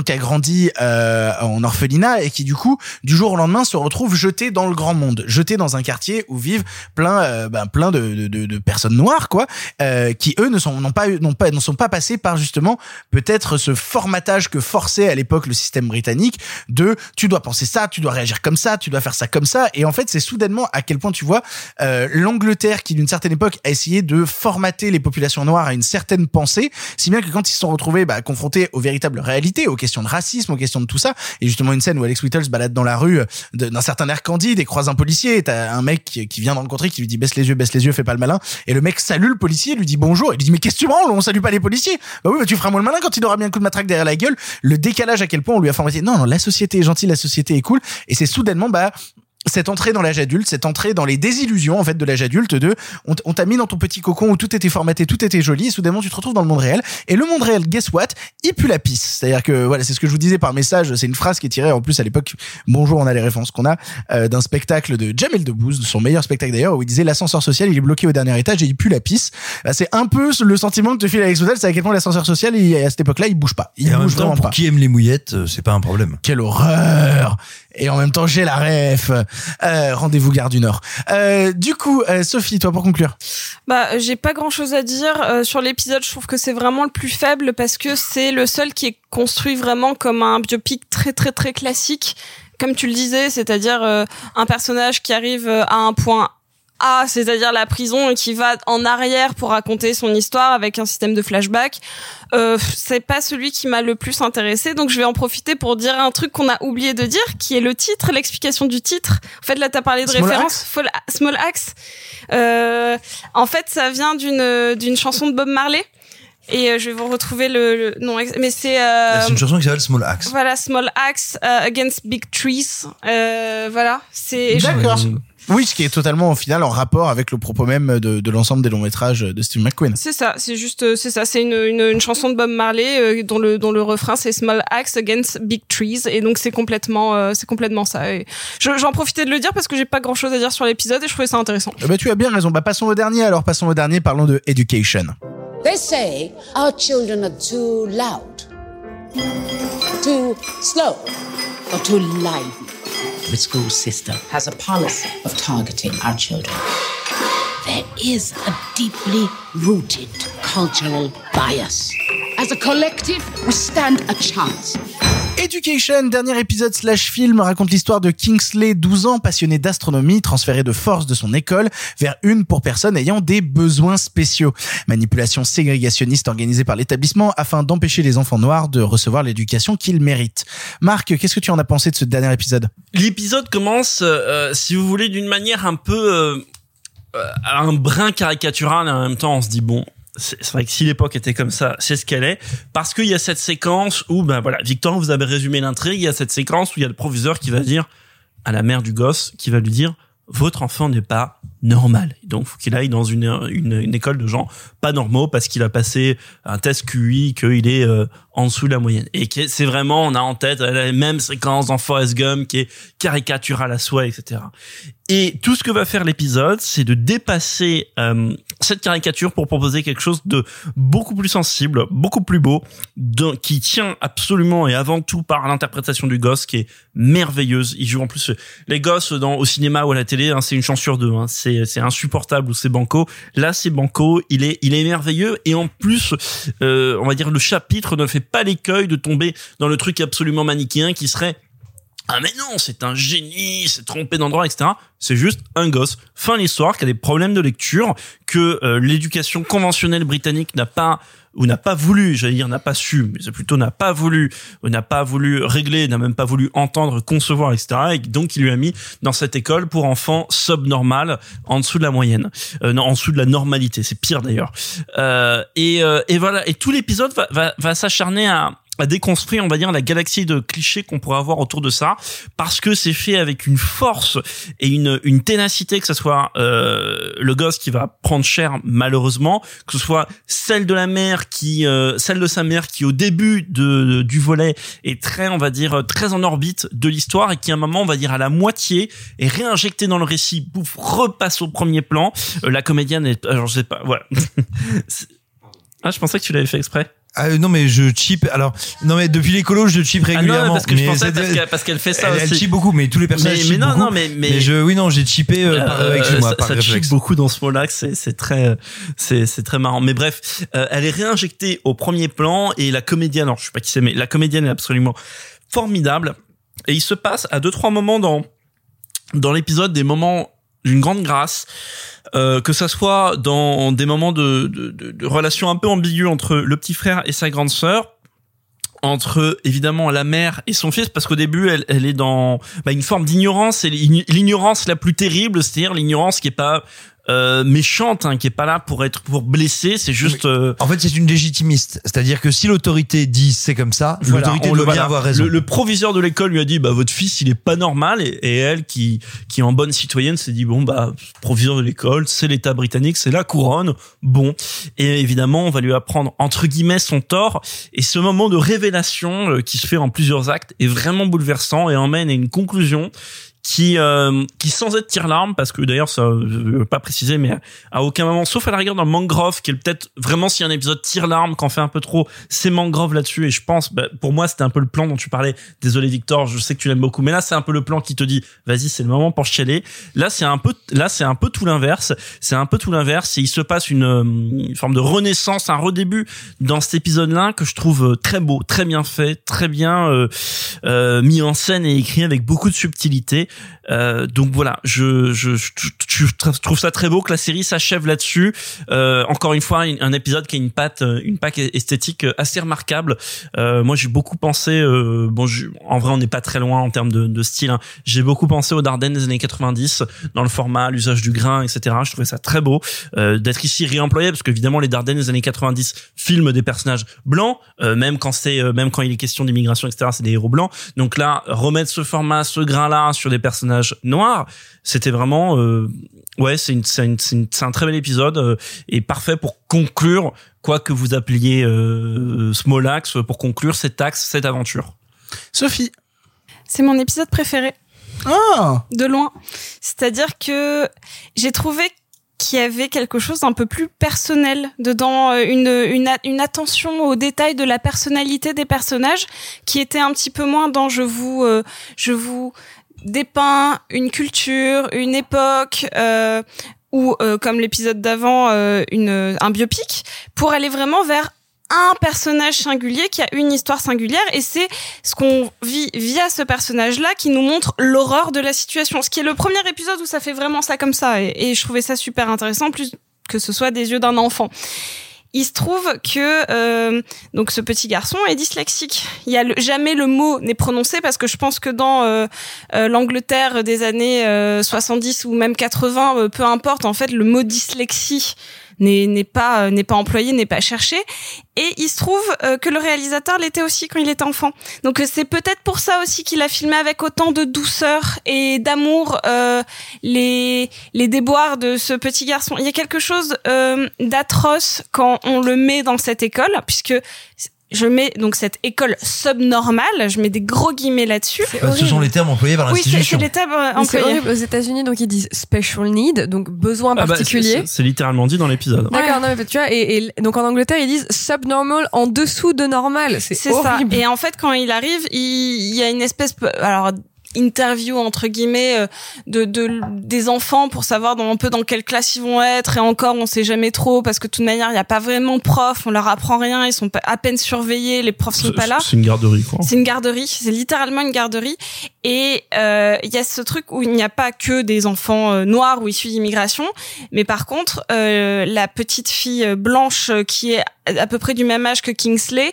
qui a grandi euh, en orphelinat et qui du coup, du jour au lendemain, se retrouve jeté dans le grand monde, jeté dans un quartier où vivent plein, euh, ben, plein de, de, de, de personnes noires, quoi, euh, qui eux ne sont n'ont pas n'ont pas ne pas passés par justement peut-être ce formatage que forçait à l'époque le système britannique de tu dois penser ça, tu dois réagir comme ça, tu dois faire ça comme ça. Et en fait, c'est soudainement à quel point tu vois euh, l'Angleterre qui d'une certaine époque a essayé de formater les populations noires à une certaine pensée, si bien que quand ils se sont retrouvés bah, confrontés aux véritables réalités, aux questions de racisme, aux questions de tout ça, et justement une scène où Alex Whittle se balade dans la rue euh, d'un certain air candide et croise un policier, t'as un mec qui, qui vient de rencontrer qui lui dit baisse les yeux, baisse les yeux, fais pas le malin, et le mec salue le policier, lui dit bonjour, et lui dit mais qu'est-ce que tu branles, on salue pas les policiers. Bah oui, bah tu feras moins le malin quand il aura bien un coup de matraque derrière la gueule. Le décalage à quel point on lui a formaté, non, non, la société est gentille, la société est cool, et c'est soudainement bah cette entrée dans l'âge adulte, cette entrée dans les désillusions en fait de l'âge adulte de on, t'a mis dans ton petit cocon où tout était formaté, tout était joli et soudainement tu te retrouves dans le monde réel et le monde réel, guess what, il pue la pisse. C'est-à-dire que voilà, c'est ce que je vous disais par message, c'est une phrase qui est tirée en plus à l'époque bonjour, on a les références qu'on a euh, d'un spectacle de Jamel Debbouze, de son meilleur spectacle d'ailleurs où il disait l'ascenseur social, il est bloqué au dernier étage et il pue la pisse. Bah, c'est un peu le sentiment que te file Alex Hôtel, c'est à quel point l'ascenseur social il- à cette époque-là, il bouge pas. Il Et en bouge même temps, vraiment pour pas. qui aime les mouillettes, euh, c'est pas un problème. Quelle horreur Et en même temps, j'ai la ref. Euh, Rendez-vous Gare du Nord. Euh, du coup, euh, Sophie, toi pour conclure. Bah, j'ai pas grand chose à dire euh, sur l'épisode. Je trouve que c'est vraiment le plus faible parce que c'est le seul qui est construit vraiment comme un biopic très très très classique. Comme tu le disais, c'est-à-dire euh, un personnage qui arrive euh, à un point A, c'est-à-dire la prison, et qui va en arrière pour raconter son histoire avec un système de flashback. Euh, c'est pas celui qui m'a le plus intéressé, donc je vais en profiter pour dire un truc qu'on a oublié de dire, qui est le titre, l'explication du titre. En fait, là, t'as parlé de Small référence. Fall- Small Axe. Euh, en fait, ça vient d'une d'une chanson de Bob Marley. Et euh, je vais vous retrouver le, le nom, mais c'est euh, C'est une chanson qui s'appelle Small Axe. voilà Small Axe euh, Against Big Trees. Euh, voilà, c'est D'accord. Oui, ce qui est totalement au final en rapport avec le propos même de, de l'ensemble des longs métrages de Steve McQueen. C'est ça, c'est juste, euh, c'est ça, c'est une, une, une chanson de Bob Marley euh, dont le dont le refrain c'est Small Axe Against Big Trees et donc c'est complètement euh, c'est complètement ça. Et je- j'en profitais de le dire parce que j'ai pas grand chose à dire sur l'épisode et je trouvais ça intéressant. Eh ben, tu as bien raison. Bah, passons au dernier. Alors, passons au dernier. Parlons de Education. They say our children are too loud, too slow, or too lively. The school system Has a policy of targeting our children. There is a deeply rooted cultural bias. As a collective, we stand a chance. Education, dernier épisode slash film, raconte l'histoire de Kingsley, 12 ans, passionné d'astronomie, transféré de force de son école vers une pour personnes ayant des besoins spéciaux. Manipulation ségrégationniste organisée par l'établissement afin d'empêcher les enfants noirs de recevoir l'éducation qu'ils méritent. Marc, qu'est-ce que tu en as pensé de ce dernier épisode? L'épisode commence, euh, si vous voulez, d'une manière un peu euh, euh, un brin caricatural et en même temps on se dit bon. C'est vrai que si l'époque était comme ça, c'est ce qu'elle est, parce qu'il y a cette séquence où, ben voilà, Victor, vous avez résumé l'intrigue, il y a cette séquence où il y a le proviseur qui va dire à la mère du gosse, qui va lui dire, votre enfant n'est pas normal. Donc, faut qu'il aille dans une, une, une école de gens pas normaux parce qu'il a passé un test QI, qu'il est euh, en dessous de la moyenne. Et c'est vraiment, on a en tête euh, la même séquence dans Forrest Gump qui est caricaturale à soi, etc. Et tout ce que va faire l'épisode, c'est de dépasser euh, cette caricature pour proposer quelque chose de beaucoup plus sensible, beaucoup plus beau, de- qui tient absolument et avant tout par l'interprétation du gosse qui est merveilleuse. Il joue en plus les gosses dans au cinéma ou à la télé, hein, c'est une chance sur deux. Hein, c'est insupportable ou c'est banco. Là, c'est banco. Il est il est merveilleux et en plus, euh, on va dire le chapitre ne fait pas l'écueil de tomber dans le truc absolument manichéen qui serait ah mais non, c'est un génie, c'est trompé d'endroit, etc. C'est juste un gosse. Fin l'histoire, qui a des problèmes de lecture, que euh, l'éducation conventionnelle britannique n'a pas ou n'a pas voulu, j'allais dire n'a pas su, mais plutôt n'a pas voulu, ou n'a pas voulu régler, n'a même pas voulu entendre, concevoir, etc. Et donc il lui a mis dans cette école pour enfants subnormal, en dessous de la moyenne, euh, non, en dessous de la normalité. C'est pire d'ailleurs. Euh, et, euh, et voilà. Et tout l'épisode va, va, va s'acharner à à déconstruire, on va dire, la galaxie de clichés qu'on pourrait avoir autour de ça, parce que c'est fait avec une force et une, une ténacité, que ce soit euh, le gosse qui va prendre cher malheureusement, que ce soit celle de la mère qui, euh, celle de sa mère qui au début de, du volet est très, on va dire, très en orbite de l'histoire et qui à un moment, on va dire, à la moitié est réinjectée dans le récit, bouf, repasse au premier plan. Euh, la comédienne est, alors je sais pas, voilà. [LAUGHS] Ah, je pensais que tu l'avais fait exprès. Ah, euh, non mais je chip alors non mais depuis l'écolo je chip Ah non, régulièrement parce que je mais pensais parce qu'elle parce qu'elle fait ça elle, elle aussi. chip beaucoup mais tous les personnages Mais- chip mais non, beaucoup non, mais- mais- je oui non j'ai chippé euh, Euh, excuse-moi ça, par ça réflexe beaucoup dans ce mot-là, que c'est c'est très c'est c'est très marrant. Mais bref, euh, elle est réinjectée au premier plan et la comédienne, alors je sais pas qui c'est, mais la comédienne est absolument formidable. Et il se passe à deux trois moments dans dans l'épisode des moments d'une grande grâce, euh, que ça soit dans des moments de, de, de, de relations un peu ambiguës entre le petit frère et sa grande sœur, entre évidemment la mère et son fils parce qu'au début elle, elle est dans bah, une forme d'ignorance et l'ign- l'ignorance la plus terrible c'est-à-dire l'ignorance qui est pas euh, méchante, hein, qui est pas là pour être pour blesser. C'est juste. euh, En fait, c'est une légitimiste. C'est-à-dire que si l'autorité dit c'est comme ça, Voilà, l'autorité doit bien avoir raison. Le, le proviseur de l'école lui a dit bah votre fils il est pas normal et, et elle qui qui en bonne citoyenne s'est dit bon bah proviseur de l'école c'est l'État britannique c'est la couronne bon et évidemment on va lui apprendre entre guillemets son tort et ce moment de révélation euh, qui se fait en plusieurs actes est vraiment bouleversant et emmène à une conclusion qui euh, qui sans être tire-larme parce que d'ailleurs ça je veux pas préciser mais à aucun moment sauf à la rigueur dans Mangrove qui est peut-être vraiment si un épisode tire-larme qu'en fait un peu trop c'est Mangrove là-dessus. Et je pense bah, pour moi c'était un peu le plan dont tu parlais. Désolé Victor je sais que tu l'aimes beaucoup mais là c'est un peu le plan qui te dit vas-y c'est le moment pour chialer. Là c'est un peu là c'est un peu tout l'inverse. C'est un peu tout l'inverse. Et il se passe une, euh, une forme de renaissance un redébut dans cet épisode là que je trouve euh, très beau très bien fait très bien euh, euh, mis en scène et écrit avec beaucoup de subtilité euh, donc voilà, je, je, je, je- trouve ça très beau que la série s'achève là-dessus. Euh, encore une fois, un, épisode qui a une patte, une patte esthétique assez remarquable. Euh, moi, j'ai beaucoup pensé. Euh, bon, en vrai, on n'est pas très loin en termes de, de style. hein. J'ai beaucoup pensé aux Dardennes des années 90 dans le format, l'usage du grain, etc. Je trouvais ça très beau euh, d'être ici réemployé parce qu'évidemment, les Dardennes des années 90 filment des personnages blancs, euh, même quand c'est, même quand il est question d'immigration, etc. C'est des héros blancs. Donc là, remettre ce format, ce grain-là sur des personnages noirs, c'était vraiment, euh, ouais, c'est une, c'est une- c'est une- c'est un très bel épisode euh, et parfait pour conclure quoi que vous appeliez euh, Smolax, pour conclure cet axe, cette aventure. Sophie. C'est mon épisode préféré. Ah De loin. C'est-à-dire que j'ai trouvé qu'il y avait quelque chose d'un peu plus personnel dedans, euh, une, une, une attention aux détails de la personnalité des personnages qui était un petit peu moins dans je vous, euh, je vous dépeins une culture, une époque, euh, ou euh, comme l'épisode d'avant, euh, une, un biopic, pour aller vraiment vers un personnage singulier qui a une histoire singulière et c'est ce qu'on vit via ce personnage-là qui nous montre l'horreur de la situation. Ce qui est le premier épisode où ça fait vraiment ça comme ça et je trouvais ça super intéressant, plus que ce soit des yeux d'un enfant. Il se trouve que euh, donc ce petit garçon est dyslexique. Il y a jamais le mot n'est prononcé parce que je pense que dans euh, euh, l'Angleterre des années euh, 70 ou même 80, euh, peu importe, en fait, le mot dyslexie n'est pas euh, n'est pas employé, n'est pas cherché. Et il se trouve euh, que le réalisateur l'était aussi quand il était enfant. Donc euh, c'est peut-être pour ça aussi qu'il a filmé avec autant de douceur et d'amour euh, les les déboires de ce petit garçon. Il y a quelque chose euh, d'atroce quand on le met dans cette école, puisque je mets donc cette école subnormale, je mets des gros guillemets là-dessus. Bah, ce sont les termes employés par Oui, c'est l'institution. c'est les termes employés. aux États-Unis, donc ils disent special need, donc besoin Ah bah, particulier. c'est- c'est littéralement dit dans l'épisode. D'accord, non mais tu vois, et, et donc en Angleterre ils disent subnormal en dessous de normal. C'est ça. horrible. Et en fait, quand il arrive, il, il y a une espèce, alors interview entre guillemets euh, de, de des enfants pour savoir dans, un peu dans quelle classe ils vont être. Et encore on sait jamais trop parce que de toute manière il n'y a pas vraiment de profs on leur apprend rien. Ils sont à peine surveillés. Les profs sont pas là. C'est une garderie, quoi. c'est une garderie, c'est littéralement une garderie. Et euh, il y a ce truc où il n'y a pas que des enfants euh, noirs ou issus d'immigration, mais par contre, euh, la petite fille blanche qui est à peu près du même âge que Kingsley,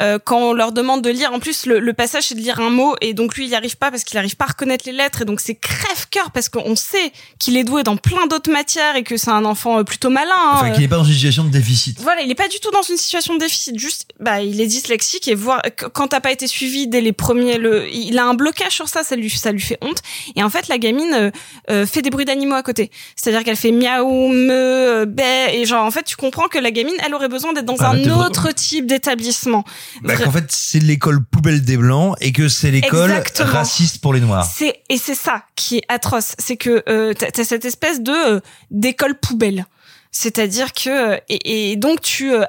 euh, quand on leur demande de lire, en plus le, le passage c'est de lire un mot. Et donc lui il n'y arrive pas parce qu'il n'arrive pas à reconnaître les lettres et donc c'est crève-cœur parce qu'on sait qu'il est doué dans plein d'autres matières et que c'est un enfant euh, plutôt malin. hein, Enfin, qu'il n'est pas dans une situation de déficit. Voilà, il est pas du tout dans une situation de déficit. Juste, bah, il est dyslexique et voir qu- quand t'as pas été suivi dès les premiers, le, il a un blocage sur ça, ça lui, ça lui fait honte. Et en fait, la gamine euh, euh, fait des bruits d'animaux à côté. C'est-à-dire qu'elle fait miaou, me, bé, et genre en fait, tu comprends que la gamine, elle aurait besoin d'être dans Ah, un autre type d'établissement. Bah, qu'en fait, c'est l'école poubelle des blancs et que c'est l'école raciste les noirs. Et c'est ça qui est atroce, c'est que euh, t'as cette espèce de euh, d'école poubelle. C'est-à-dire que euh, et, donc tu euh,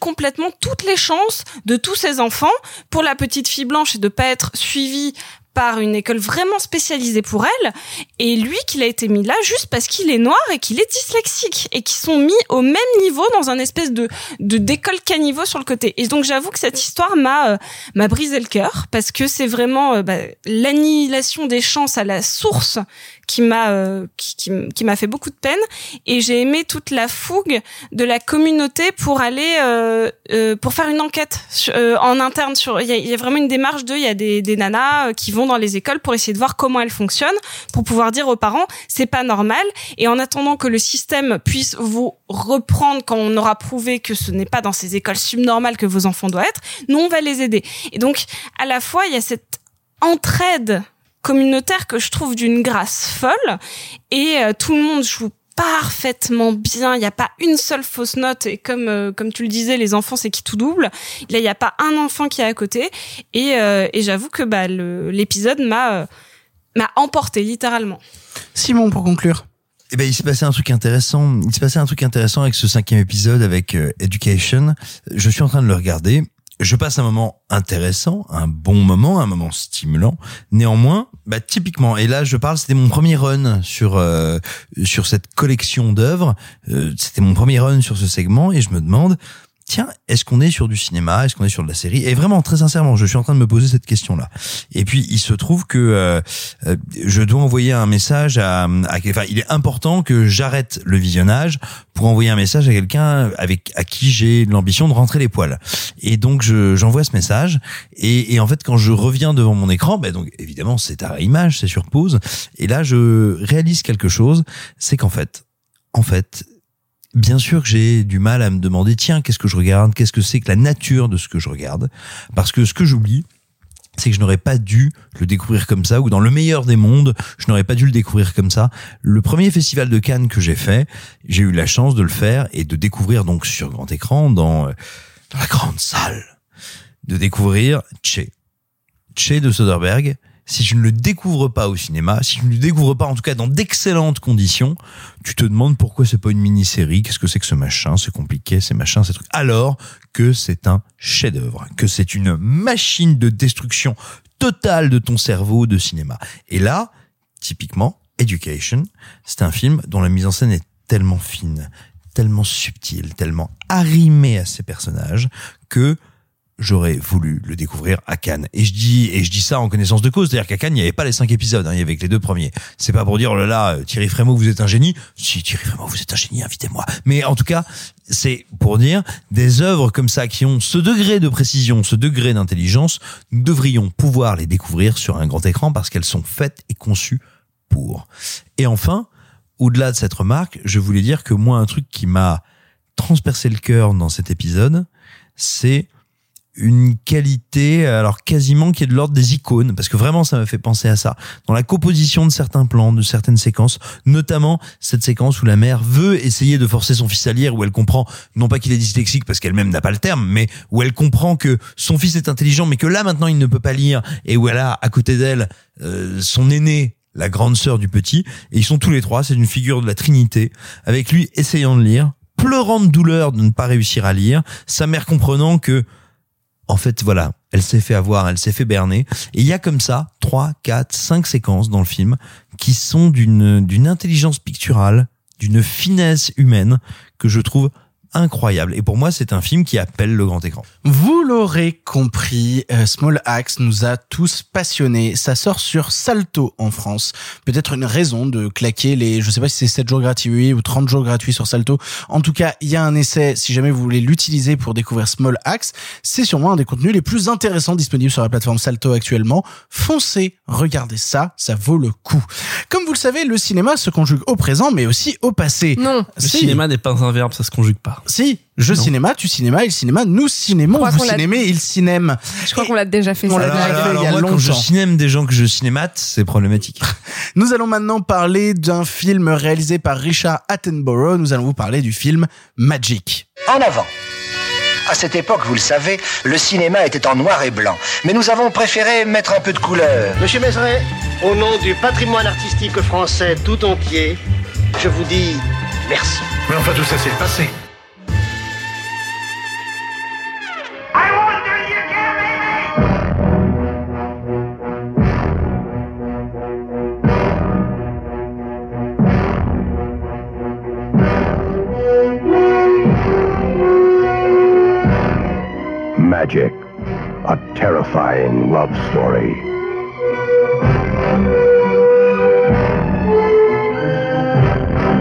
complètement toutes les chances de tous ces enfants pour la petite fille blanche et de pas être suivie par une école vraiment spécialisée pour elle. Et lui qu'il a été mis là juste parce qu'il est noir et qu'il est dyslexique et qui sont mis au même niveau dans un espèce de de d'école caniveau sur le côté. Et donc j'avoue que cette histoire m'a euh, m'a brisé le cœur parce que c'est vraiment euh, bah, l'annihilation des chances à la source qui m'a euh, qui, qui, m'a fait beaucoup de peine et j'ai aimé toute la fougue de la communauté pour aller euh, euh, pour faire une enquête euh, en interne sur il y a, y a vraiment une démarche de il y a des, des nanas euh, qui vont dans les écoles pour essayer de voir comment elles fonctionnent, pour pouvoir dire aux parents c'est pas normal. Et en attendant que le système puisse vous reprendre quand on aura prouvé que ce n'est pas dans ces écoles subnormales que vos enfants doivent être, nous on va les aider. Et donc à la fois il y a cette entraide communautaire que je trouve d'une grâce folle et euh, tout le monde joue parfaitement bien. Il n'y a pas une seule fausse note et comme euh, comme tu le disais, les enfants c'est qui tout double. Là, il n'y a pas un enfant qui est à côté et, euh, et j'avoue que bah l'épisode m'a euh, m'a emporté littéralement. Simon pour conclure. Eh ben, il s'est passé un truc intéressant. Il s'est passé un truc intéressant avec ce cinquième épisode avec euh, Education. Je suis en train de le regarder. Je passe un moment intéressant, un bon moment, un moment stimulant. Néanmoins, bah, typiquement, et là je parle, c'était mon premier run sur euh, sur cette collection d'œuvres. Euh, c'était mon premier run sur ce segment et je me demande, tiens, est-ce qu'on est sur du cinéma, est-ce qu'on est sur de la série? Et vraiment, très sincèrement, je suis en train de me poser cette question-là. Et puis, il se trouve que euh, euh, je dois envoyer un message à, enfin, il est important que j'arrête le visionnage pour envoyer un message à quelqu'un avec à qui j'ai l'ambition de rentrer les poils. Et donc, je- j'envoie ce message. Et, et en fait, quand je reviens devant mon écran, ben donc évidemment, c'est à image, c'est sur pause. Et là, je réalise quelque chose, c'est qu'en fait, en fait, bien sûr que j'ai du mal à me demander tiens qu'est-ce que je regarde? Qu'est-ce que c'est que la nature de ce que je regarde? Parce que ce que j'oublie c'est que je n'aurais pas dû le découvrir comme ça ou dans le meilleur des mondes je n'aurais pas dû le découvrir comme ça. Le premier festival de Cannes que j'ai fait j'ai eu la chance de le faire et de découvrir donc sur grand écran dans, euh, dans la grande salle de découvrir Che. Che de Soderbergh si tu ne le découvres pas au cinéma, si tu ne le découvres pas en tout cas dans d'excellentes conditions, tu te demandes pourquoi c'est pas une mini-série, qu'est-ce que c'est que ce machin, c'est compliqué, c'est machin, ces trucs. Alors que c'est un chef-d'œuvre, que c'est une machine de destruction totale de ton cerveau de cinéma. Et là, typiquement, Education, c'est un film dont la mise en scène est tellement fine, tellement subtile, tellement arrimée à ses personnages que j'aurais voulu le découvrir à Cannes. Et je dis, et je dis ça en connaissance de cause. C'est-à-dire qu'à Cannes, il n'y avait pas les cinq épisodes, hein, il y avait que les deux premiers. C'est pas pour dire, oh là là, Thierry Frémaux, vous êtes un génie. Si, Thierry Frémaux, vous êtes un génie, invitez-moi. Mais en tout cas, c'est pour dire des œuvres comme ça qui ont ce degré de précision, ce degré d'intelligence, nous devrions pouvoir les découvrir sur un grand écran parce qu'elles sont faites et conçues pour. Et enfin, au-delà de cette remarque, je voulais dire que moi, un truc qui m'a transpercé le cœur dans cet épisode, c'est une qualité, alors quasiment qui est de l'ordre des icônes, parce que vraiment ça me fait penser à ça. Dans la composition de certains plans, de certaines séquences, notamment cette séquence où la mère veut essayer de forcer son fils à lire, où elle comprend, non pas qu'il est dyslexique, parce qu'elle-même n'a pas le terme, mais où elle comprend que son fils est intelligent, mais que là maintenant il ne peut pas lire, et où elle a à côté d'elle euh, son aîné, la grande sœur du petit, et ils sont tous les trois, c'est une figure de la Trinité, avec lui essayant de lire, pleurant de douleur de ne pas réussir à lire, sa mère comprenant que en fait, voilà, elle s'est fait avoir, elle s'est fait berner. Et il y a comme ça trois, quatre, cinq séquences dans le film qui sont d'une d'une intelligence picturale, d'une finesse humaine que je trouve incroyable. Et pour moi, c'est un film qui appelle le grand écran. Vous l'aurez compris, euh, Small Axe nous a tous passionnés. Ça sort sur Salto en France. Peut-être une raison de claquer les, je sais pas si c'est 7 jours gratuits ou 30 jours gratuits sur Salto. En tout cas, il y a un essai si jamais vous voulez l'utiliser pour découvrir Small Axe. C'est sûrement un des contenus les plus intéressants disponibles sur la plateforme Salto actuellement. Foncez, regardez ça, ça vaut le coup. Comme vous le savez, le cinéma se conjugue au présent mais aussi au passé. Non. Le cinéma n'est pas un verbe, ça se conjugue pas. Si, je Non. cinéma, tu cinéma, il cinéma, nous cinémons, vous cinémez, il cinème. Je crois qu'on l'a déjà fait On ça. l'a déjà fait il y a moi, quand je longtemps. cinème des gens que je cinémate, c'est problématique. [LAUGHS] Nous allons maintenant parler d'un film réalisé par Richard Attenborough. Nous allons vous parler du film Magic. En avant. À cette époque, vous le savez, le cinéma était en noir et blanc. Mais nous avons préféré mettre un peu de couleur. Monsieur Mézeret, au nom du patrimoine artistique français tout entier, je vous dis merci. Mais enfin, tout ça, c'est le passé. Magic, a terrifying love story.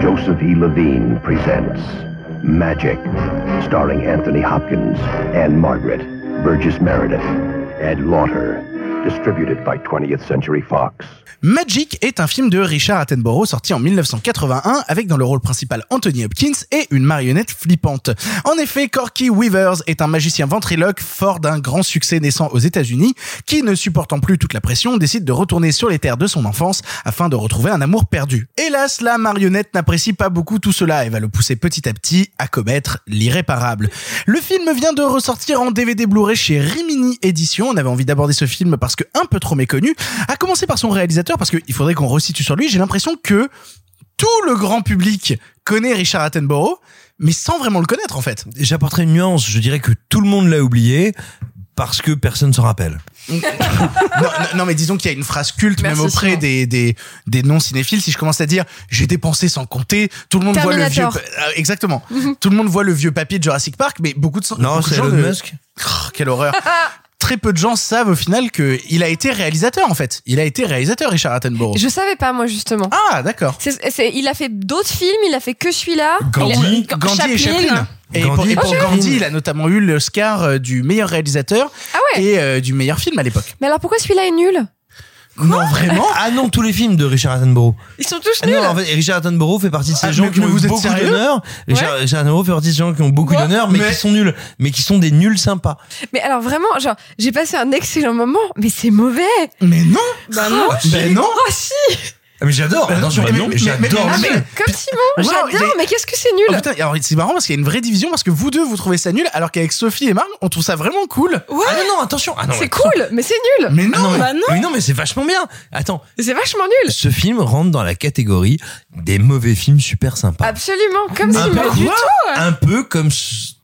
Joseph E. Levine presents Magic, starring Anthony Hopkins, Anne Margaret, Burgess Meredith, Ed Lauter, Distributed by 20th Century Fox. Magic est un film de Richard Attenborough sorti en 1981 avec dans le rôle principal Anthony Hopkins et une marionnette flippante. En effet, Corky Weavers est un magicien ventriloque fort d'un grand succès naissant aux États-Unis qui, ne supportant plus toute la pression, décide de retourner sur les terres de son enfance afin de retrouver un amour perdu. Hélas, la marionnette n'apprécie pas beaucoup tout cela et va le pousser petit à petit à commettre l'irréparable. Le film vient de ressortir en DVD Blu-ray chez Rimini Édition. On avait envie d'aborder ce film parce que un peu trop méconnu, à commencer par son réalisateur parce qu'il faudrait qu'on resitue sur lui. J'ai l'impression que tout le grand public connaît Richard Attenborough, mais sans vraiment le connaître en fait. J'apporterai une nuance. Je dirais que tout le monde l'a oublié parce que personne s'en rappelle. [LAUGHS] non, non, non, mais disons qu'il y a une phrase culte Merci, même auprès des, des, des non-cinéphiles. Si je commence à dire j'ai dépensé sans compter, tout le monde voit le vieux. Euh, exactement. [LAUGHS] tout le monde voit le vieux papier de Jurassic Park, mais beaucoup de Non, beaucoup de c'est Elon ne- Musk. Oh, quelle horreur. [LAUGHS] Très peu de gens savent au final que il a été réalisateur en fait. Il a été réalisateur Richard Attenborough. Je savais pas moi justement. Ah d'accord. Il a fait d'autres films, il a fait que celui-là. Gandhi, Il a- Gandhi et Chaplin. Et pour, Gandhi et et pour. Gandhi, il a notamment eu l'Oscar euh, du meilleur réalisateur Ah ouais. et euh, du meilleur film à l'époque. Mais alors pourquoi celui-là est nul? Non vraiment [LAUGHS] Ah non, tous les films de Richard Attenborough. Ils sont tous Ah nuls. non, en fait, Richard Attenborough fait partie de ces Ah, gens qui ont vous beaucoup d'honneur. Richard, Richard Attenborough fait partie de ces gens qui ont beaucoup d'honneur, mais, Mais- qui sont nuls, mais qui sont des nuls sympas. Mais alors vraiment, genre, j'ai passé un excellent moment, mais c'est mauvais. Mais non. Bah non. Ben non. Oh si. Ah, mais j'adore. Bah non, Attention, mais- mais, mais- j'adore. mais- le mais- film. Comme Simon, j'adore, mais qu'est-ce que c'est Oh nul putain, alors c'est marrant parce qu'il y a une vraie division parce que vous deux vous trouvez ça nul alors qu'avec Sophie et Marc on trouve ça vraiment cool. Ah non, non, attention. Ah non, C'est cool, mais c'est nul. Mais Ah non. mais, Bah non. mais non, mais c'est vachement bien. Attends, C'est vachement nul. ce film rentre dans la catégorie des mauvais films super sympas. Absolument, comme Un Simon. Du tout. un peu comme,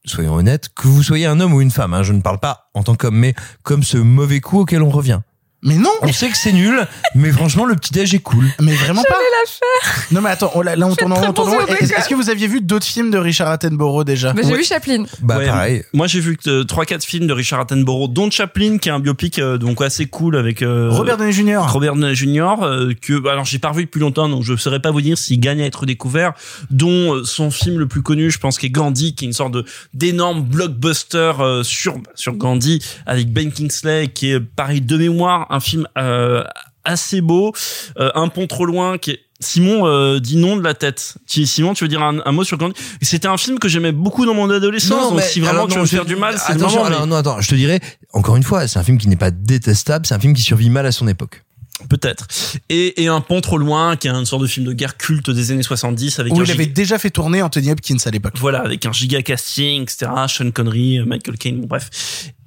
soyons honnêtes, que vous soyez un homme ou une femme. hein, je ne parle pas en tant qu'homme, mais comme ce mauvais coup auquel on revient. Mais non. On sait que c'est nul, mais franchement, le petit déj est cool. Mais vraiment pas. la faire. Non mais attends, on, là là, on tourne en rond, on tourne en bon rond. jeu au Est-ce que vous aviez vu d'autres films de Richard Attenborough déjà Bah, j'ai Ouais. vu Chaplin. Bah Ouais, pareil. Moi, j'ai vu que 3-4 films de Richard Attenborough, dont Chaplin, qui est un biopic euh, donc assez cool avec euh, Robert Downey Jr. Robert Downey Jr. euh, que alors j'ai pas revu depuis longtemps, donc je saurais pas vous dire s'il gagne à être découvert. Dont euh, son film le plus connu, je pense, qui est Gandhi, qui est une sorte de d'énorme blockbuster euh, sur sur Gandhi avec Ben Kingsley, qui est pareil de mémoire un film euh, assez beau, euh, un pont trop loin, qui est Simon euh, dit non de la tête. Simon, tu veux dire un, un mot sur Gandhi? C'était un film que j'aimais beaucoup dans mon adolescence. donc si vraiment alors tu non, veux me faire du mal, c'est le moment. alors, mais- non, attends, je te dirais, encore une fois, c'est un film qui n'est pas détestable, c'est un film qui survit mal à son époque. Peut-être. Et, et un pont trop loin, qui est une sorte de film de guerre culte des années 70 avec Où un il avait giga- déjà fait tourner Anthony Hopkins à l'époque. voilà, avec un giga casting, etc. Sean Connery, Michael Caine, bon bref.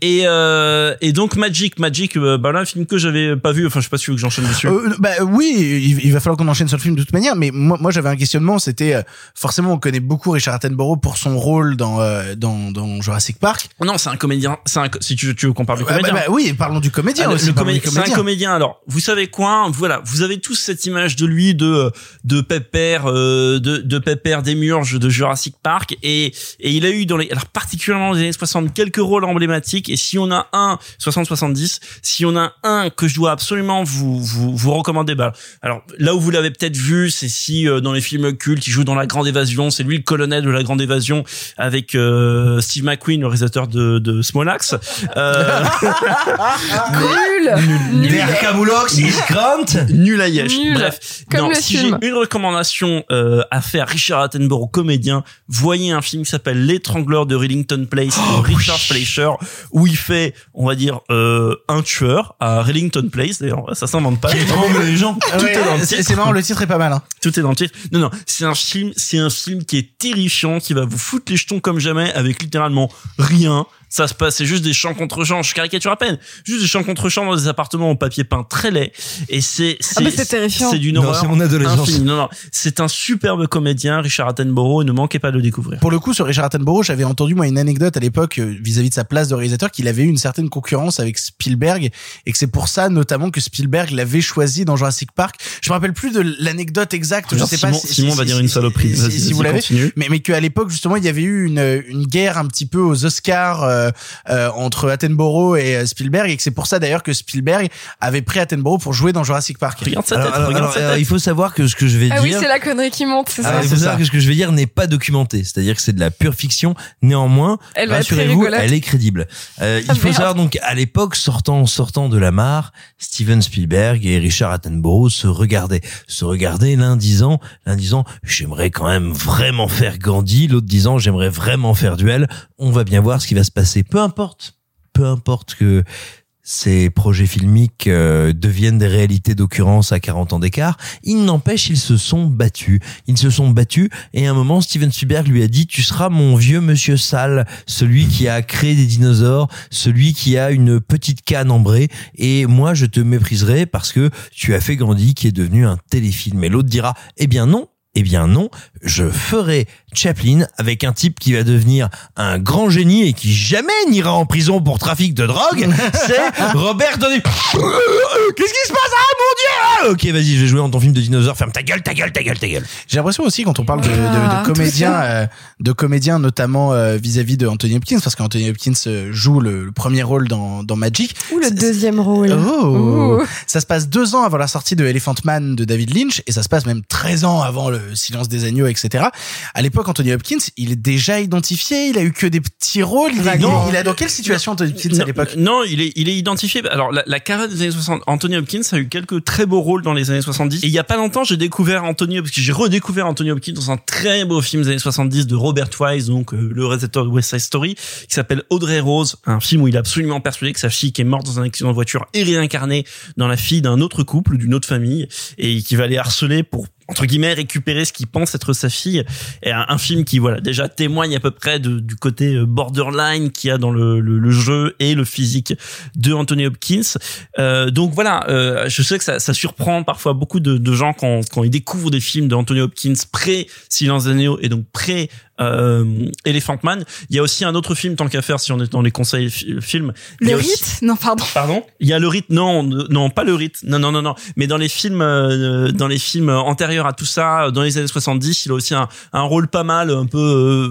Et euh, et donc Magic, Magic, euh, bah là un film que j'avais pas vu. Enfin, je sais pas si tu veux que j'enchaîne dessus. Euh, bah oui, il, il va falloir qu'on enchaîne sur le film de toute manière. Mais moi, moi j'avais un questionnement. C'était euh, forcément on connaît beaucoup Richard Attenborough pour son rôle dans euh, dans, dans Jurassic Park. non, c'est un comédien. C'est un, si tu veux, tu veux qu'on parle du Ah, bah, comédien. bah oui, parlons du comédien Ah, le- aussi. le comé- c'est un comédien. comédien. Alors, vous savez quoi Voilà, vous avez tous cette image de lui de de Pépère, euh, de de Pépère Démurge de Jurassic Park, et et il a eu dans les alors particulièrement dans les années 60 quelques rôles emblématiques. Et si on a un 60-70, si on a un que je dois absolument vous vous vous recommander, bah alors là où vous l'avez peut-être vu, c'est si euh, dans les films cultes, il joue dans La Grande Évasion, c'est lui le colonel de La Grande Évasion avec euh, Steve McQueen, le réalisateur de de Smolax. Euh, [LAUGHS] Nul. Der Camoulox is Grant. Nul à Yesh. Nul. Bref, Comme non, le si j'ai une recommandation euh, à faire, Richard Attenborough, comédien, voyez un film qui s'appelle L'étrangleur de Rillington Place Oh, de Richard Fleischer, où il fait, on va dire, euh, un tueur à Rillington Place. D'ailleurs, ça s'invente pas. les gens. [LAUGHS] Tout ouais, est dans le c'est titre. c'est marrant, le titre est pas mal. Hein. Tout est dans le titre. Non, non, c'est un film, c'est un film qui est terrifiant, qui va vous foutre les jetons comme jamais, avec littéralement rien. Ça se passe, c'est juste des champs contre champs. Je caricature à peine. Juste des champs contre champs dans des appartements en papier peint très laid. Et c'est, Ah, c'est terrifiant. C'est d'une horreur. c'est mon adolescence. infinie. Non, non. C'est un superbe comédien, Richard Attenborough. Ne manquez pas de le découvrir. Pour le coup, sur Richard Attenborough, j'avais entendu moi une anecdote à l'époque euh, vis-à-vis de sa place de réalisateur qu'il avait eu une certaine concurrence avec Spielberg et que c'est pour ça notamment que Spielberg l'avait choisi dans Jurassic Park. Je me rappelle plus de l'anecdote exacte. Alors, je sais Simon- pas si, Simon si- va si- dire une si- saloperie. si- vous l'avez. Mais mais qu'à l'époque justement il y avait eu une une guerre un petit peu aux Oscars euh, entre Attenborough et euh, Spielberg et que c'est pour ça d'ailleurs que Spielberg avait pris Attenborough pour jouer dans Jurassic Park. Regarde sa Alors, tête, alors, regarde alors, sa alors, tête. il faut savoir que ce que je vais Ah oui, dire. c'est la connerie qui monte, c'est Alors, ça. il faut savoir que ce que je vais dire n'est pas documenté, c'est-à-dire que c'est de la pure fiction. Néanmoins, rassurez-vous, elle est crédible. Euh, Ah, il faut merde. savoir donc à l'époque, sortant sortant de la mare, Steven Spielberg et Richard Attenborough se regardaient, se regardaient l'un disant, l'un disant, j'aimerais quand même vraiment faire Gandhi, l'autre disant, j'aimerais vraiment faire duel. On va bien voir ce qui va se passer. Peu importe, peu importe que ces projets filmiques euh, deviennent des réalités d'occurrence à 40 ans d'écart. Il n'empêche, ils se sont battus. Ils se sont battus et à un moment, Steven Spielberg lui a dit, tu seras mon vieux monsieur sale, celui qui a créé des dinosaures, celui qui a une petite canne ambrée et moi, je te mépriserai parce que tu as fait Gandhi qui est devenu un téléfilm. Et l'autre dira, eh bien non, eh bien non, je ferai Chaplin avec un type qui va devenir un grand génie et qui jamais n'ira en prison pour trafic de drogue. [LAUGHS] C'est Robert Downey. Qu'est-ce qui se passe Ah mon dieu Ok, vas-y, je vais jouer dans ton film de dinosaure. Ferme ta gueule, ta gueule, ta gueule, ta gueule. J'ai l'impression aussi quand on parle de, de- de Ah, comédiens, euh, de comédiens notamment euh, vis-à-vis de Anthony Hopkins, parce qu'Anthony Hopkins euh, joue le, le premier rôle dans, dans Magic. Ou le deuxième rôle. Oh. Ouh. Ça se passe deux ans avant la sortie de Elephant Man de David Lynch et ça se passe même 13 ans avant le Silence des agneaux, etc. À l'époque, Anthony Hopkins, il est déjà identifié, il a eu que des petits rôles. Il, est, Vaguement. il a dans quelle situation Anthony Hopkins à Non, l'époque Non, il est, il est identifié. Alors, la, la carrière des années 60, Anthony Hopkins a eu quelques très beaux rôles dans les années 70. Et il y a pas longtemps, j'ai découvert Anthony, que j'ai redécouvert Anthony Hopkins dans un très beau film des années 70 de Robert Wise, donc euh, le réalisateur de West Side Story, qui s'appelle Audrey Rose, un film où il est absolument persuadé que sa fille qui est morte dans un accident de voiture est réincarnée dans la fille d'un autre couple, d'une autre famille, et qui va les harceler pour entre guillemets récupérer ce qu'il pense être sa fille. Et un, film qui voilà déjà témoigne à peu près de- du côté euh, borderline qu'il y a dans le, le, le jeu et le physique de Anthony Hopkins. Euh, donc voilà euh, je sais que ça, ça surprend parfois beaucoup de, de gens quand, quand ils découvrent des films de Anthony Hopkins pré Silence des et donc pré euh, Elephant Man. Il y a aussi un autre film tant qu'à faire si on est dans les conseils fi- films. Le aussi- rite Non, pardon. Pardon? Il y a le rite non non pas le rite. Non non non non. Mais dans les films euh, dans les films antérieurs à tout ça dans les années 70 il a aussi un, un rôle pas mal un peu euh,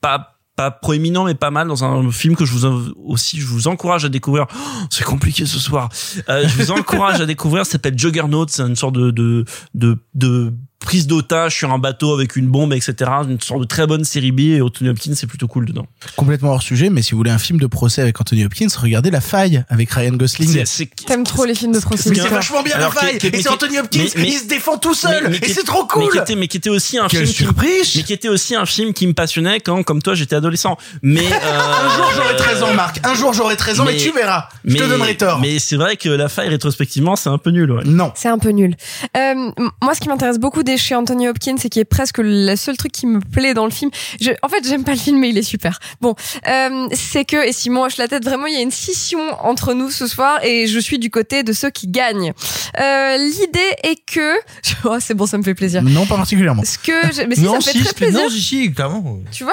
pas pas proéminent mais pas mal dans un film que je vous aussi je vous encourage à découvrir. Oh, c'est compliqué ce soir. Euh, je vous [LAUGHS] encourage à découvrir ça s'appelle Juggernaut c'est une sorte de de de, de prise d'otage sur un bateau avec une bombe etc une sorte de très bonne série B et Anthony Hopkins c'est plutôt cool dedans. Complètement hors sujet, mais si vous voulez un film de procès avec Anthony Hopkins, regardez La Faille avec Ryan Gosling. T'aimes trop les films de Mais procédure. c'est vachement bien Alors, La Faille. qui- qui- Et mais c'est qui- Anthony Hopkins, mais- mais- il se défend tout seul. mais Et qui- c'est trop mais cool. qui était, mais qui était aussi un Quelle film qui- surprise. mais qui était aussi un film qui me passionnait quand comme toi j'étais adolescent. Mais euh, [LAUGHS] Un jour j'aurai 13 ans Marc, un jour j'aurai 13 ans et mais- tu verras. Je te mais- donnerai tort. mais c'est vrai que la faille rétrospectivement c'est un peu nul ouais. Non. C'est un peu nul. Euh, moi, ce qui m'intéresse beaucoup chez Anthony Hopkins, c'est qui est presque le seul truc qui me plaît dans le film. Je, en fait, j'aime pas le film, mais il est super. Bon, euh, c'est que et Simon hoche la tête. Vraiment, il y a une scission entre nous ce soir, et je suis du côté de ceux qui gagnent. Euh, L'idée est que, [LAUGHS] oh, c'est bon, ça me fait plaisir. Non pas particulièrement Ce que, j'ai- mais si, ça non, me fait si, très plaisir. non, si, si, clairement. Tu vois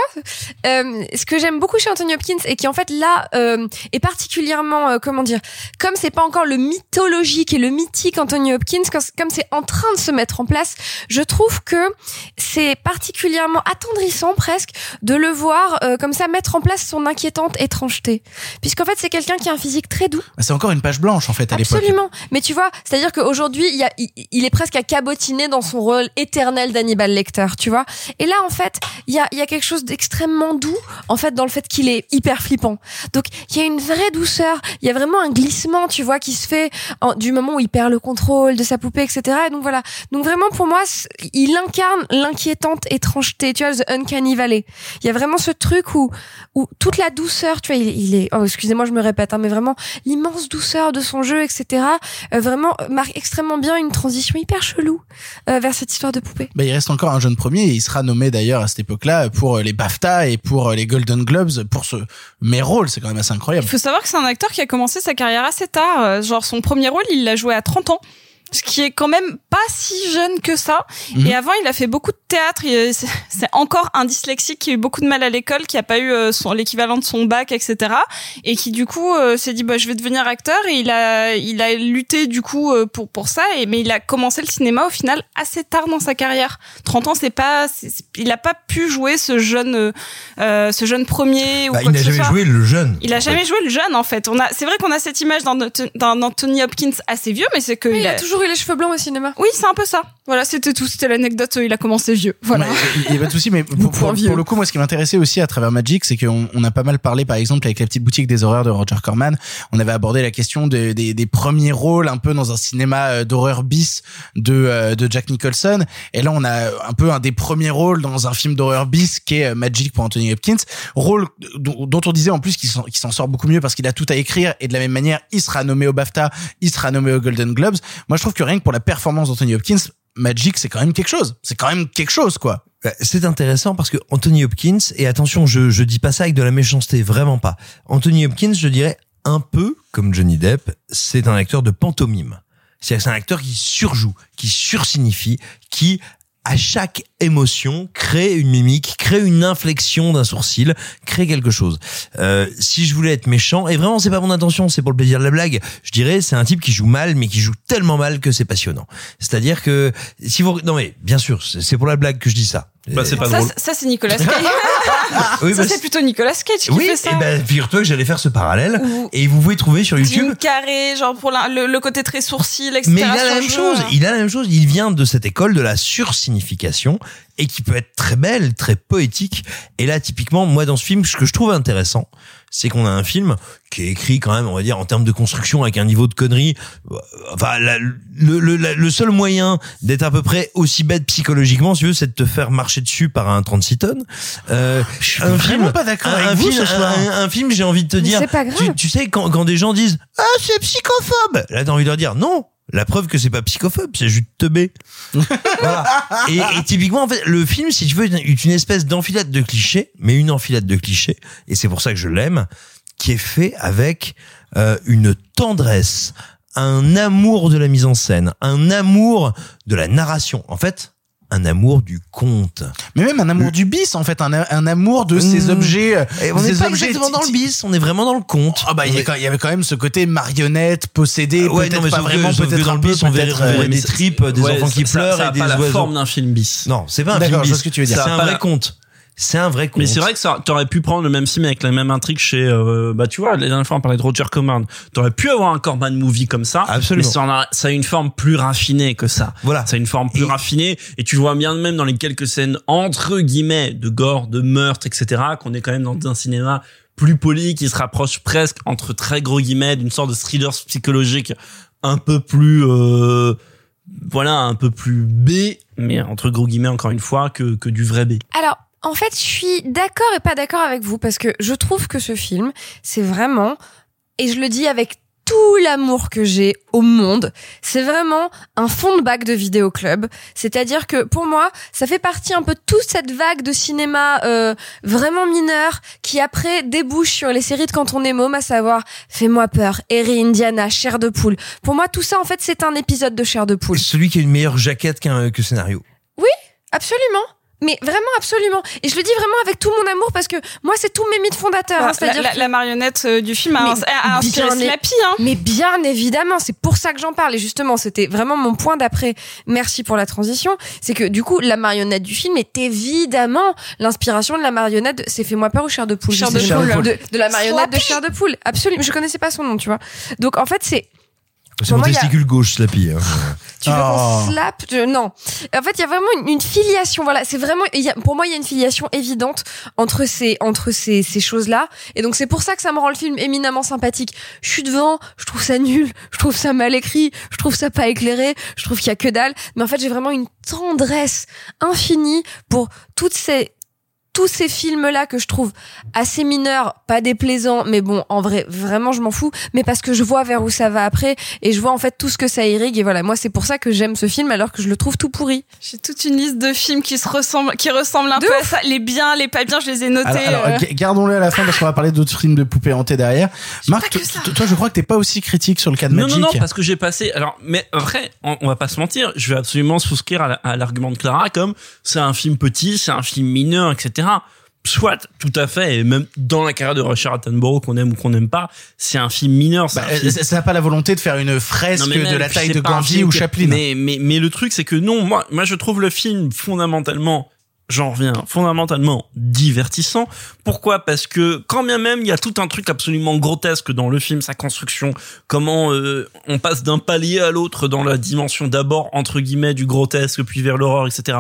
Euh, Ce que j'aime beaucoup chez Anthony Hopkins et qui en fait là est particulièrement comment dire comme c'est pas encore le mythologique et le mythique Anthony Hopkins comme c'est en train de se mettre en place je trouve que c'est particulièrement attendrissant presque de le voir euh, comme ça mettre en place son inquiétante étrangeté puisqu'en fait c'est quelqu'un qui a un physique très doux C'est encore une page blanche en fait à l'époque Absolument. Mais tu vois, c'est-à-dire qu'aujourd'hui, il, y a, il, il est presque à cabotiner dans son rôle éternel d'Hannibal Lecter, tu vois. Et là, en fait, il y a, il y a quelque chose d'extrêmement doux, en fait, dans le fait qu'il est hyper flippant. Donc, il y a une vraie douceur. Il y a vraiment un glissement, tu vois, qui se fait en- du moment où il perd le contrôle de sa poupée, etc. Et donc voilà. Donc vraiment, pour moi, il incarne l'inquiétante étrangeté, tu vois, The Uncanny Valley. Il y a vraiment ce truc où, où toute la douceur, tu vois, il, il est, oh, excusez-moi, je me répète, hein, mais vraiment l'immense douceur de son jeu, etc. euh, vraiment marque extrêmement bien une transition hyper chelou euh, vers cette histoire de poupée. Bah, il reste encore un jeune premier et il sera nommé d'ailleurs à cette époque-là pour euh, les BAFTA et pour euh, les Golden Globes pour ce mes rôles, c'est quand même assez incroyable. Il faut savoir que c'est un acteur qui a commencé sa carrière assez tard. Euh, Genre son premier rôle, il l'a joué à 30 ans. Ce qui est quand même pas si jeune que ça. Mhm. Et avant, il a fait beaucoup de théâtre. C'est encore un dyslexique qui a eu beaucoup de mal à l'école, qui a pas eu euh, son l'équivalent de son bac, etc. Et qui du coup euh, s'est dit bah je vais devenir acteur. Et il a il a lutté du coup euh, pour pour ça. Et mais il a commencé le cinéma au final assez tard dans sa carrière. 30 ans, c'est pas il a pas pu jouer ce jeune euh, ce jeune premier ou Bah, quoi il n'a jamais soit. joué le jeune. Il a jamais fait. joué le jeune en fait. On a, c'est vrai qu'on a cette image d'un, d'un Anthony Hopkins assez vieux, mais c'est que Oui, il il a a toujours eu les cheveux blancs au cinéma. Oui, c'est un peu ça. Voilà, c'était tout. C'était l'anecdote. Il a commencé vieux. Voilà. Il n'y a pas de souci, mais [LAUGHS] pour, pour- vieux. pour le coup, moi, ce qui m'intéressait aussi à travers Magic, c'est qu'on on a pas mal parlé, par exemple, avec la petite boutique des horreurs de Roger Corman. On avait abordé la question de- des, des premiers rôles un peu dans un cinéma euh, d'horreur bis de, euh, de Jack Nicholson. Et là, on a un peu un des premiers rôles dans un film d'horreur bis qui est euh, Magic pour Anthony Hopkins. Rôle dont, dont on disait en plus qu'il s'en qu'il s'en sort beaucoup mieux parce qu'il a tout à écrire et de la même manière, il sera nommé au BAFTA, il sera nommé au Golden Globes. Moi, je trouve que rien que pour la performance d'Anthony Hopkins, Magic, c'est quand même quelque chose. C'est quand même quelque chose, quoi. Bah, C'est intéressant parce que Anthony Hopkins, et attention, je, je dis pas ça avec de la méchanceté, vraiment pas. Anthony Hopkins, je dirais un peu comme Johnny Depp, c'est un acteur de pantomime. Que c'est un acteur qui surjoue, qui sursignifie, qui à chaque émotion crée une mimique, crée une inflexion d'un sourcil, crée quelque chose. Euh, si je voulais être méchant, et vraiment c'est pas mon intention, c'est pour le plaisir de la blague, je dirais c'est un type qui joue mal, mais qui joue tellement mal que c'est passionnant. C'est-à-dire que si vous non mais bien sûr c'est c'est pour la blague que je dis ça. Bah, c'est pas ça, drôle. ça, c'est Nicolas [LAUGHS] Cage. Oui, ça bah, c'est plutôt Nicolas Cage qui oui, fait ça. et ben figure-toi que j'allais faire ce parallèle Ou- et vous pouvez trouver sur YouTube. Jim Carrey, genre pour la- le, le côté très sourcil, etc. Mais il a la même chose. Il a la même chose. Il vient de cette école de la sursignification et qui peut être très belle, très poétique. Et là, typiquement, moi, dans ce film, ce que je trouve intéressant, c'est qu'on a un film qui est écrit quand même, on va dire, en termes de construction avec un niveau de connerie. Enfin, la- le, le, la- le seul moyen d'être à peu près aussi bête psychologiquement, si tu veux, c'est de te faire marcher dessus par un 36 tonnes. Euh, Je suis un vraiment film, pas d'accord un, avec un vous film, ce soir. un, un film, j'ai envie de te Mais dire. c'est pas grave. Tu, tu sais, quand, quand des gens disent Ah, c'est psychophobe Là, t'as envie de leur dire Non la preuve que c'est pas psychophobe, c'est juste teubé. [LAUGHS] voilà. Et, et typiquement, en fait, le film, si tu veux, est une espèce d'enfilade de clichés, mais une enfilade de clichés, et c'est pour ça que je l'aime, qui est fait avec euh, une tendresse, un amour de la mise en scène, un amour de la narration. En fait, un amour du conte. Mais même un amour du bis, en fait, un, un amour de ces Mmh. objets. euh, Et on n'est pas objets exactement dans le bis, on est vraiment dans le conte. Ah bah il y, avait quand même ce côté marionnette, possédé, Ouais, peut-être non, mais pas vraiment, peut-être dans le bis, on verrait- euh, des tripes, des ouais, enfants qui ça- pleurent ça et des pas la forme d'un film bis. Non, c'est pas un film bis. ce que tu veux dire. C'est un vrai conte. C'est un vrai conte. Mais c'est vrai que ça, t'aurais pu prendre le même film avec la même intrigue chez, euh, bah tu vois, la dernière fois on parlait de Roger Corman. T'aurais pu avoir un Corman movie comme ça. Absolument. Mais ça, en a, ça a une forme plus raffinée que ça. Voilà. Ça a une forme plus Et- raffinée et tu vois bien même dans les quelques scènes entre guillemets de gore, de meurtre, etc. qu'on est quand même dans un cinéma plus poli qui se rapproche presque entre très gros guillemets d'une sorte de thriller psychologique un peu plus euh, voilà un peu plus B mais entre gros guillemets encore une fois que que du vrai B. Alors, en fait, je suis d'accord et pas d'accord avec vous parce que je trouve que ce film, c'est vraiment, et je le dis avec tout l'amour que j'ai au monde, c'est vraiment un fond de bac de vidéoclub. C'est-à-dire que pour moi, ça fait partie un peu de toute cette vague de cinéma euh, vraiment mineur qui après débouche sur les séries de quand on est môme, à savoir Fais-moi peur, Harry Indiana, Chair de poule. Pour moi, tout ça en fait, c'est un épisode de Chair de poule. Celui qui a une meilleure jaquette qu'un que scénario. Oui, absolument. Mais vraiment, absolument. Et je le dis vraiment avec tout mon amour parce que moi, c'est tous mes mythes fondateurs. hein, la, C'est-à-dire la- que- la marionnette euh, du film a, inspiré Slappy. Hein. Mais bien évidemment, c'est pour ça que j'en parle. Et justement, c'était vraiment mon point d'après. Merci pour la transition. C'est que du coup, la marionnette du film est évidemment l'inspiration de la marionnette. de- C'est Fais-moi peur ou Chair de poule? Chair je de de, de la marionnette de. Chair de poule. Absolument. Je connaissais pas son nom, tu vois. Donc en fait, c'est C'est mon a- testicule gauche, Slappy. hein. [LAUGHS] tu veux Oh. qu'on slap Je- Non. En fait, il y a vraiment une, une filiation. Voilà, c'est vraiment. y a- pour moi, il y a une filiation évidente entre ces entre ces, ces choses-là. Et donc, c'est pour ça que ça me rend le film éminemment sympathique. Je suis devant, je trouve ça nul, je trouve ça mal écrit, je trouve ça pas éclairé, je trouve qu'il y a que dalle. Mais en fait, j'ai vraiment une tendresse infinie pour toutes ces tous ces films-là que je trouve assez mineurs, pas déplaisants, mais bon, en vrai, vraiment, je m'en fous, mais parce que je vois vers où ça va après, et je vois en fait tout ce que ça irrigue, et voilà, moi, c'est pour ça que j'aime ce film, alors que je le trouve tout pourri. J'ai toute une liste de films qui se ressemblent, qui ressemblent un peu à ça. Les biens, les pas bien, je les ai notés. Alors, alors, euh. ga- gardons-le à la fin parce qu'on va parler d'autres films de poupées hantées derrière. Marc, toi, je crois que t'es pas aussi critique sur le cas de Non, Magic. non, non, parce que j'ai passé. Alors, mais après, on, on va pas se mentir. Je vais absolument souscrire à la- à l'argument de Clara, comme c'est un film petit, c'est un film mineur, etc. Soit, tout à fait, et même dans la carrière de Richard Attenborough, qu'on aime ou qu'on n'aime pas, c'est un film mineur. Bah, un film- ça n'a pas la volonté de faire une fresque de la taille de Gandhi ou Chaplin. Mais, mais, mais le truc, c'est que non, moi, moi, je trouve le film fondamentalement, j'en reviens, fondamentalement divertissant. Pourquoi? Parce que quand bien même il y a tout un truc absolument grotesque dans le film, sa construction, comment euh, on passe d'un palier à l'autre dans la dimension d'abord entre guillemets du grotesque puis vers l'horreur, etc.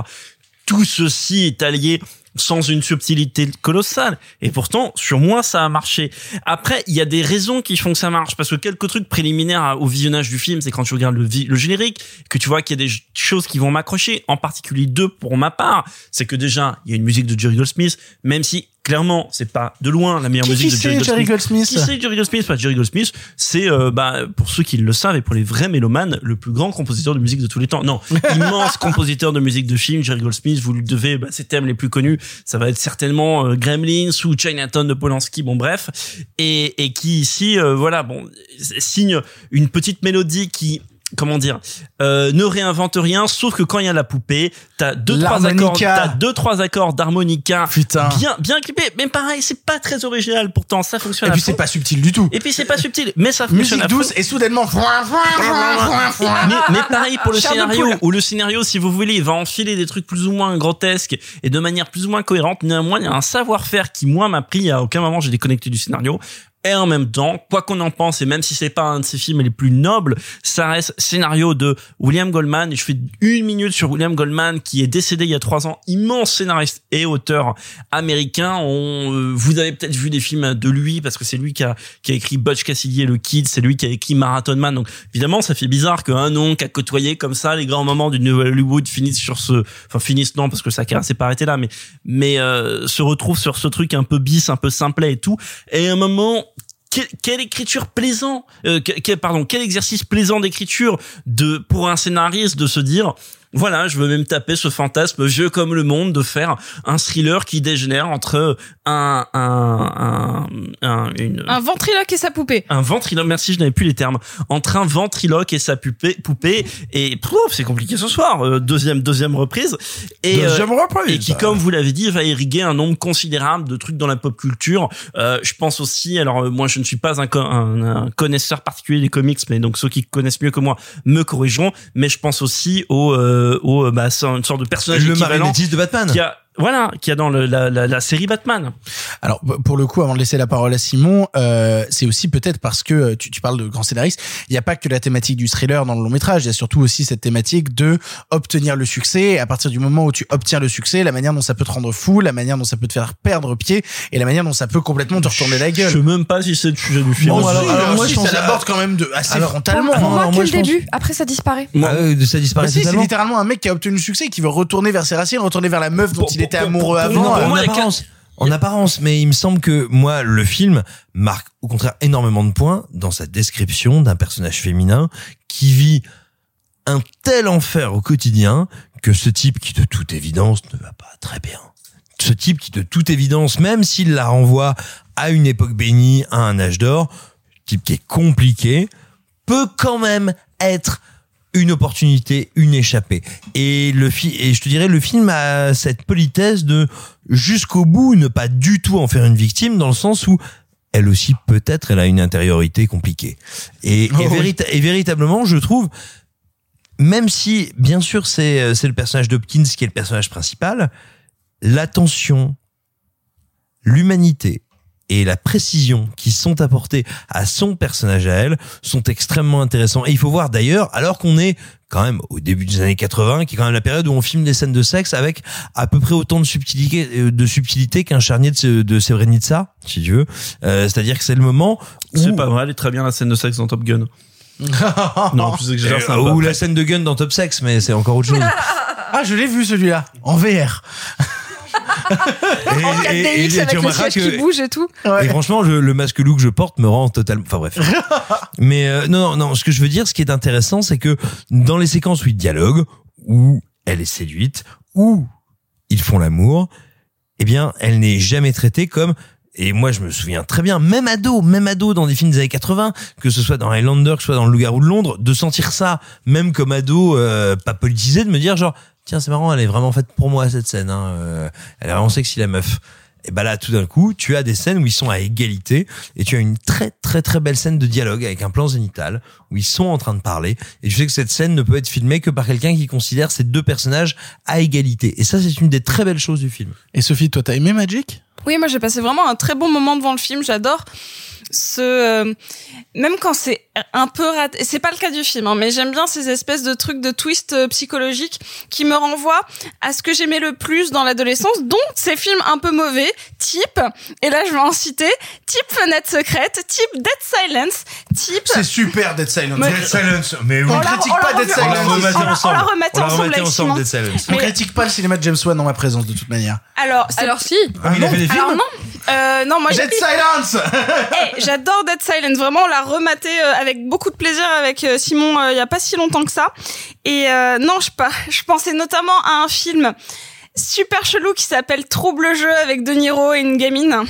Tout ceci est allié sans une subtilité colossale. Et pourtant, sur moi, ça a marché. Après, il y a des raisons qui font que ça marche. Parce que quelques trucs préliminaires au visionnage du film, c'est quand tu regardes le, générique, que tu vois qu'il y a des choses qui vont m'accrocher. En particulier deux pour ma part. C'est que déjà, il y a une musique de Jerry Goldsmith, même si clairement, c'est pas de loin la meilleure Qui- musique qui de Jerry Goldsmith. Jerry Goldsmith Qui c'est Jerry Goldsmith? Bah, Jerry Goldsmith, c'est euh, bah, pour ceux qui le savent et pour les vrais mélomanes, le plus grand compositeur de musique de tous les temps. Non, [LAUGHS] immense compositeur de musique de film, Jerry Goldsmith. Vous lui devez bah, ses thèmes les plus connus. Ça va être certainement euh, Gremlins ou Chinatown de Polanski. Bon, bref, et, et qui ici, euh, voilà, bon, signe une petite mélodie qui comment dire, euh, ne réinvente rien, sauf que quand il y a la poupée, t'as deux trois accords, t'as deux trois accords d'harmonica, Putain. bien bien clippés. Mais pareil, c'est pas très original. Pourtant, ça fonctionne. Et puis c'est pas subtil du tout. Et puis c'est pas subtil, mais ça fonctionne Musique douce et soudainement. mais, mais pareil pour le scénario, où le scénario, si vous voulez, il va enfiler des trucs plus ou moins grotesques et de manière plus ou moins cohérente. Néanmoins, il y a un savoir-faire qui, moi, m'a pris. À aucun moment, j'ai déconnecté du scénario. Et en même temps, quoi qu'on en pense, et même si c'est pas un de ses films les plus nobles, ça reste scénario de William Goldman. Je fais une minute sur William Goldman, qui est décédé il y a trois ans, immense scénariste et auteur américain. Euh, vous avez peut-être vu des films de lui, parce que c'est lui qui a, écrit Butch Cassidy et le Kid, c'est lui qui a écrit Marathon Man. Donc évidemment, ça fait bizarre qu'un nom qui a côtoyé comme ça les grands moments du Nouvel Hollywood finissent sur ce, enfin finissent non parce que sa carrière s'est pas arrêtée là, mais mais euh, se retrouve sur ce truc un peu bis, un peu simplet et tout. Et à un moment, quelle, écriture plaisant, euh, que- quel, pardon, quel exercice plaisant d'écriture de pour un scénariste de se dire voilà, je veux même taper ce fantasme vieux comme le monde de faire un thriller qui dégénère entre un un un, un une Un ventriloque et sa poupée. un ventriloque, merci, je n'avais plus les termes, entre un ventriloque et sa poupée, poupée et pouf, c'est compliqué ce soir, euh, deuxième deuxième reprise et Deuxième reprise. et qui comme vous l'avez dit va irriguer un nombre considérable de trucs dans la pop culture. Euh, je pense aussi, alors euh, moi je ne suis pas un, un- un connaisseur particulier des comics, mais donc ceux qui connaissent mieux que moi me corrigeront, mais je pense aussi au euh, au bah c'est une sorte de personnage Le marionnettiste de Batman. qui a voilà, qui a dans le, la, la, la série Batman. Alors pour le coup, avant de laisser la parole à Simon, euh, c'est aussi peut-être parce que euh, tu, tu parles de grands scénaristes. Il n'y a pas que la thématique du thriller dans le long métrage. Il y a surtout aussi cette thématique de obtenir le succès. Et à partir du moment où tu obtiens le succès, la manière dont ça peut te rendre fou, la manière dont ça peut te faire perdre pied, et la manière dont ça peut complètement te retourner la Je gueule. sais même pas si c'est le sujet du film. Moi, alors, moi, moi, je ça pense- l'aborde quand même de assez Alors, frontalement. Pour moi, non, que moi, le pense- début, après ça disparaît. Ah, euh, ça disparaît si, c'est littéralement un mec qui a obtenu le succès et qui veut retourner vers ses racines, retourner vers la meuf dont Pour- il était amoureux avant. pour Euh, moi, en apparence. En apparence, mais il me semble que moi, le film marque au contraire énormément de points dans sa description d'un personnage féminin qui vit un tel enfer au quotidien que ce type qui de toute évidence ne va pas très bien. Ce type qui de toute évidence, même s'il la renvoie à une époque bénie, à un âge d'or, type qui est compliqué, peut quand même être une opportunité, une échappée. Et le fi et je te dirais, le film a cette politesse de jusqu'au bout ne pas du tout en faire une victime dans le sens où elle aussi peut-être elle a une intériorité compliquée. Et, et, Oh oui. vérita- et véritablement, je trouve, même si bien sûr c'est euh, c'est le personnage d'Hopkins qui est le personnage principal, l'attention, l'humanité et la précision qui sont apportées à son personnage à elle sont extrêmement intéressants. Et il faut voir d'ailleurs, alors qu'on est quand même au début des années 80, qui est quand même la période où on filme des scènes de sexe avec à peu près autant de subtilité, euh, de subtilité qu'un charnier de, de Srebrenica, si tu veux. Euh, C'est-à-dire que c'est le moment où... C'est pas vrai, elle est très bien la scène de sexe dans Top Gun. [LAUGHS] non, en plus exagère, Euh, ou la scène de gun dans Top Sex, mais c'est encore autre [LAUGHS] chose. Ah, je l'ai vu celui-là en VR. En 4DX et- et avec tu le qui que- bouge et tout. Et franchement, le, le masque loup que je porte me rend totalement. Enfin bref. [LAUGHS] Mais euh, non, non, non. Ce que je veux dire, ce qui est intéressant, c'est que dans les séquences où ils dialoguent, où elle est séduite, où ils font l'amour, eh bien, elle n'est jamais traitée comme. Et moi, je me souviens très bien, même ado, même ado dans des films des années 80, que ce soit dans Highlander, que ce soit dans Le Loup-garou de Londres, de sentir ça, même comme ado, euh, pas politisé, de me dire genre, tiens, c'est marrant, elle est vraiment faite pour moi cette scène. Hein, euh, elle est vraiment sexy la meuf. Et bah là, tout d'un coup, tu as des scènes où ils sont à égalité et tu as une très très très belle scène de dialogue avec un plan zénital où ils sont en train de parler et tu sais que cette scène ne peut être filmée que par quelqu'un qui considère ces deux personnages à égalité. Et ça, c'est une des très belles choses du film. Et Sophie, toi, t'as aimé Magic? Oui, moi j'ai passé vraiment un très bon moment devant le film. J'adore ce, euh, même quand c'est un peu raté. C'est pas le cas du film, hein, mais j'aime bien ces espèces de trucs de twist euh, psychologique qui me renvoient à ce que j'aimais le plus dans l'adolescence, dont ces films un peu mauvais, type. Et là, je vais en citer type Fenêtre secrète, type Dead Silence, type. C'est super Dead Silence. Mais- Dead Silence, mais On on l'a- critique on pas Dead on Silence. on l'a- on l'a ensemble avec Simon. On Mais- critique pas le cinéma de James Wan en ma présence de toute manière. Alors, Alors si. Ah, il a fait des films Alors non, euh, non, moi Dead j'ai- Silence [LAUGHS] Eh, J'adore Dead Silence, vraiment on l'a rematé euh, avec beaucoup de plaisir avec euh, Simon euh, il y a pas si longtemps que ça. Et euh, non, je pas, je pensais notamment à un film super chelou qui s'appelle Trouble jeu avec De Niro et une gamine.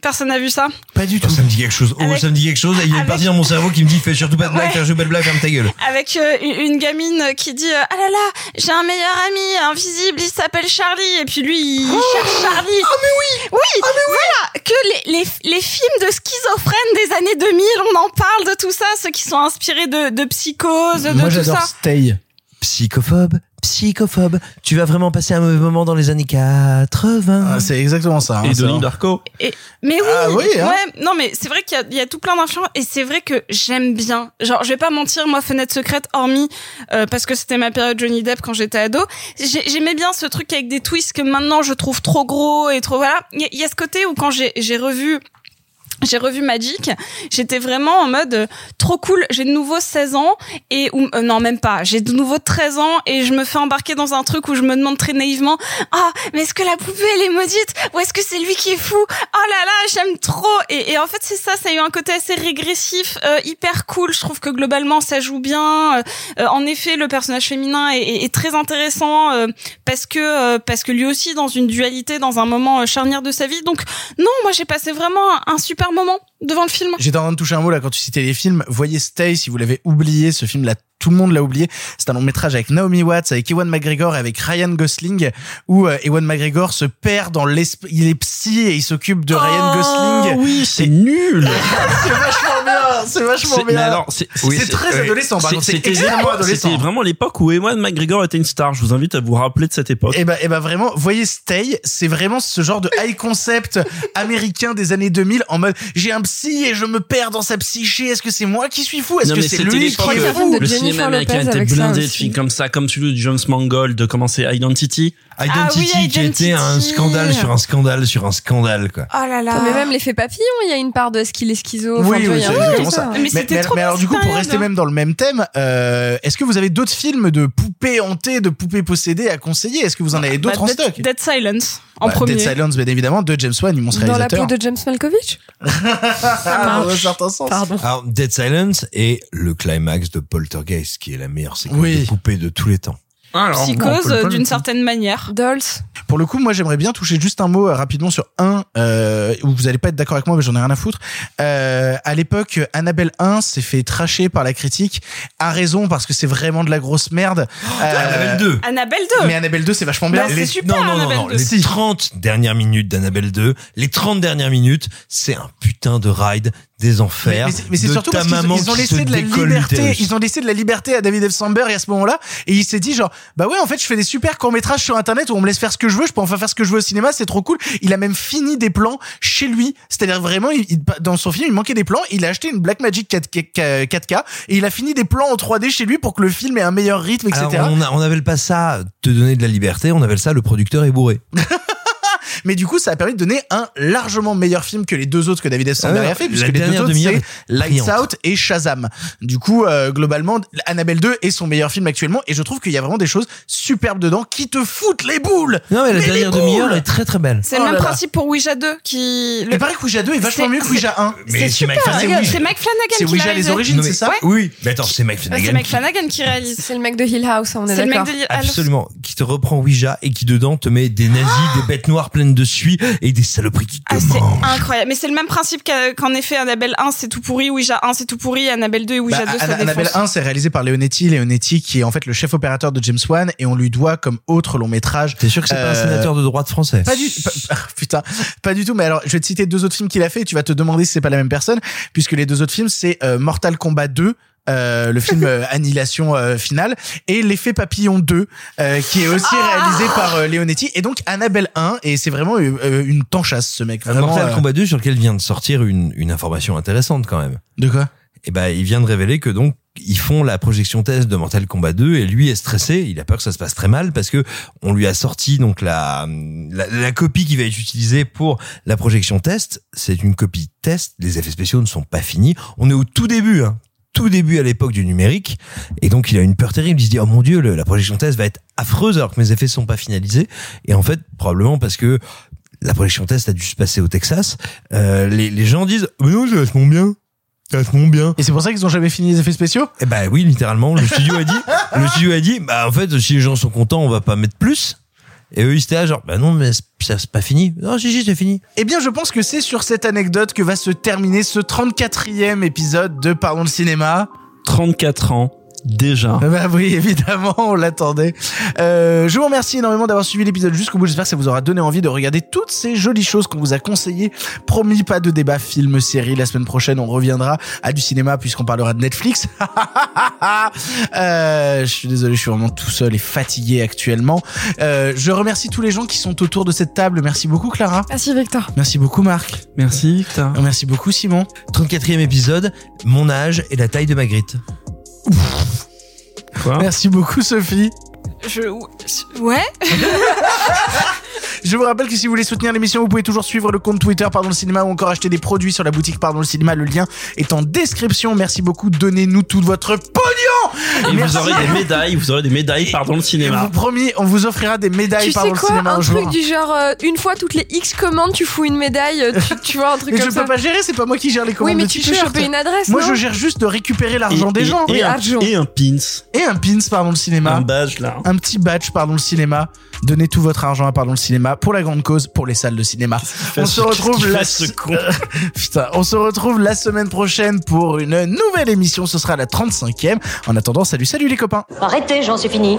Personne n'a vu ça Pas du tout. Ça me dit quelque chose. Oh, Avec- ça me dit quelque chose. Et il y a une partie dans mon cerveau qui me dit fais surtout pas de blague, Ouais. fais surtout pas de blague, ferme ta gueule. Avec euh, une gamine qui dit euh, ah là là j'ai un meilleur ami invisible il s'appelle Charlie et puis lui il cherche Charlie ah mais oui oui, voilà que les, les, les films de schizophrènes des années 2000 on en parle de tout ça ceux qui sont inspirés de, de psychose de Moi, tout j'adore ça Stay. Psychophobe, psychophobe. Tu vas vraiment passer un mauvais moment dans les années 80. Ah, c'est exactement ça. hein, Et ça. Donnie Darko. Et- mais oui, Ah oui, hein. ouais, non mais c'est vrai qu'il y a, il y a tout plein d'influences et c'est vrai que j'aime bien. Genre, je vais pas mentir, moi, Fenêtre secrète, hormis euh, parce que c'était ma période Johnny Depp quand j'étais ado, j'ai- j'aimais bien ce truc avec des twists que maintenant je trouve trop gros et trop voilà. Il y, y a ce côté où quand j'ai j'ai revu j'ai revu Magic, j'étais vraiment en mode euh, trop cool, j'ai de nouveau 16 ans et ou euh, non même pas, j'ai de nouveau 13 ans et je me fais embarquer dans un truc où je me demande très naïvement "Ah, mais est-ce que la poupée elle est maudite? Ou est-ce que c'est lui qui est fou? Oh là là, j'aime trop." Et, en fait, c'est ça, ça a eu un côté assez régressif, euh, hyper cool. Je trouve que globalement ça joue bien. Euh, en effet, le personnage féminin est, est- très intéressant parce que parce que lui aussi dans une dualité dans un moment charnière de sa vie. Donc non, moi j'ai passé vraiment un super moment devant le film. J'étais en train de toucher un mot là quand tu citais les films. Voyez Stay si vous l'avez oublié. Ce film là, tout le monde l'a oublié. C'est un long métrage avec Naomi Watts, avec Ewan McGregor et avec Ryan Gosling où euh, Ewan McGregor se perd dans l'esprit. Il est psy et il s'occupe de Ryan Gosling. oui, c'est nul. [LAUGHS] c'est vachement bien. C'est vachement bien. alors, c'est très extrêmement adolescent. c'était vraiment l'époque où Ewan McGregor était une star. Je vous invite à vous rappeler de cette époque. Et bah, et bah vraiment, voyez Stay, c'est vraiment ce genre de high concept [LAUGHS] américain des années 2000 en mode j'ai un psy et je me perds dans sa psyché. Est-ce que c'est moi qui suis fou? Est-ce que c'est lui qui est fou? Cinéma américain était blindé de films comme ça, comme celui de James Mangold, de commencer Identity. Identity, Ah oui, qui était un Identity. scandale sur un scandale sur un scandale, quoi. Oh là là. Mais même l'effet papillon, il y a une part de ce qu'il est schizo. Oui, oui, c'est exactement ça. Mais c'était trop bien, alors du coup, pour rester même dans le même thème, euh, est-ce que vous avez d'autres films de poupées hantées, de poupées possédées à conseiller? Est-ce que vous en avez d'autres Bah, en Dead, stock? Dead Silence en Bah, premier. Dead Silence, bien évidemment, de James Wan, immense Dans la réalisateur. peau de James Malkovich? [LAUGHS] Ah, dans un certain sens. Pardon. Alors, Dead Silence est le climax de Poltergeist, qui est la meilleure séquence Oui. de poupée de tous les temps. Alors, Psychose euh, d'une certaine manière. Dolls. Pour le coup, moi, j'aimerais bien toucher juste un mot euh, rapidement sur un euh, où vous allez pas être d'accord avec moi, mais j'en ai rien à foutre. Euh, à l'époque, Annabelle 1 s'est fait tracher par la critique. A raison parce que c'est vraiment de la grosse merde. [GASPS] Euh, Annabelle 2. Annabelle 2. Mais Annabelle 2, c'est vachement bien. Bah, c'est Les- super, non, non, non, Annabelle non. 2. Les 30 dernières minutes d'Annabelle 2, les 30 dernières minutes, c'est un putain de ride des enfers. Mais, mais c'est- surtout ta parce qu'ils maman ils ont laissé de la liberté. Ils ont laissé de la liberté à David F. Sandberg à ce moment-là, et il s'est dit genre, bah ouais, en fait, je fais des super courts métrages sur Internet où on me laisse faire ce que je veux. Je peux enfin faire ce que je veux au cinéma, c'est trop cool. Il a même fini des plans chez lui, c'est-à-dire vraiment, il- il- dans son film, il manquait des plans. Il a acheté une Blackmagic 4, 4K et il a fini des plans en 3D chez lui pour que le film ait un meilleur rythme, etc. Alors, on, a- on appelle pas ça te donner de la liberté, on appelle ça le producteur est bourré. [LAUGHS] Mais du coup, ça a permis de donner un largement meilleur film que les deux autres que David S. Sandberg Ah ouais, a fait, puisque les deux autres, c'est est Lights. Out et Shazam. Du coup, euh, globalement, Annabelle 2 est son meilleur film actuellement, et je trouve qu'il y a vraiment des choses superbes dedans qui te foutent les boules. Non, mais la dernière demi-heure est très très belle. C'est Oh le même là là. principe pour Ouija 2 qui. Il paraît que Ouija 2 est vachement mieux que Ouija 1. C'est super. c'est Mike Flanagan C'est qui Ouija les origines, c'est ça. Oui, mais attends, c'est Mike Ah, Flanagan. C'est Mike qui- Flanagan qui réalise. C'est le mec de Hill House, on est le d'accord. Absolument, qui te reprend Ouija et qui dedans te met des nazis, des bêtes noires de suie et des saloperies qui te Ah, c'est incroyable. Mais c'est le même principe qu'en effet Annabelle 1 c'est tout pourri, Ouija 1 c'est tout pourri, Annabelle 2 et Ouija Bah, 2 ça Anna- Annabelle défonce. 1, c'est réalisé par Leonetti. Leonetti, qui est en fait le chef opérateur de James Wan, et on lui doit comme autre long métrage. T'es sûr que c'est pas un Euh, sénateur de droite français? Pas du, pas- ah, putain, pas du tout. Mais alors, je vais te citer deux autres films qu'il a fait. Et tu vas te demander si c'est pas la même personne, puisque les deux autres films, c'est euh, Mortal Kombat 2. Euh, le film euh, Annihilation euh, finale et l'effet papillon 2 euh, qui est aussi Ah réalisé par euh, Leonetti et donc Annabelle 1 et c'est vraiment euh, euh, une tanchasse ce mec vraiment Mortal euh, Kombat 2 sur lequel vient de sortir une, une information intéressante quand même. de quoi? Et ben, il vient de révéler que donc ils font la projection test de Mortal Kombat 2 et lui est stressé, il a peur que ça se passe très mal parce que on lui a sorti donc la la, la copie qui va être utilisée pour la projection test, c'est une copie test, les effets spéciaux ne sont pas finis, on est au tout début hein tout début à l'époque du numérique. Et donc il a une peur terrible. Il se dit oh mon dieu le- la projection test va être affreuse alors que mes effets sont pas finalisés. Et en fait probablement parce que la projection test a dû se passer au Texas. Euh, les, les gens disent mais non c'est vachement bien. C'est vachement bien. Et c'est pour ça qu'ils ont jamais fini les effets spéciaux? Eh ben oui, littéralement. Le studio a dit, le studio a dit, bah en fait, si les gens sont contents, on va pas mettre plus. Et eux, ils étaient là, genre, bah non, mais c'est- ça c'est pas fini. Non, si, si, c'est fini. Eh bien, je pense que c'est sur cette anecdote que va se terminer ce 34e épisode de Parlons de cinéma. 34 ans, déjà. Bah oui, évidemment, on l'attendait. Euh, je vous remercie énormément d'avoir suivi l'épisode jusqu'au bout. J'espère que ça vous aura donné envie de regarder toutes ces jolies choses qu'on vous a conseillées. Promis, pas de débat film, série. La semaine prochaine, on reviendra à du cinéma puisqu'on parlera de Netflix. [LAUGHS] euh, je suis désolé, je suis vraiment tout seul et fatigué actuellement. Euh, je remercie tous les gens qui sont autour de cette table. Merci beaucoup, Clara. Merci Victor. Merci beaucoup, Marc. Merci, Victor. Merci beaucoup, Simon. 34e épisode, mon âge et la taille de Magritte. Quoi? Merci beaucoup, Sophie. Je ouais. [LAUGHS] Je vous rappelle que si vous voulez soutenir l'émission, vous pouvez toujours suivre le compte Twitter Pardon le Cinéma ou encore acheter des produits sur la boutique Pardon le Cinéma. Le lien est en description. Merci beaucoup. Donnez-nous tout votre pognon. Et Merci. vous aurez des médailles, vous aurez des médailles, pardon, le cinéma. vous promis, on vous offrira des médailles Tu sais Pardon le quoi Cinéma Un un truc jour. du genre, euh, une fois toutes les X commandes, tu fous une médaille, euh, tu, tu vois, un truc Mais comme je ça. peux pas gérer, c'est pas moi qui gère les commandes Oui, mais de tu peux choper une adresse, Moi, non je gère juste de récupérer l'argent des Et- gens. Et, Oui, un, argent. et un pins. Et un pins Pardon le Cinéma. Un badge, là. un petit badge Pardon le Cinéma. Donnez tout votre argent à Pardon le Cinéma pour la grande cause, pour les salles de cinéma. On se ce- retrouve qu'est-ce qu'il la fait, ce con [LAUGHS] Putain, on se retrouve la semaine prochaine pour une nouvelle émission. Ce sera la 35e. En attendant, salut, salut les copains. Arrêtez, j'en suis fini.